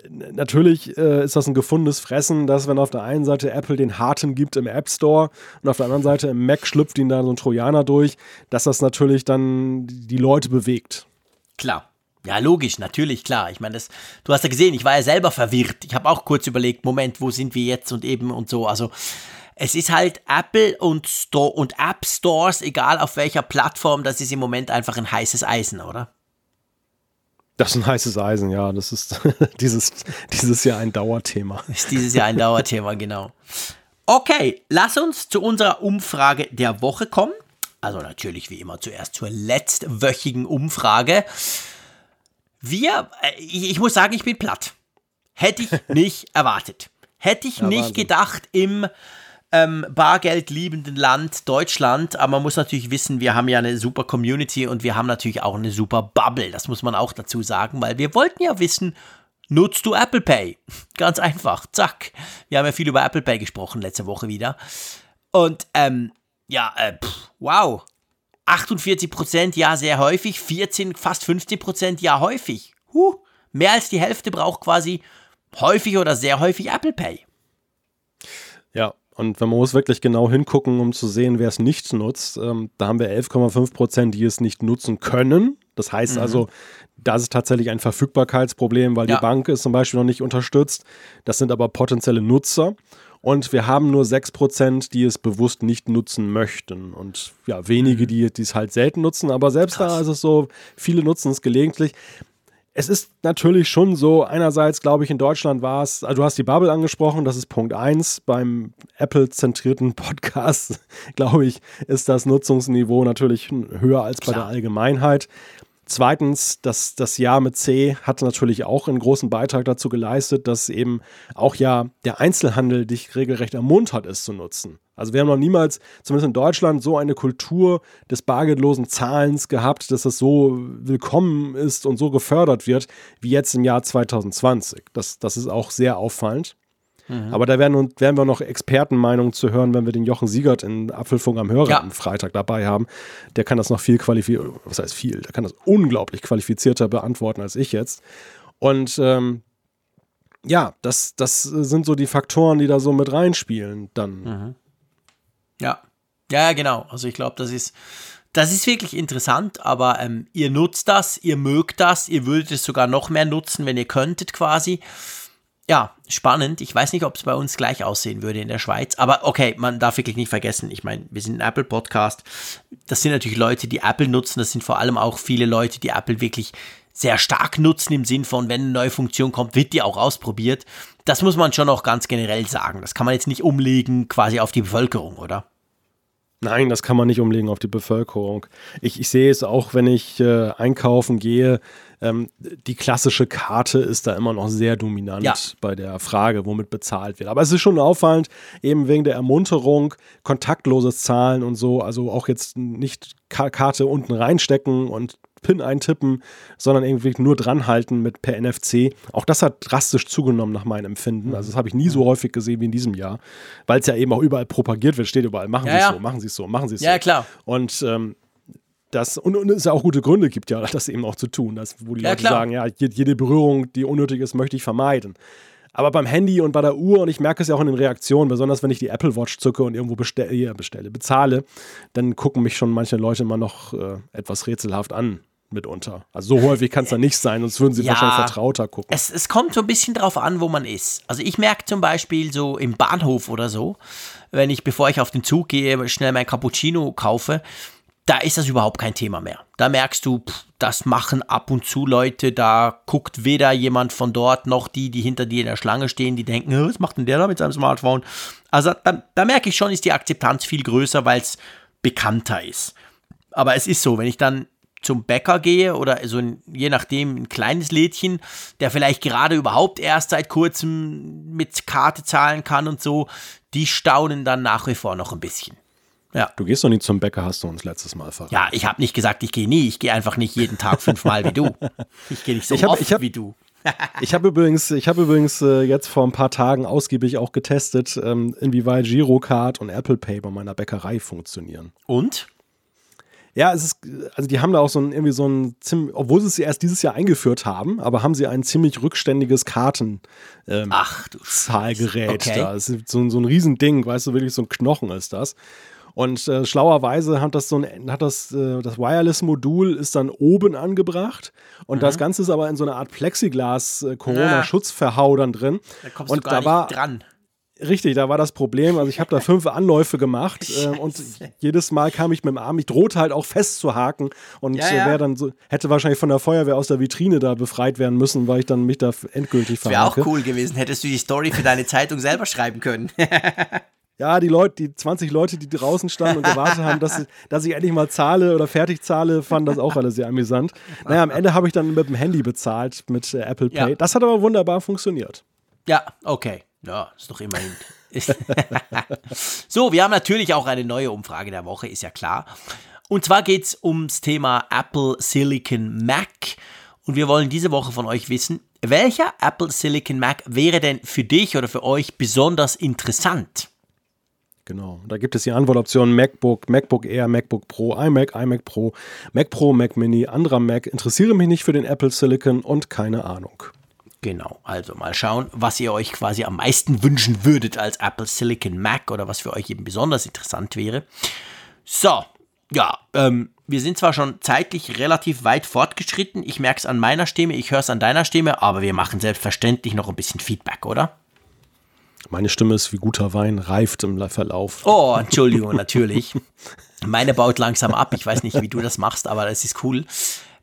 natürlich äh, ist das ein gefundenes Fressen, dass wenn auf der einen Seite Apple den harten gibt im App Store und auf der anderen Seite im Mac schlüpft ihnen da so ein Trojaner durch, dass das natürlich dann die Leute bewegt. Klar. Ja, logisch, natürlich, klar. Ich meine, das, du hast ja gesehen, ich war ja selber verwirrt. Ich habe auch kurz überlegt, Moment, wo sind wir jetzt und eben und so. Also, es ist halt Apple und Store und App Stores, egal auf welcher Plattform, das ist im Moment einfach ein heißes Eisen, oder? Das ist ein heißes Eisen, ja. Das ist <laughs> dieses, dieses Jahr ein Dauerthema. Ist dieses Jahr ein Dauerthema, genau. Okay, lass uns zu unserer Umfrage der Woche kommen. Also natürlich wie immer zuerst zur letztwöchigen Umfrage. Wir, äh, ich, ich muss sagen, ich bin platt. Hätte ich nicht erwartet. Hätte ich ja, nicht Wahnsinn. gedacht im ähm, bargeldliebenden Land Deutschland. Aber man muss natürlich wissen, wir haben ja eine super Community und wir haben natürlich auch eine super Bubble. Das muss man auch dazu sagen, weil wir wollten ja wissen, nutzt du Apple Pay? <laughs> Ganz einfach, zack. Wir haben ja viel über Apple Pay gesprochen letzte Woche wieder. Und ähm, ja, äh, pff, wow. 48% ja sehr häufig, 14, fast 15% ja häufig. Huh, mehr als die Hälfte braucht quasi häufig oder sehr häufig Apple Pay. Ja, und wenn man muss wirklich genau hingucken, um zu sehen, wer es nicht nutzt, ähm, da haben wir 11,5 Prozent, die es nicht nutzen können. Das heißt mhm. also, das ist tatsächlich ein Verfügbarkeitsproblem, weil ja. die Bank es zum Beispiel noch nicht unterstützt. Das sind aber potenzielle Nutzer. Und wir haben nur 6%, die es bewusst nicht nutzen möchten. Und ja, wenige, mhm. die, die es halt selten nutzen. Aber selbst Krass. da ist es so, viele nutzen es gelegentlich es ist natürlich schon so, einerseits glaube ich, in Deutschland war es, also du hast die Bubble angesprochen, das ist Punkt 1. Beim Apple-zentrierten <laughs> Podcast, glaube ich, ist das Nutzungsniveau natürlich höher als Klar. bei der Allgemeinheit. Zweitens, das, das Jahr mit C hat natürlich auch einen großen Beitrag dazu geleistet, dass eben auch ja der Einzelhandel dich regelrecht ermuntert ist zu nutzen. Also wir haben noch niemals, zumindest in Deutschland, so eine Kultur des bargeldlosen Zahlens gehabt, dass das so willkommen ist und so gefördert wird, wie jetzt im Jahr 2020. Das, das ist auch sehr auffallend. Mhm. Aber da werden, werden wir noch Expertenmeinungen zu hören, wenn wir den Jochen Siegert in Apfelfunk am Hörer ja. am Freitag dabei haben. Der kann das noch viel qualifiziert, was heißt viel, der kann das unglaublich qualifizierter beantworten als ich jetzt. Und ähm, ja, das, das sind so die Faktoren, die da so mit reinspielen dann. Mhm. Ja, ja, genau. Also ich glaube, das ist, das ist wirklich interessant, aber ähm, ihr nutzt das, ihr mögt das, ihr würdet es sogar noch mehr nutzen, wenn ihr könntet quasi ja, spannend. Ich weiß nicht, ob es bei uns gleich aussehen würde in der Schweiz. Aber okay, man darf wirklich nicht vergessen. Ich meine, wir sind ein Apple-Podcast. Das sind natürlich Leute, die Apple nutzen. Das sind vor allem auch viele Leute, die Apple wirklich sehr stark nutzen im Sinn von, wenn eine neue Funktion kommt, wird die auch ausprobiert. Das muss man schon auch ganz generell sagen. Das kann man jetzt nicht umlegen quasi auf die Bevölkerung, oder? Nein, das kann man nicht umlegen auf die Bevölkerung. Ich, ich sehe es auch, wenn ich äh, einkaufen gehe ähm, die klassische Karte ist da immer noch sehr dominant ja. bei der Frage, womit bezahlt wird. Aber es ist schon auffallend, eben wegen der Ermunterung, kontaktloses Zahlen und so, also auch jetzt nicht Karte unten reinstecken und PIN eintippen, sondern irgendwie nur dranhalten mit per NFC. Auch das hat drastisch zugenommen nach meinem Empfinden. Also das habe ich nie so häufig gesehen wie in diesem Jahr, weil es ja eben auch überall propagiert wird, steht überall, machen ja, Sie es ja. so, machen Sie es so, machen Sie es so. Ja, klar. Und ähm, das, und, und es ja auch gute Gründe gibt ja, <laughs> das eben auch zu tun, dass, wo die ja, Leute klar. sagen, ja, jede Berührung, die unnötig ist, möchte ich vermeiden. Aber beim Handy und bei der Uhr, und ich merke es ja auch in den Reaktionen, besonders wenn ich die Apple Watch zücke und irgendwo bestelle, bestelle bezahle, dann gucken mich schon manche Leute immer noch äh, etwas rätselhaft an mitunter. Also so häufig kann es dann nicht sein, sonst würden sie ja, wahrscheinlich vertrauter gucken. Es, es kommt so ein bisschen drauf an, wo man ist. Also ich merke zum Beispiel so im Bahnhof oder so, wenn ich, bevor ich auf den Zug gehe, schnell mein Cappuccino kaufe, da ist das überhaupt kein Thema mehr. Da merkst du, pff, das machen ab und zu Leute, da guckt weder jemand von dort noch die, die hinter dir in der Schlange stehen, die denken, was macht denn der da mit seinem Smartphone? Also da, da merke ich schon, ist die Akzeptanz viel größer, weil es bekannter ist. Aber es ist so, wenn ich dann zum Bäcker gehe oder so ein, je nachdem ein kleines Lädchen, der vielleicht gerade überhaupt erst seit kurzem mit Karte zahlen kann und so, die staunen dann nach wie vor noch ein bisschen. Ja. Du gehst doch nicht zum Bäcker, hast du uns letztes Mal verraten. Ja, ich habe nicht gesagt, ich gehe nie. Ich gehe einfach nicht jeden Tag fünfmal wie du. Ich gehe nicht so ich hab, oft ich hab, wie du. <laughs> ich habe übrigens, ich hab übrigens äh, jetzt vor ein paar Tagen ausgiebig auch getestet, ähm, inwieweit Girocard und Apple Pay bei meiner Bäckerei funktionieren. Und? Ja, es ist, also die haben da auch so ein, irgendwie so ein ziemlich, obwohl sie es erst dieses Jahr eingeführt haben, aber haben sie ein ziemlich rückständiges Karten ähm, Ach, du Zahlgerät okay. da. Das ist so, so ein Riesending, weißt du, wirklich so ein Knochen ist das. Und äh, schlauerweise hat das so ein, hat das, äh, das Wireless-Modul ist dann oben angebracht und mhm. das Ganze ist aber in so einer Art Plexiglas-Corona-Schutzverhau dann drin. Da kommst und du gar da war, nicht dran. Richtig, da war das Problem. Also ich habe da fünf Anläufe gemacht <laughs> äh, und jedes Mal kam ich mit dem Arm, ich drohte halt auch festzuhaken und ja, ja. Äh, dann so, hätte wahrscheinlich von der Feuerwehr aus der Vitrine da befreit werden müssen, weil ich dann mich da endgültig verhake. Wäre auch cool gewesen, hättest du die Story für deine Zeitung selber schreiben können. <laughs> ja, die Leute, die 20 Leute, die draußen standen und gewartet haben, dass, dass ich endlich mal zahle oder fertig zahle, fanden das auch alle sehr amüsant. Naja, am Ende habe ich dann mit dem Handy bezahlt, mit äh, Apple Pay. Ja. Das hat aber wunderbar funktioniert. Ja, okay. Ja, ist doch immerhin. <laughs> so, wir haben natürlich auch eine neue Umfrage der Woche, ist ja klar. Und zwar geht es ums Thema Apple Silicon Mac. Und wir wollen diese Woche von euch wissen, welcher Apple Silicon Mac wäre denn für dich oder für euch besonders interessant? Genau. Da gibt es die Antwortoptionen MacBook, MacBook Air, MacBook Pro, iMac, iMac Pro, Mac Pro, Mac Mini, anderer Mac. Interessiere mich nicht für den Apple Silicon und keine Ahnung. Genau, also mal schauen, was ihr euch quasi am meisten wünschen würdet als Apple Silicon Mac oder was für euch eben besonders interessant wäre. So, ja, ähm, wir sind zwar schon zeitlich relativ weit fortgeschritten, ich merke es an meiner Stimme, ich höre es an deiner Stimme, aber wir machen selbstverständlich noch ein bisschen Feedback, oder? Meine Stimme ist wie guter Wein, reift im Verlauf. Oh, Entschuldigung, natürlich. Meine baut langsam ab. Ich weiß nicht, wie du das machst, aber das ist cool.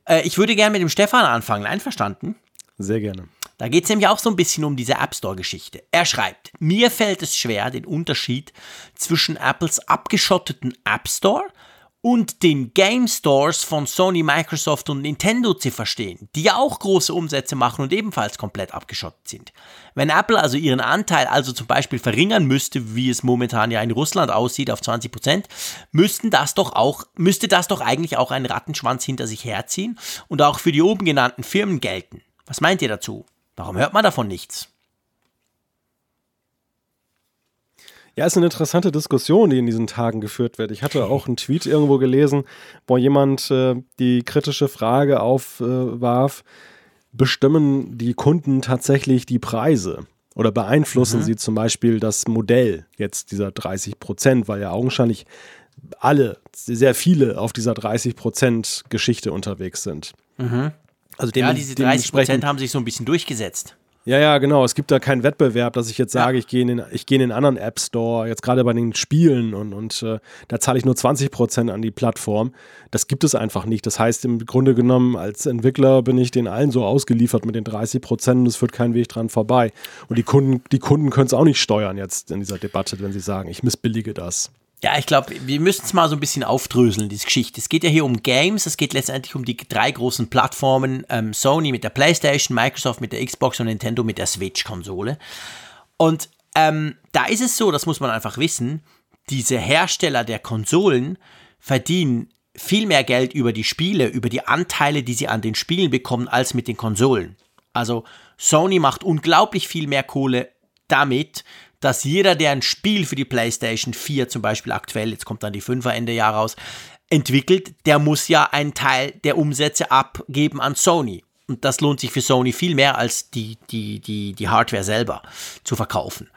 Äh, ich würde gerne mit dem Stefan anfangen. Einverstanden? Sehr gerne. Da geht es nämlich auch so ein bisschen um diese App Store-Geschichte. Er schreibt, mir fällt es schwer, den Unterschied zwischen Apples abgeschotteten App Store und den Game Stores von Sony, Microsoft und Nintendo zu verstehen, die ja auch große Umsätze machen und ebenfalls komplett abgeschottet sind. Wenn Apple also ihren Anteil also zum Beispiel verringern müsste, wie es momentan ja in Russland aussieht, auf 20 Prozent, müssten das doch auch, müsste das doch eigentlich auch einen Rattenschwanz hinter sich herziehen und auch für die oben genannten Firmen gelten. Was meint ihr dazu? Warum hört man davon nichts? Ja, ist eine interessante Diskussion, die in diesen Tagen geführt wird. Ich hatte auch einen Tweet irgendwo gelesen, wo jemand äh, die kritische Frage aufwarf, äh, bestimmen die Kunden tatsächlich die Preise? Oder beeinflussen mhm. sie zum Beispiel das Modell jetzt dieser 30 Prozent, weil ja augenscheinlich alle, sehr viele auf dieser 30 Prozent Geschichte unterwegs sind. Mhm. Also dem, ja, diese 30 Prozent haben sich so ein bisschen durchgesetzt. Ja, ja, genau. Es gibt da keinen Wettbewerb, dass ich jetzt sage, ja. ich gehe in, den, geh in den anderen App Store, jetzt gerade bei den Spielen und, und äh, da zahle ich nur 20 Prozent an die Plattform. Das gibt es einfach nicht. Das heißt, im Grunde genommen, als Entwickler bin ich den allen so ausgeliefert mit den 30 Prozent und es führt kein Weg dran vorbei. Und die Kunden, die Kunden können es auch nicht steuern jetzt in dieser Debatte, wenn sie sagen, ich missbillige das. Ja, ich glaube, wir müssen es mal so ein bisschen aufdröseln, diese Geschichte. Es geht ja hier um Games, es geht letztendlich um die drei großen Plattformen, ähm, Sony mit der PlayStation, Microsoft mit der Xbox und Nintendo mit der Switch-Konsole. Und ähm, da ist es so, das muss man einfach wissen, diese Hersteller der Konsolen verdienen viel mehr Geld über die Spiele, über die Anteile, die sie an den Spielen bekommen, als mit den Konsolen. Also Sony macht unglaublich viel mehr Kohle damit, dass jeder, der ein Spiel für die PlayStation 4 zum Beispiel aktuell, jetzt kommt dann die 5er Ende Jahr raus, entwickelt, der muss ja einen Teil der Umsätze abgeben an Sony. Und das lohnt sich für Sony viel mehr, als die, die, die, die Hardware selber zu verkaufen.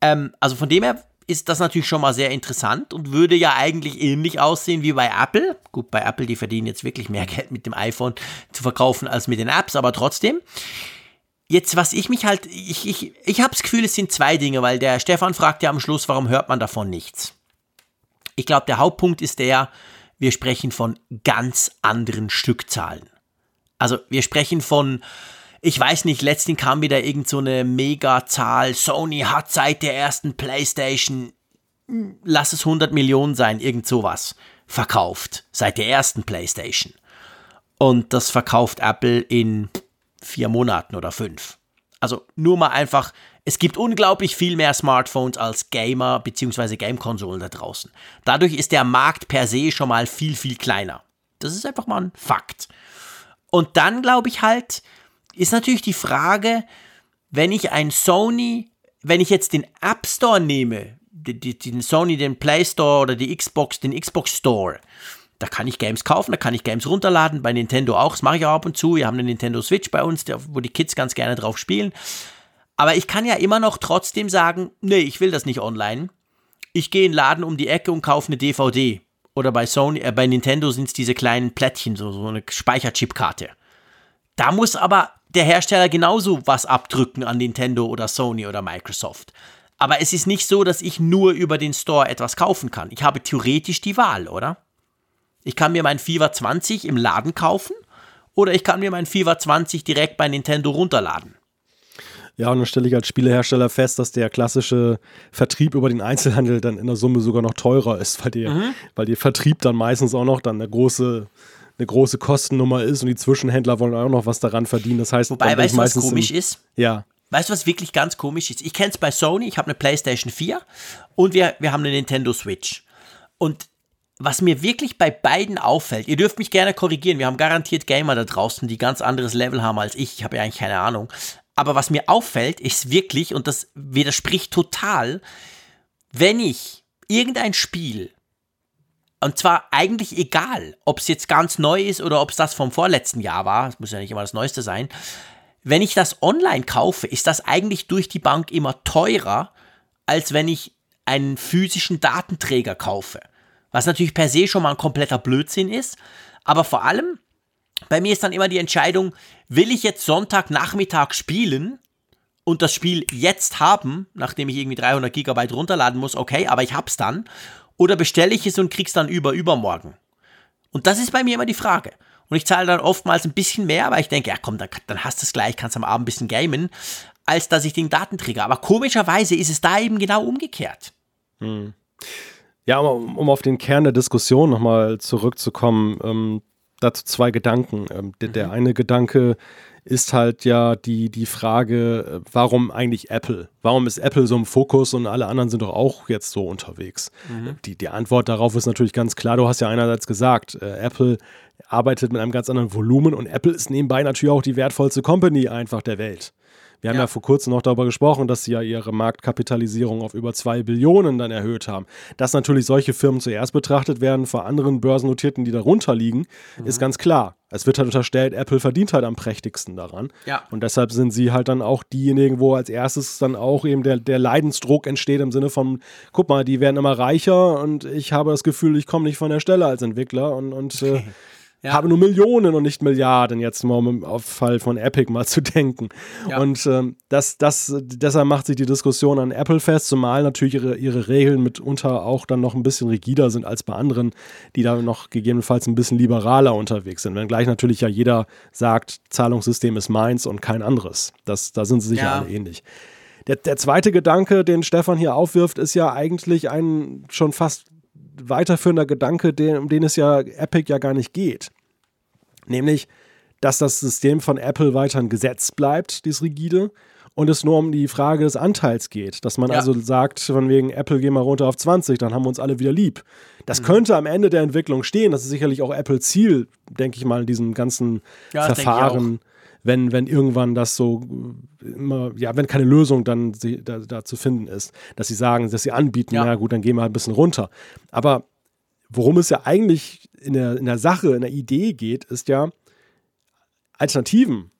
Ähm, also von dem her ist das natürlich schon mal sehr interessant und würde ja eigentlich ähnlich aussehen wie bei Apple. Gut, bei Apple, die verdienen jetzt wirklich mehr <laughs> Geld mit dem iPhone zu verkaufen als mit den Apps, aber trotzdem. Jetzt, was ich mich halt, ich, ich, ich habe das Gefühl, es sind zwei Dinge, weil der Stefan fragt ja am Schluss, warum hört man davon nichts? Ich glaube, der Hauptpunkt ist der, wir sprechen von ganz anderen Stückzahlen. Also wir sprechen von, ich weiß nicht, letztens kam wieder irgend so eine Megazahl, Sony hat seit der ersten Playstation, lass es 100 Millionen sein, irgend sowas, verkauft, seit der ersten Playstation. Und das verkauft Apple in vier Monaten oder fünf. Also nur mal einfach, es gibt unglaublich viel mehr Smartphones als Gamer bzw. Game-Konsolen da draußen. Dadurch ist der Markt per se schon mal viel, viel kleiner. Das ist einfach mal ein Fakt. Und dann glaube ich halt, ist natürlich die Frage, wenn ich ein Sony, wenn ich jetzt den App Store nehme, den Sony, den Play Store oder die Xbox, den Xbox Store, da kann ich Games kaufen, da kann ich Games runterladen, bei Nintendo auch, das mache ich auch ab und zu. Wir haben eine Nintendo Switch bei uns, wo die Kids ganz gerne drauf spielen. Aber ich kann ja immer noch trotzdem sagen, nee, ich will das nicht online. Ich gehe in den Laden um die Ecke und kaufe eine DVD. Oder bei Sony, äh, bei Nintendo sind es diese kleinen Plättchen, so, so eine Speicherchipkarte. Da muss aber der Hersteller genauso was abdrücken an Nintendo oder Sony oder Microsoft. Aber es ist nicht so, dass ich nur über den Store etwas kaufen kann. Ich habe theoretisch die Wahl, oder? Ich kann mir mein FIFA 20 im Laden kaufen oder ich kann mir mein FIFA 20 direkt bei Nintendo runterladen. Ja, und dann stelle ich als Spielehersteller fest, dass der klassische Vertrieb über den Einzelhandel dann in der Summe sogar noch teurer ist, weil, die, mhm. weil der Vertrieb dann meistens auch noch dann eine große, eine große Kostennummer ist und die Zwischenhändler wollen auch noch was daran verdienen. Das heißt, Wobei, weißt du, was komisch im, ist? Ja. Weißt du, was wirklich ganz komisch ist? Ich kenne es bei Sony, ich habe eine PlayStation 4 und wir, wir haben eine Nintendo Switch. Und was mir wirklich bei beiden auffällt, ihr dürft mich gerne korrigieren, wir haben garantiert Gamer da draußen, die ganz anderes Level haben als ich, ich habe ja eigentlich keine Ahnung. Aber was mir auffällt, ist wirklich, und das widerspricht total, wenn ich irgendein Spiel, und zwar eigentlich egal, ob es jetzt ganz neu ist oder ob es das vom vorletzten Jahr war, es muss ja nicht immer das Neueste sein, wenn ich das online kaufe, ist das eigentlich durch die Bank immer teurer, als wenn ich einen physischen Datenträger kaufe was natürlich per se schon mal ein kompletter Blödsinn ist. Aber vor allem, bei mir ist dann immer die Entscheidung, will ich jetzt Sonntagnachmittag spielen und das Spiel jetzt haben, nachdem ich irgendwie 300 Gigabyte runterladen muss, okay, aber ich hab's dann. Oder bestelle ich es und krieg's dann über übermorgen. Und das ist bei mir immer die Frage. Und ich zahle dann oftmals ein bisschen mehr, weil ich denke, ja komm, dann, dann hast du es gleich, kannst am Abend ein bisschen gamen, als dass ich den Datentrigger. Aber komischerweise ist es da eben genau umgekehrt. Hm. Ja, um, um, auf den Kern der Diskussion nochmal zurückzukommen, ähm, dazu zwei Gedanken. Ähm, der, der, mhm. eine Gedanke ist halt ja die, die Frage, äh, warum eigentlich Apple? Warum ist Apple so im Fokus und alle anderen sind doch auch jetzt so unterwegs? Mhm. Die, die Antwort darauf ist natürlich ganz klar. Du hast ja einerseits gesagt, äh, Apple arbeitet mit einem ganz anderen Volumen und Apple ist nebenbei natürlich auch die wertvollste Company einfach der Welt. Wir haben ja. ja. vor kurzem noch darüber gesprochen, dass sie ja ihre Marktkapitalisierung auf über zwei Billionen dann erhöht haben. Dass natürlich solche Firmen zuerst betrachtet werden vor anderen Börsennotierten, die darunter liegen, mhm. ist ganz klar. Es wird halt unterstellt, Apple verdient halt am prächtigsten daran. Ja. Und deshalb sind sie halt dann auch diejenigen, wo als erstes dann auch eben der, der Leidensdruck entsteht im Sinne von, guck mal, die werden immer reicher und ich habe das Gefühl, ich komme nicht von der Stelle als Entwickler und, und äh, <laughs> ja. habe nur Millionen und nicht Milliarden, jetzt mal um auf Fall von Epic mal zu denken. Ja. Und ähm, das, das, deshalb macht sich die Diskussion an Apple fest, zumal natürlich ihre, ihre Regeln mitunter auch dann noch ein bisschen rigider sind als bei anderen, die da noch gegebenenfalls ein bisschen liberaler unterwegs sind. Wenngleich natürlich ja jeder sagt, Zahlungssystem ist meins und kein anderes. Das, da sind sie sicher ja. alle ähnlich. Der, der zweite Gedanke, den Stefan hier aufwirft, ist ja eigentlich ein schon fast weiterführender Gedanke, den, um den es ja Epic ja gar nicht geht. Nämlich, dass das System von Apple weiterhin gesetzt bleibt, dieses rigide, und es nur um die Frage des Anteils geht. Dass man ja. also sagt, von wegen Apple gehen wir runter auf 20, dann haben wir uns alle wieder lieb. Das mhm. könnte am Ende der Entwicklung stehen. Das ist sicherlich auch Apple Ziel, denke ich mal, in diesem ganzen ja, Verfahren wenn, wenn irgendwann das so immer, ja, wenn keine Lösung dann sie, da, da, zu finden ist, dass sie sagen, dass sie anbieten, ja. na gut, dann gehen wir halt ein bisschen runter. Aber worum es ja eigentlich in der, in der Sache, in der Idee geht, ist ja, Alternativen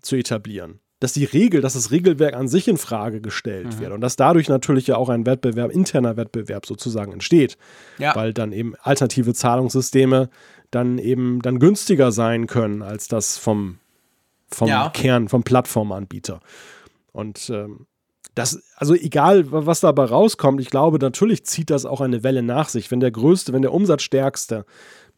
zu etablieren. Dass die Regel, dass das Regelwerk an sich in Frage gestellt mhm. wird und dass dadurch natürlich ja auch ein Wettbewerb, interner Wettbewerb sozusagen entsteht. Ja. Weil dann eben alternative Zahlungssysteme dann eben dann günstiger sein können als das vom vom ja. Kern, vom Plattformanbieter. Und ähm, das, also egal, was dabei rauskommt, ich glaube, natürlich zieht das auch eine Welle nach sich. Wenn der größte, wenn der Umsatzstärkste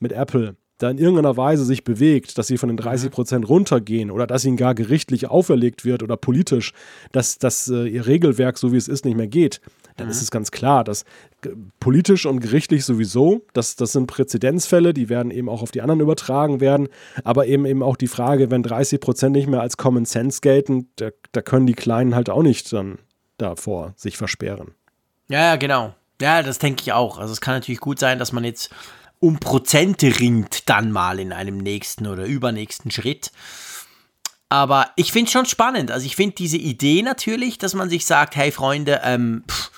mit Apple da in irgendeiner Weise sich bewegt, dass sie von den 30 mhm. Prozent runtergehen oder dass ihnen gar gerichtlich auferlegt wird oder politisch, dass, dass äh, ihr Regelwerk, so wie es ist, nicht mehr geht, dann mhm. ist es ganz klar, dass politisch und gerichtlich sowieso, das, das sind Präzedenzfälle, die werden eben auch auf die anderen übertragen werden, aber eben eben auch die Frage, wenn 30 Prozent nicht mehr als Common Sense gelten, da, da können die Kleinen halt auch nicht dann davor sich versperren. Ja, ja, genau. Ja, das denke ich auch. Also es kann natürlich gut sein, dass man jetzt um Prozente ringt dann mal in einem nächsten oder übernächsten Schritt. Aber ich finde es schon spannend. Also ich finde diese Idee natürlich, dass man sich sagt, hey Freunde, ähm, pff,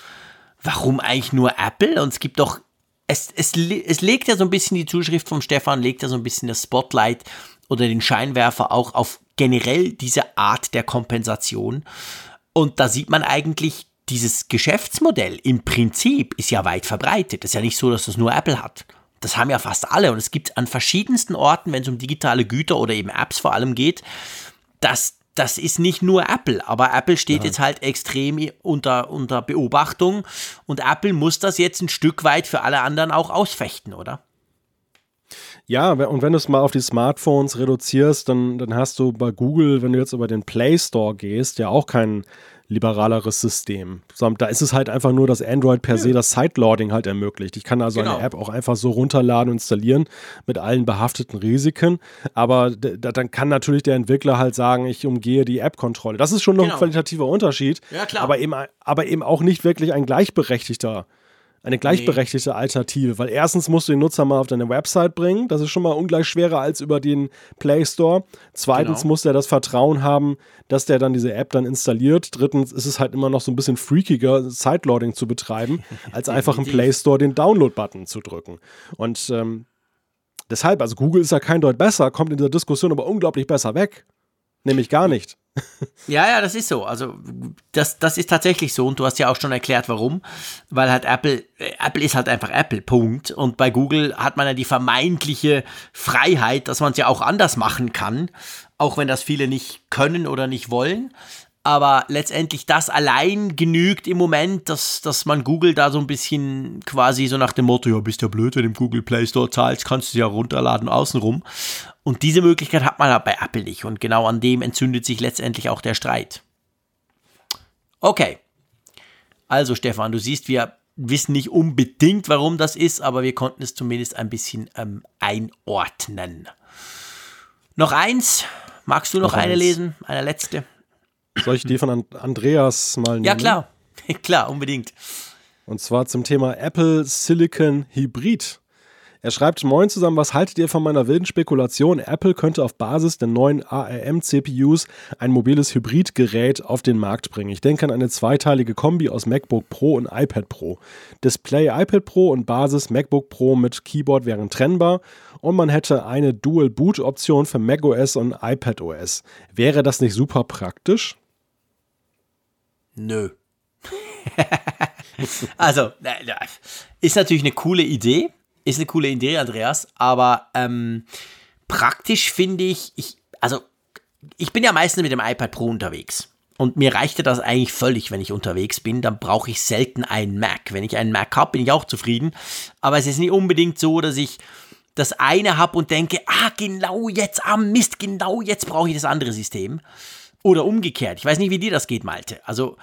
warum eigentlich nur Apple? Und es gibt doch, es, es, es legt ja so ein bisschen die Zuschrift vom Stefan, legt ja so ein bisschen das Spotlight oder den Scheinwerfer auch auf generell diese Art der Kompensation. Und da sieht man eigentlich, dieses Geschäftsmodell im Prinzip ist ja weit verbreitet. Es ist ja nicht so, dass das nur Apple hat. Das haben ja fast alle und es gibt an verschiedensten Orten, wenn es um digitale Güter oder eben Apps vor allem geht, das, das ist nicht nur Apple, aber Apple steht ja. jetzt halt extrem unter, unter Beobachtung und Apple muss das jetzt ein Stück weit für alle anderen auch ausfechten, oder? Ja, und wenn du es mal auf die Smartphones reduzierst, dann, dann hast du bei Google, wenn du jetzt über den Play Store gehst, ja auch keinen liberaleres System. Da ist es halt einfach nur, dass Android per ja. se das Sideloading halt ermöglicht. Ich kann also genau. eine App auch einfach so runterladen und installieren mit allen behafteten Risiken. Aber dann kann natürlich der Entwickler halt sagen, ich umgehe die App-Kontrolle. Das ist schon noch genau. ein qualitativer Unterschied. Ja, klar. Aber eben, aber eben auch nicht wirklich ein gleichberechtigter eine gleichberechtigte nee. Alternative, weil erstens musst du den Nutzer mal auf deine Website bringen, das ist schon mal ungleich schwerer als über den Play Store. Zweitens genau. muss er das Vertrauen haben, dass der dann diese App dann installiert. Drittens ist es halt immer noch so ein bisschen freakiger, Sideloading zu betreiben, <laughs> als einfach im Play Store den Download-Button zu drücken. Und ähm, deshalb, also Google ist ja kein Deut besser, kommt in dieser Diskussion aber unglaublich besser weg. Nämlich gar nicht. Ja, ja, das ist so. Also das, das ist tatsächlich so und du hast ja auch schon erklärt, warum. Weil halt Apple, äh, Apple ist halt einfach Apple, Punkt. Und bei Google hat man ja die vermeintliche Freiheit, dass man es ja auch anders machen kann, auch wenn das viele nicht können oder nicht wollen. Aber letztendlich das allein genügt im Moment, dass, dass man Google da so ein bisschen quasi so nach dem Motto, ja, bist ja blöd, wenn du im Google Play Store zahlst, kannst du es ja runterladen außenrum. Und diese Möglichkeit hat man halt bei Apple nicht. Und genau an dem entzündet sich letztendlich auch der Streit. Okay. Also Stefan, du siehst, wir wissen nicht unbedingt, warum das ist, aber wir konnten es zumindest ein bisschen ähm, einordnen. Noch eins. Magst du noch, noch eine eins. lesen? Eine letzte? Soll ich die von Andreas mal nehmen? Ja, klar. <laughs> klar, unbedingt. Und zwar zum Thema Apple Silicon Hybrid. Er schreibt, moin zusammen, was haltet ihr von meiner wilden Spekulation? Apple könnte auf Basis der neuen ARM-CPUs ein mobiles Hybridgerät auf den Markt bringen. Ich denke an eine zweiteilige Kombi aus MacBook Pro und iPad Pro. Display iPad Pro und Basis MacBook Pro mit Keyboard wären trennbar und man hätte eine Dual-Boot-Option für macOS und iPadOS. Wäre das nicht super praktisch? Nö. <laughs> also, ist natürlich eine coole Idee. Ist eine coole Idee, Andreas. Aber ähm, praktisch finde ich, ich, also, ich bin ja meistens mit dem iPad Pro unterwegs. Und mir reichte das eigentlich völlig, wenn ich unterwegs bin. Dann brauche ich selten einen Mac. Wenn ich einen Mac habe, bin ich auch zufrieden. Aber es ist nicht unbedingt so, dass ich das eine habe und denke, ah, genau jetzt, ah, Mist, genau jetzt brauche ich das andere System. Oder umgekehrt. Ich weiß nicht, wie dir das geht, Malte. Also,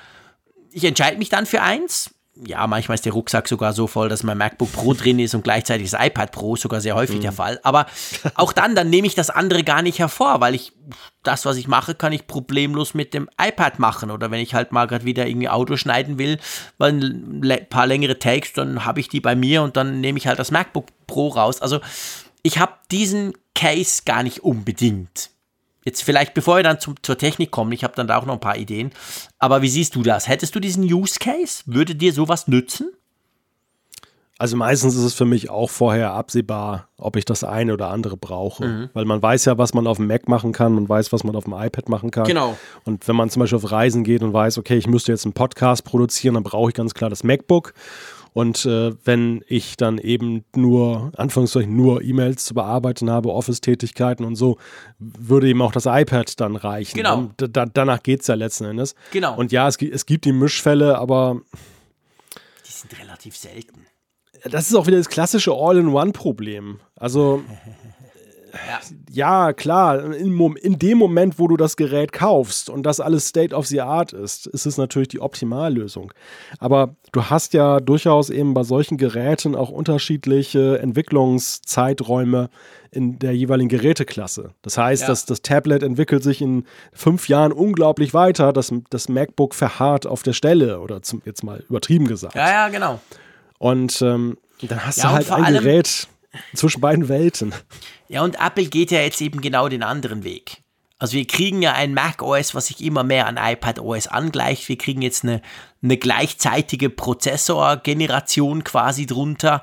ich entscheide mich dann für eins. Ja, manchmal ist der Rucksack sogar so voll, dass mein MacBook Pro <laughs> drin ist und gleichzeitig das iPad Pro, sogar sehr häufig mhm. der Fall. Aber <laughs> auch dann, dann nehme ich das andere gar nicht hervor, weil ich das, was ich mache, kann ich problemlos mit dem iPad machen. Oder wenn ich halt mal gerade wieder irgendwie Auto schneiden will, weil ein paar längere Takes, dann habe ich die bei mir und dann nehme ich halt das MacBook Pro raus. Also ich habe diesen Case gar nicht unbedingt. Jetzt vielleicht, bevor wir dann zum, zur Technik kommen, ich habe dann da auch noch ein paar Ideen. Aber wie siehst du das? Hättest du diesen Use Case? Würde dir sowas nützen? Also meistens ist es für mich auch vorher absehbar, ob ich das eine oder andere brauche. Mhm. Weil man weiß ja, was man auf dem Mac machen kann, man weiß, was man auf dem iPad machen kann. Genau. Und wenn man zum Beispiel auf Reisen geht und weiß, okay, ich müsste jetzt einen Podcast produzieren, dann brauche ich ganz klar das MacBook. Und äh, wenn ich dann eben nur, Anführungszeichen, nur E-Mails zu bearbeiten habe, Office-Tätigkeiten und so, würde eben auch das iPad dann reichen. Genau. Da, danach geht es ja letzten Endes. Genau. Und ja, es, es gibt die Mischfälle, aber. Die sind relativ selten. Das ist auch wieder das klassische All-in-One-Problem. Also. Ja. klar, in, in, dem Moment, wo du das Gerät kaufst und das alles State of the Art ist, ist es natürlich die Optimallösung. Aber du hast ja durchaus eben bei solchen Geräten auch unterschiedliche Entwicklungszeiträume in der jeweiligen Geräteklasse. Das heißt, ja. dass das Tablet entwickelt sich in fünf Jahren unglaublich weiter, das, das MacBook verharrt auf der Stelle oder zum, jetzt mal übertrieben gesagt. Ja, ja, genau. Und ähm, dann hast ja, du halt ein Gerät zwischen beiden Welten. Ja, und Apple geht ja jetzt eben genau den anderen Weg. Also wir kriegen ja ein Mac OS, was sich immer mehr an iPad OS angleicht. Wir kriegen jetzt eine, eine gleichzeitige Prozessorgeneration quasi drunter.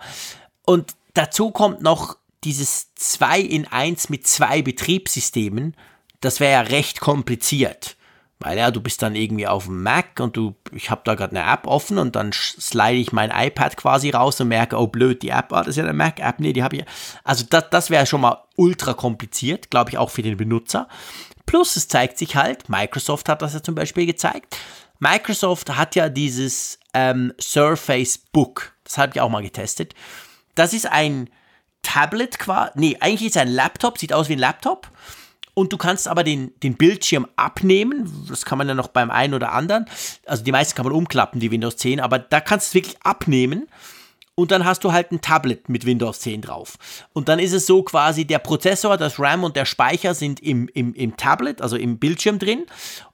Und dazu kommt noch dieses 2 in 1 mit zwei Betriebssystemen. Das wäre ja recht kompliziert. Weil ja, du bist dann irgendwie auf dem Mac und du, ich habe da gerade eine App offen und dann slide ich mein iPad quasi raus und merke, oh blöd, die App, ah, das ist ja eine Mac-App, nee, die habe ich. Also das, das wäre schon mal ultra kompliziert, glaube ich, auch für den Benutzer. Plus es zeigt sich halt, Microsoft hat das ja zum Beispiel gezeigt. Microsoft hat ja dieses ähm, Surface Book, das habe ich auch mal getestet. Das ist ein Tablet quasi, nee, eigentlich ist es ein Laptop, sieht aus wie ein Laptop und du kannst aber den, den Bildschirm abnehmen. Das kann man ja noch beim einen oder anderen. Also die meisten kann man umklappen, die Windows 10, aber da kannst du es wirklich abnehmen und dann hast du halt ein Tablet mit Windows 10 drauf. Und dann ist es so quasi, der Prozessor, das RAM und der Speicher sind im, im, im Tablet, also im Bildschirm drin.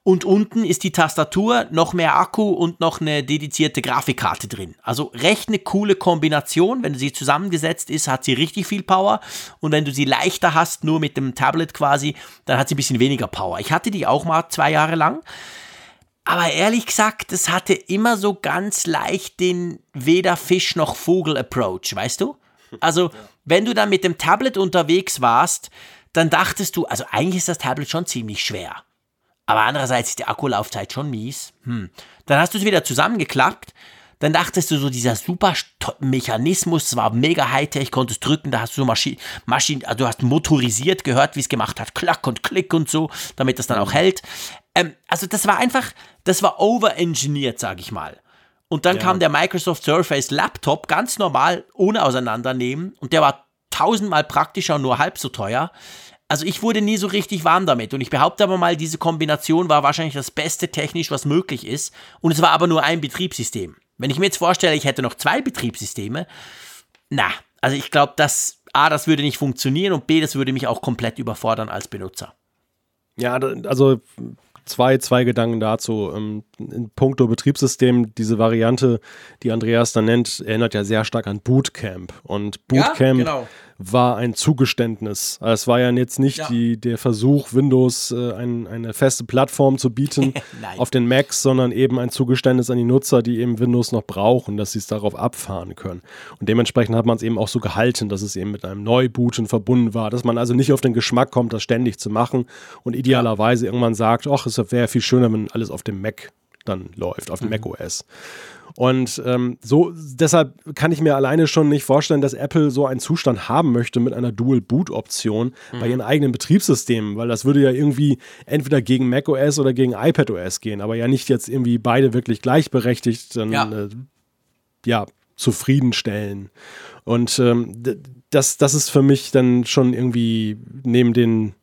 Und unten ist die Tastatur, noch mehr Akku und noch eine dedizierte Grafikkarte drin. Also recht eine coole Kombination. Wenn sie zusammengesetzt ist, hat sie richtig viel Power. Und wenn du sie leichter hast, nur mit dem Tablet quasi, dann hat sie ein bisschen weniger Power. Ich hatte die auch mal zwei Jahre lang. Aber ehrlich gesagt, es hatte immer so ganz leicht den weder Fisch noch Vogel Approach, weißt du? Also, <laughs> wenn du dann mit dem Tablet unterwegs warst, dann dachtest du, also eigentlich ist das Tablet schon ziemlich schwer. Aber andererseits ist die Akkulaufzeit schon mies. Hm. Dann hast du es wieder zusammengeklappt. Dann dachtest du so, dieser super Mechanismus, es war mega Hightech, konntest drücken, da hast du so Maschinen, Maschinen, also du hast motorisiert gehört, wie es gemacht hat, klack und klick und so, damit das dann auch hält. Ähm, also das war einfach, das war overengineert, sage ich mal. Und dann ja. kam der Microsoft Surface Laptop ganz normal, ohne Auseinandernehmen. Und der war tausendmal praktischer und nur halb so teuer. also ich wurde nie so richtig warm damit. Und ich behaupte aber mal, diese Kombination war wahrscheinlich das Beste technisch, was möglich ist. Und es war aber nur ein Betriebssystem. Wenn ich mir jetzt vorstelle, ich hätte noch zwei Betriebssysteme, na, also ich glaube, dass A, das würde nicht funktionieren und B, das würde mich auch komplett überfordern als Benutzer. Ja, also zwei, zwei Gedanken dazu. Ähm, in puncto Betriebssystem, diese Variante, die Andreas da nennt, erinnert ja sehr stark an Bootcamp. Und Bootcamp ja, genau war ein Zugeständnis. Es war ja jetzt nicht ja. Die, der Versuch, Windows äh, ein, eine feste Plattform zu bieten <laughs> auf den Macs, sondern eben ein Zugeständnis an die Nutzer, die eben Windows noch brauchen, dass sie es darauf abfahren können. Und dementsprechend hat man es eben auch so gehalten, dass es eben mit einem Neubooten verbunden war, dass man also nicht auf den Geschmack kommt, das ständig zu machen und idealerweise irgendwann sagt, ach, es wäre viel schöner, wenn alles auf dem Mac dann läuft, auf dem mhm. Mac OS. Und ähm, so, deshalb kann ich mir alleine schon nicht vorstellen, dass Apple so einen Zustand haben möchte mit einer Dual-Boot-Option mhm. bei ihren eigenen Betriebssystemen, weil das würde ja irgendwie entweder gegen macOS oder gegen iPadOS gehen, aber ja nicht jetzt irgendwie beide wirklich gleichberechtigt dann, ja. Äh, ja zufriedenstellen. Und ähm, das, das ist für mich dann schon irgendwie neben den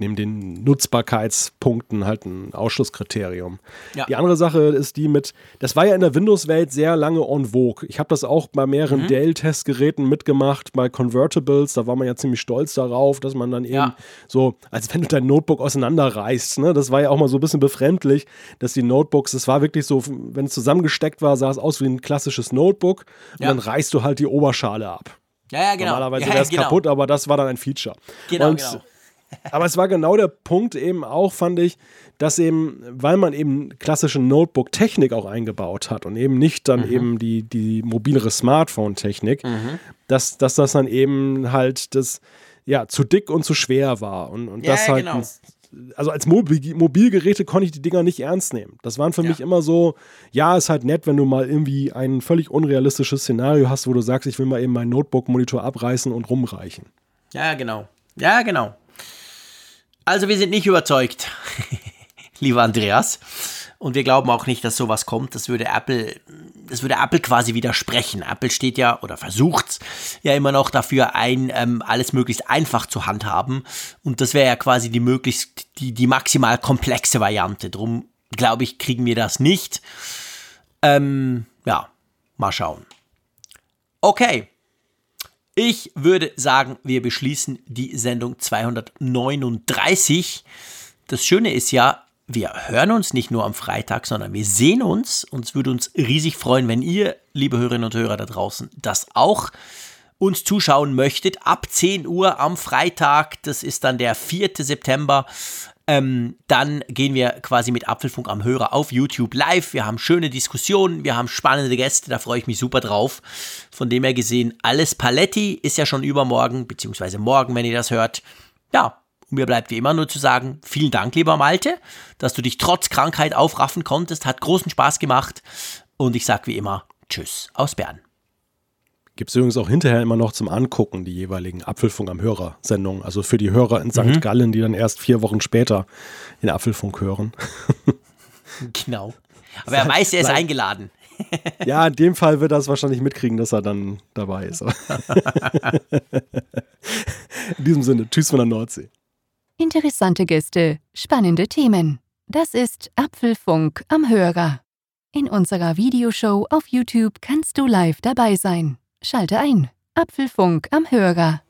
neben den Nutzbarkeitspunkten halt ein Ausschlusskriterium. Ja. Die andere Sache ist die mit, das war ja in der Windows-Welt sehr lange en vogue. Ich habe das auch bei mehreren mhm. Dell-Testgeräten mitgemacht, bei Convertibles, da war man ja ziemlich stolz darauf, dass man dann eben ja. so, als wenn du dein Notebook auseinanderreißt, ne? das war ja auch mal so ein bisschen befremdlich, dass die Notebooks, das war wirklich so, wenn es zusammengesteckt war, sah es aus wie ein klassisches Notebook und ja. dann reißt du halt die Oberschale ab. Ja, ja, genau. Normalerweise wäre es genau. kaputt, aber das war dann ein Feature. Genau, und genau aber es war genau der Punkt eben auch, fand ich, dass eben, weil man eben klassische Notebook-Technik auch eingebaut hat und eben nicht dann mhm. eben die, die mobilere Smartphone-Technik, mhm. dass, dass das dann eben halt das, ja, zu dick und zu schwer war. Und, und ja, das halt. Genau. Also als Mobil Mobilgeräte konnte ich die Dinger nicht ernst nehmen. Das waren für ja. mich immer so, ja, ist halt nett, wenn du mal irgendwie ein völlig unrealistisches Szenario hast, wo du sagst, ich will mal eben meinen Notebook-Monitor abreißen und rumreichen. Ja, genau. Ja, genau. Also wir sind nicht überzeugt, <laughs> lieber Andreas. Und wir glauben auch nicht, dass sowas kommt. Das würde Apple, das würde Apple quasi widersprechen. Apple steht ja oder versucht ja immer noch dafür ein, ähm, alles möglichst einfach zu handhaben. Und das wäre ja quasi die möglichst, die, die maximal komplexe Variante. Drum glaube ich, kriegen wir das nicht. Ähm, ja, mal schauen. Okay. Ich würde sagen, wir beschließen die Sendung 239. Das Schöne ist ja, wir hören uns nicht nur am Freitag, sondern wir sehen uns. Uns würde uns riesig freuen, wenn ihr, liebe Hörerinnen und Hörer da draußen, das auch uns zuschauen möchtet. Ab 10 Uhr am Freitag, das ist dann der 4. September, ähm, dann gehen wir quasi mit Apfelfunk am Hörer auf YouTube live. Wir haben schöne Diskussionen, wir haben spannende Gäste, da freue ich mich super drauf. Von dem her gesehen, alles Paletti ist ja schon übermorgen, beziehungsweise morgen, wenn ihr das hört. Ja, und mir bleibt wie immer nur zu sagen, vielen Dank, lieber Malte, dass du dich trotz Krankheit aufraffen konntest. Hat großen Spaß gemacht. Und ich sage wie immer, Tschüss aus Bern. Gibt es übrigens auch hinterher immer noch zum Angucken die jeweiligen Apfelfunk am Hörer-Sendungen. Also für die Hörer in St. Mhm. Gallen, die dann erst vier Wochen später den Apfelfunk hören. <laughs> genau. Aber er weiß, er ist eingeladen. ja, in dem Fall wird er es wahrscheinlich mitkriegen, dass er dann dabei ist. <laughs> in diesem Sinne, tschüss von der Nordsee. Interessante Gäste, spannende Themen. Das ist Apfelfunk am Hörer. In unserer Videoshow auf YouTube kannst du live dabei sein. Schalte ein. Apfelfunk am Hörer.